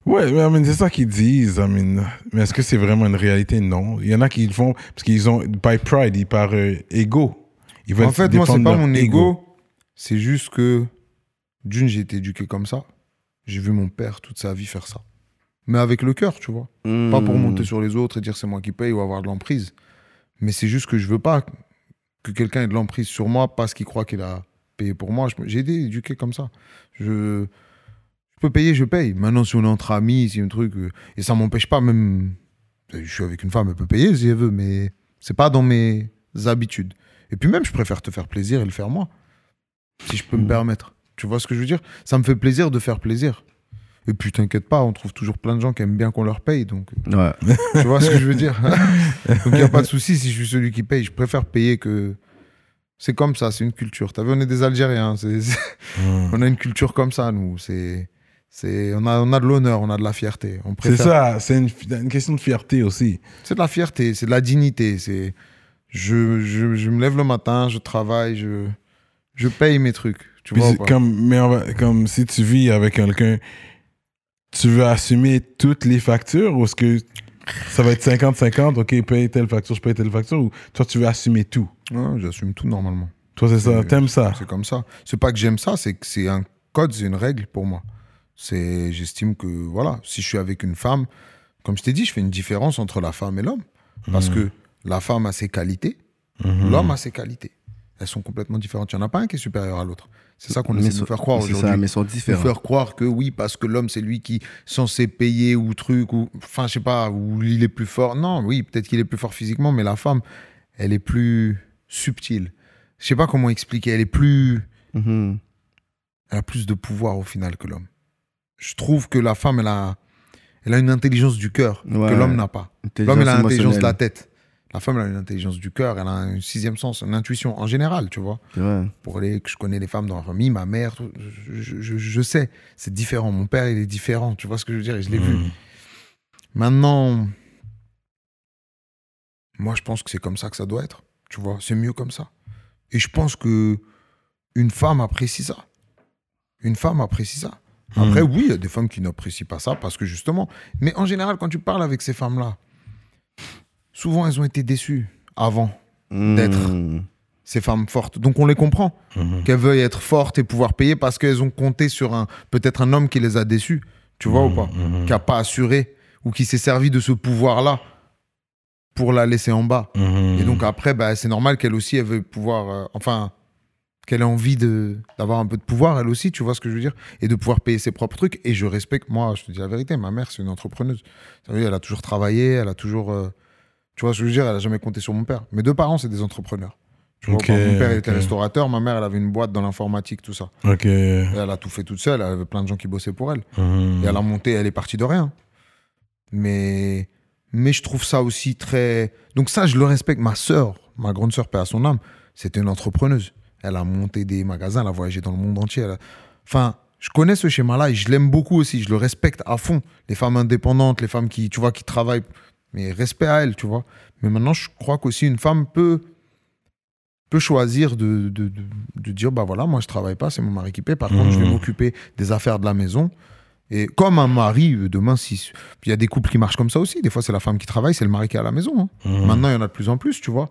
Ouais, mais I mean, c'est ça qu'ils disent. I mean. Mais est-ce que c'est vraiment une réalité? Non. Il y en a qui le font parce qu'ils ont, by pride, ils par euh, ego. Ils veulent En fait, moi, c'est pas mon ego. C'est juste que, d'une, j'ai été éduqué comme ça. J'ai vu mon père toute sa vie faire ça. Mais avec le cœur, tu vois. Pas pour Hmm. monter sur les autres et dire c'est moi qui paye ou avoir de l'emprise. Mais c'est juste que je veux pas que quelqu'un ait de l'emprise sur moi parce qu'il croit qu'il a payé pour moi. J'ai été éduqué comme ça. Je, je peux payer, je paye. Maintenant, si on est entre amis, si un truc. euh, et ça m'empêche pas, même. Je suis avec une femme, elle peut payer si elle veut, mais c'est pas dans mes habitudes. Et puis même, je préfère te faire plaisir et le faire moi. Si je peux me Mhm. permettre. Tu vois ce que je veux dire? Ça me fait plaisir de faire plaisir. Et puis t'inquiète pas, on trouve toujours plein de gens qui aiment bien qu'on leur paye. Donc, Ouais. tu vois ce que je veux dire? Donc il n'y a pas de souci si je suis celui qui paye. Je préfère payer que. C'est comme ça, c'est une culture. T'as vu, on est des Algériens. c'est- Hmm. On a une culture comme ça, nous. C'est, c'est, on, a, on a de l'honneur, on a de la fierté. On C'est ça, c'est une, une question de fierté aussi. C'est de la fierté, c'est de la dignité. C'est, je, je, je me lève le matin, je travaille, je, je paye mes trucs. Tu vois pas? comme, mais va- comme si tu vis avec quelqu'un, tu veux assumer toutes les factures ou est-ce que ça va être 50-50, ok, paye telle facture, je paye telle facture, ou toi tu veux assumer tout? Ouais, J'assume tout normalement. Toi c'est ça, t'aimes ça? C'est comme ça. C'est pas que j'aime ça, c'est que c'est un code, c'est une règle pour moi. C'est, j'estime que, voilà, si je suis avec une femme, comme je t'ai dit, je fais une différence entre la femme et l'homme. Parce Mhm. que la femme a ses qualités, l'homme a ses qualités. Elles sont complètement différentes. Il n'y en a pas un qui est supérieur à l'autre. C'est ça qu'on essaie de nous faire croire c'est aujourd'hui. ça, mais sont Nous différents. faire croire que oui, parce que l'homme, c'est lui qui est censé payer ou truc, ou enfin, je sais pas, ou il est plus fort. Non, oui, peut-être qu'il est plus fort physiquement, mais la femme, elle est plus subtile. Je sais pas comment expliquer. Elle est plus. Mhm. Elle a plus de pouvoir au final que l'homme. Je trouve que la femme, elle a, elle a une intelligence du cœur Ouais. que l'homme n'a pas. L'homme, il a l'intelligence de la tête. La femme, elle a une intelligence du cœur, elle a un sixième sens, une intuition en général, tu vois. Pour les, que je connais les femmes dans la famille, ma mère, je, je- je sais, c'est différent. Mon père, il est différent, tu vois ce que je veux dire, et je l'ai vu. Mhm. Maintenant, moi, je pense que c'est comme ça que ça doit être. Tu vois, c'est mieux comme ça. Et je pense que une femme apprécie ça. Une femme apprécie ça. Après, oui, il y a des femmes qui n'apprécient pas ça parce que justement. Mais en général, quand tu parles avec ces femmes-là, souvent elles ont été déçues avant, D'être. Mhm. ces femmes fortes. Donc on les comprend. Mhm. Qu'elles veuillent être fortes et pouvoir payer parce qu'elles ont compté sur un peut-être un homme qui les a déçues. Tu vois ou pas Mhm. Qui n'a pas assuré ou qui s'est servi de ce pouvoir-là pour la laisser en bas. Et donc après, bah, c'est normal qu'elle aussi, elle veut pouvoir, euh, enfin, qu'elle ait envie de d'avoir un peu de pouvoir, elle aussi, tu vois ce que je veux dire, et de pouvoir payer ses propres trucs. Et je respecte, moi, je te dis la vérité, ma mère, c'est une entrepreneuse. Elle a toujours travaillé, elle a toujours, euh, tu vois ce que je veux dire, elle a jamais compté sur mon père. Mes deux parents, c'est des entrepreneurs. Tu vois, mon père était restaurateur, ma mère, elle avait une boîte dans l'informatique, tout ça. Elle a tout fait toute seule, elle avait plein de gens qui bossaient pour elle. Mhm. Et elle a monté, elle est partie de rien. Mais, mais je trouve ça aussi très. Donc, ça, je le respecte. Ma sœur, ma grande sœur, paix à son âme, c'était une entrepreneuse. Elle a monté des magasins, elle a voyagé dans le monde entier. a- Enfin, je connais ce schéma-là et je l'aime beaucoup aussi. Je le respecte à fond. Les femmes indépendantes, les femmes qui, tu vois, qui travaillent. Mais respect à elles, tu vois. Mais maintenant, je crois qu'aussi une femme peut peut choisir de, de, de, de dire bah voilà moi je travaille pas c'est mon mari qui paie par contre je vais Mhm. m'occuper des affaires de la maison et comme un mari euh, demain si il y a des couples qui marchent comme ça aussi des fois c'est la femme qui travaille c'est le mari qui est à la maison hein. Mhm. maintenant il y en a de plus en plus tu vois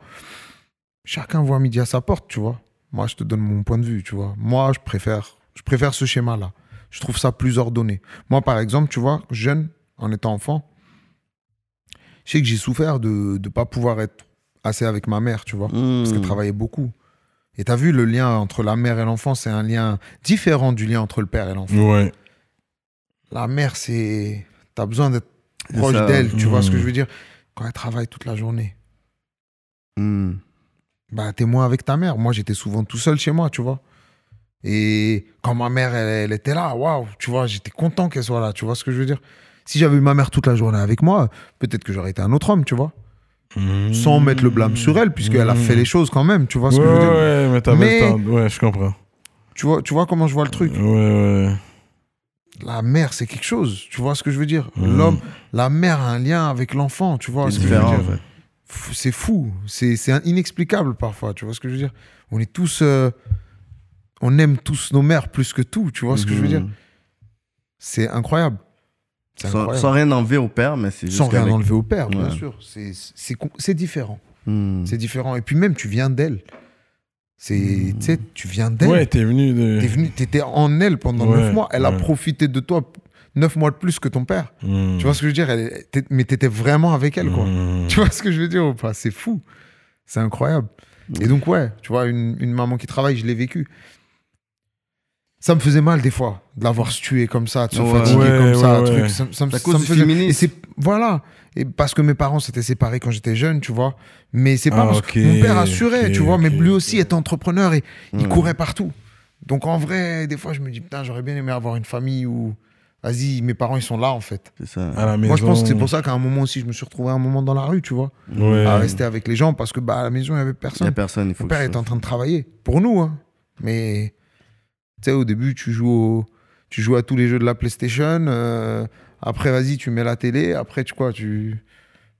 chacun voit midi à sa porte tu vois moi je te donne mon point de vue tu vois moi je préfère je préfère ce schéma là je trouve ça plus ordonné moi par exemple tu vois jeune en étant enfant je sais que j'ai souffert de ne pas pouvoir être assez avec ma mère tu vois parce qu'elle Mhm. travaillait beaucoup. Et t'as vu, le lien entre la mère et l'enfant, c'est un lien différent du lien entre le père et l'enfant. Ouais. La mère, c'est. T'as besoin d'être proche d'elle, tu vois ce que Mhm. je veux dire? Quand elle travaille toute la journée, Mhm. bah, t'es moins avec ta mère. Moi, j'étais souvent tout seul chez moi, tu vois. Et quand ma mère, elle, elle était là, waouh, tu vois, j'étais content qu'elle soit là, tu vois ce que je veux dire? Si j'avais eu ma mère toute la journée avec moi, peut-être que j'aurais été un autre homme, tu vois. Sans mettre le blâme sur elle, puisqu'elle a fait les choses quand même, tu vois ce que je veux dire ouais, mais t'avais Mais-. Ouais, je comprends. tu vois, tu vois comment je vois le truc Ouais, ouais. la mère, c'est quelque chose. Tu vois ce que je veux dire Mhm. L'homme, la mère a un lien avec l'enfant. Tu vois C'est ce que je veux dire en fait. F- C'est fou. C'est inexplicable parfois. Tu vois ce que je veux dire On est tous. euh, on aime tous nos mères plus que tout. Tu vois ce que je veux dire. C'est incroyable. Sans, rien enlever au père, mais c'est juste. Sans rien enlever au père, bien sûr. C'est- différent. Mhm. C'est différent. Et puis même, tu viens d'elle. C'est, tu sais, tu viens d'elle. Ouais, t'es venu de. T'es venu, t'étais en elle pendant Ouais, neuf mois. Elle a profité de toi neuf mois de plus que ton père. Mhm. Tu vois ce que je veux dire? Elle- Mais t'étais vraiment avec elle, quoi. Tu vois ce que je veux dire ou pas? C'est fou. C'est incroyable. Et donc, ouais, tu vois, une, une maman qui travaille, je l'ai vécu. Ça me faisait mal des fois de l'avoir tué comme ça, de se Ouais. fatiguer Ouais, comme ça, ouais, un truc. Ça, ça ça cause me faisait-. Et c'est voilà. Et parce que mes parents s'étaient séparés quand j'étais jeune, tu vois. Mais c'est pas Ah, parce que mon père assurait, tu vois. mais lui aussi était entrepreneur et il Mm. courait partout. Donc en vrai, des fois, je me dis putain, j'aurais bien aimé avoir une famille où, vas-y, mes parents ils sont là en fait. C'est ça. À la maison. Moi, je pense que c'est pour ça qu'à un moment aussi, je me suis retrouvé un moment dans la rue, tu vois, Ouais. à rester avec les gens parce que bah, à la maison, il n'y avait Il n'y personne. a personne, il faut Mon père était en train de travailler pour nous, hein. mais sais, au début, tu joues, au- tu joues à tous les jeux de la PlayStation. euh, après, vas-y, tu mets la télé. Après, tu quoi, tu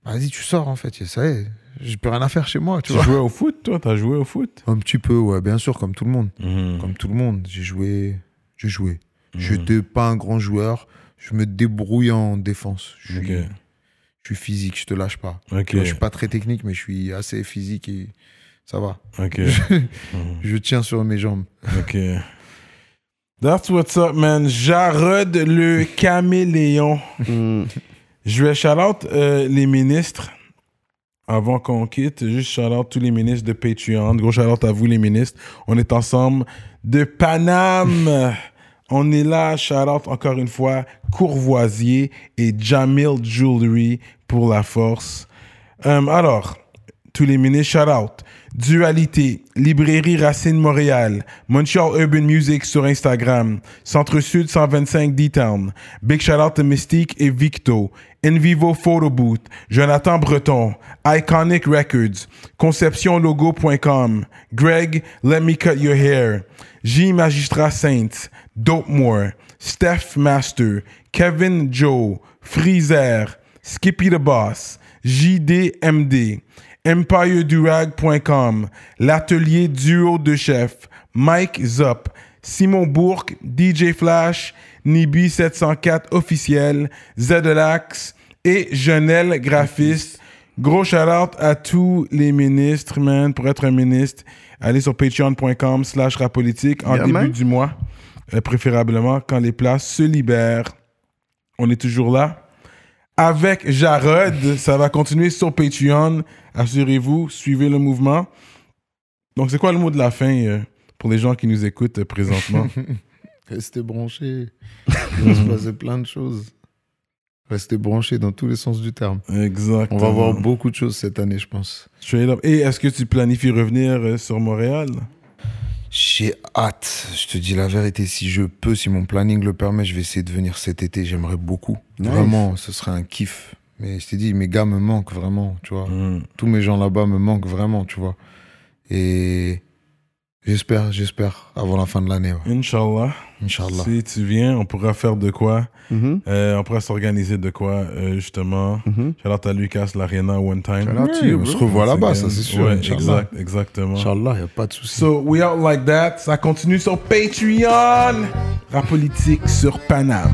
vas-y, tu sors en fait. Et ça y est, j'ai plus rien à faire chez moi, tu Tu vois. jouais au foot, toi T'as joué au foot? Un petit peu, ouais, bien sûr, comme tout le monde. Mhm. Comme tout le monde, j'ai joué, j'ai joué. Mhm. J'étais pas un grand joueur. Je me débrouille en défense. Je suis, Ok. je suis physique, je te lâche pas. Ok. Je suis pas très technique, mais je suis assez physique et ça va. Je, Mhm. je tiens sur mes jambes. Ok. That's what's up, man. Jarod le caméléon. Je vais shout out euh, les ministres avant qu'on quitte. Juste shout out tous les ministres de Patreon. Gros shout out à vous, les ministres. On est ensemble de Paname. On est là, shout out encore une fois, Courvoisier et Jamil Jewelry pour la force. Euh, alors, tous les ministres, shout out. Dualité, Librairie Racine Montréal, Montreal Urban Music sur Instagram, Centre Sud 125 D-Town, Big shout out to Mystique et Victo, Envivo Photo Booth, Jonathan Breton, Iconic Records, ConceptionLogo.com, Greg, Let Me Cut Your Hair, J Magistrat Saints, Dope More, Steph Master, Kevin Joe, Freezer, Skippy the Boss, JDMD, EmpireDurag.com, l'atelier duo de chef, Mike Zop, Simon Bourque, DJ Flash, Nibi 704 officiel, Zedelax et Jeunel graphiste. Gros shout out à tous les ministres, man. Pour être un ministre, allez sur patreon.com slash rapolitique en Yeah, début man. du mois, euh, préférablement quand les places se libèrent. On est toujours là. Avec Jarod, ça va continuer sur Patreon. Assurez-vous, suivez le mouvement. Donc, c'est quoi le mot de la fin euh, pour les gens qui nous écoutent euh, présentement? Restez branchés. Il se passer plein de choses. Restez branchés dans tous les sens du terme. Exactement. On va voir beaucoup de choses cette année, je pense. Et est-ce que tu planifies revenir euh, sur Montréal? J'ai hâte. Je te dis la vérité. Si je peux, si mon planning le permet, je vais essayer de venir cet été. J'aimerais beaucoup. Nice. Vraiment, ce serait un kiff. Mais je t'ai dit, mes gars me manquent vraiment, tu vois. Mm. Tous mes gens là-bas me manquent vraiment, tu vois. Et j'espère, j'espère, avant la fin de l'année. ouais. Inch'Allah. Inch'Allah. Si tu viens, on pourra faire de quoi? Mhm. Euh, on pourra s'organiser de quoi, euh, justement. Shout out à Lucas l'Arena one time. You, on se revoit là-bas, ça c'est sûr. Ouais, exact, exactement. Inch'Allah, y a pas de souci. So, we out like that. Ça continue sur Patreon. Rap politique sur Paname.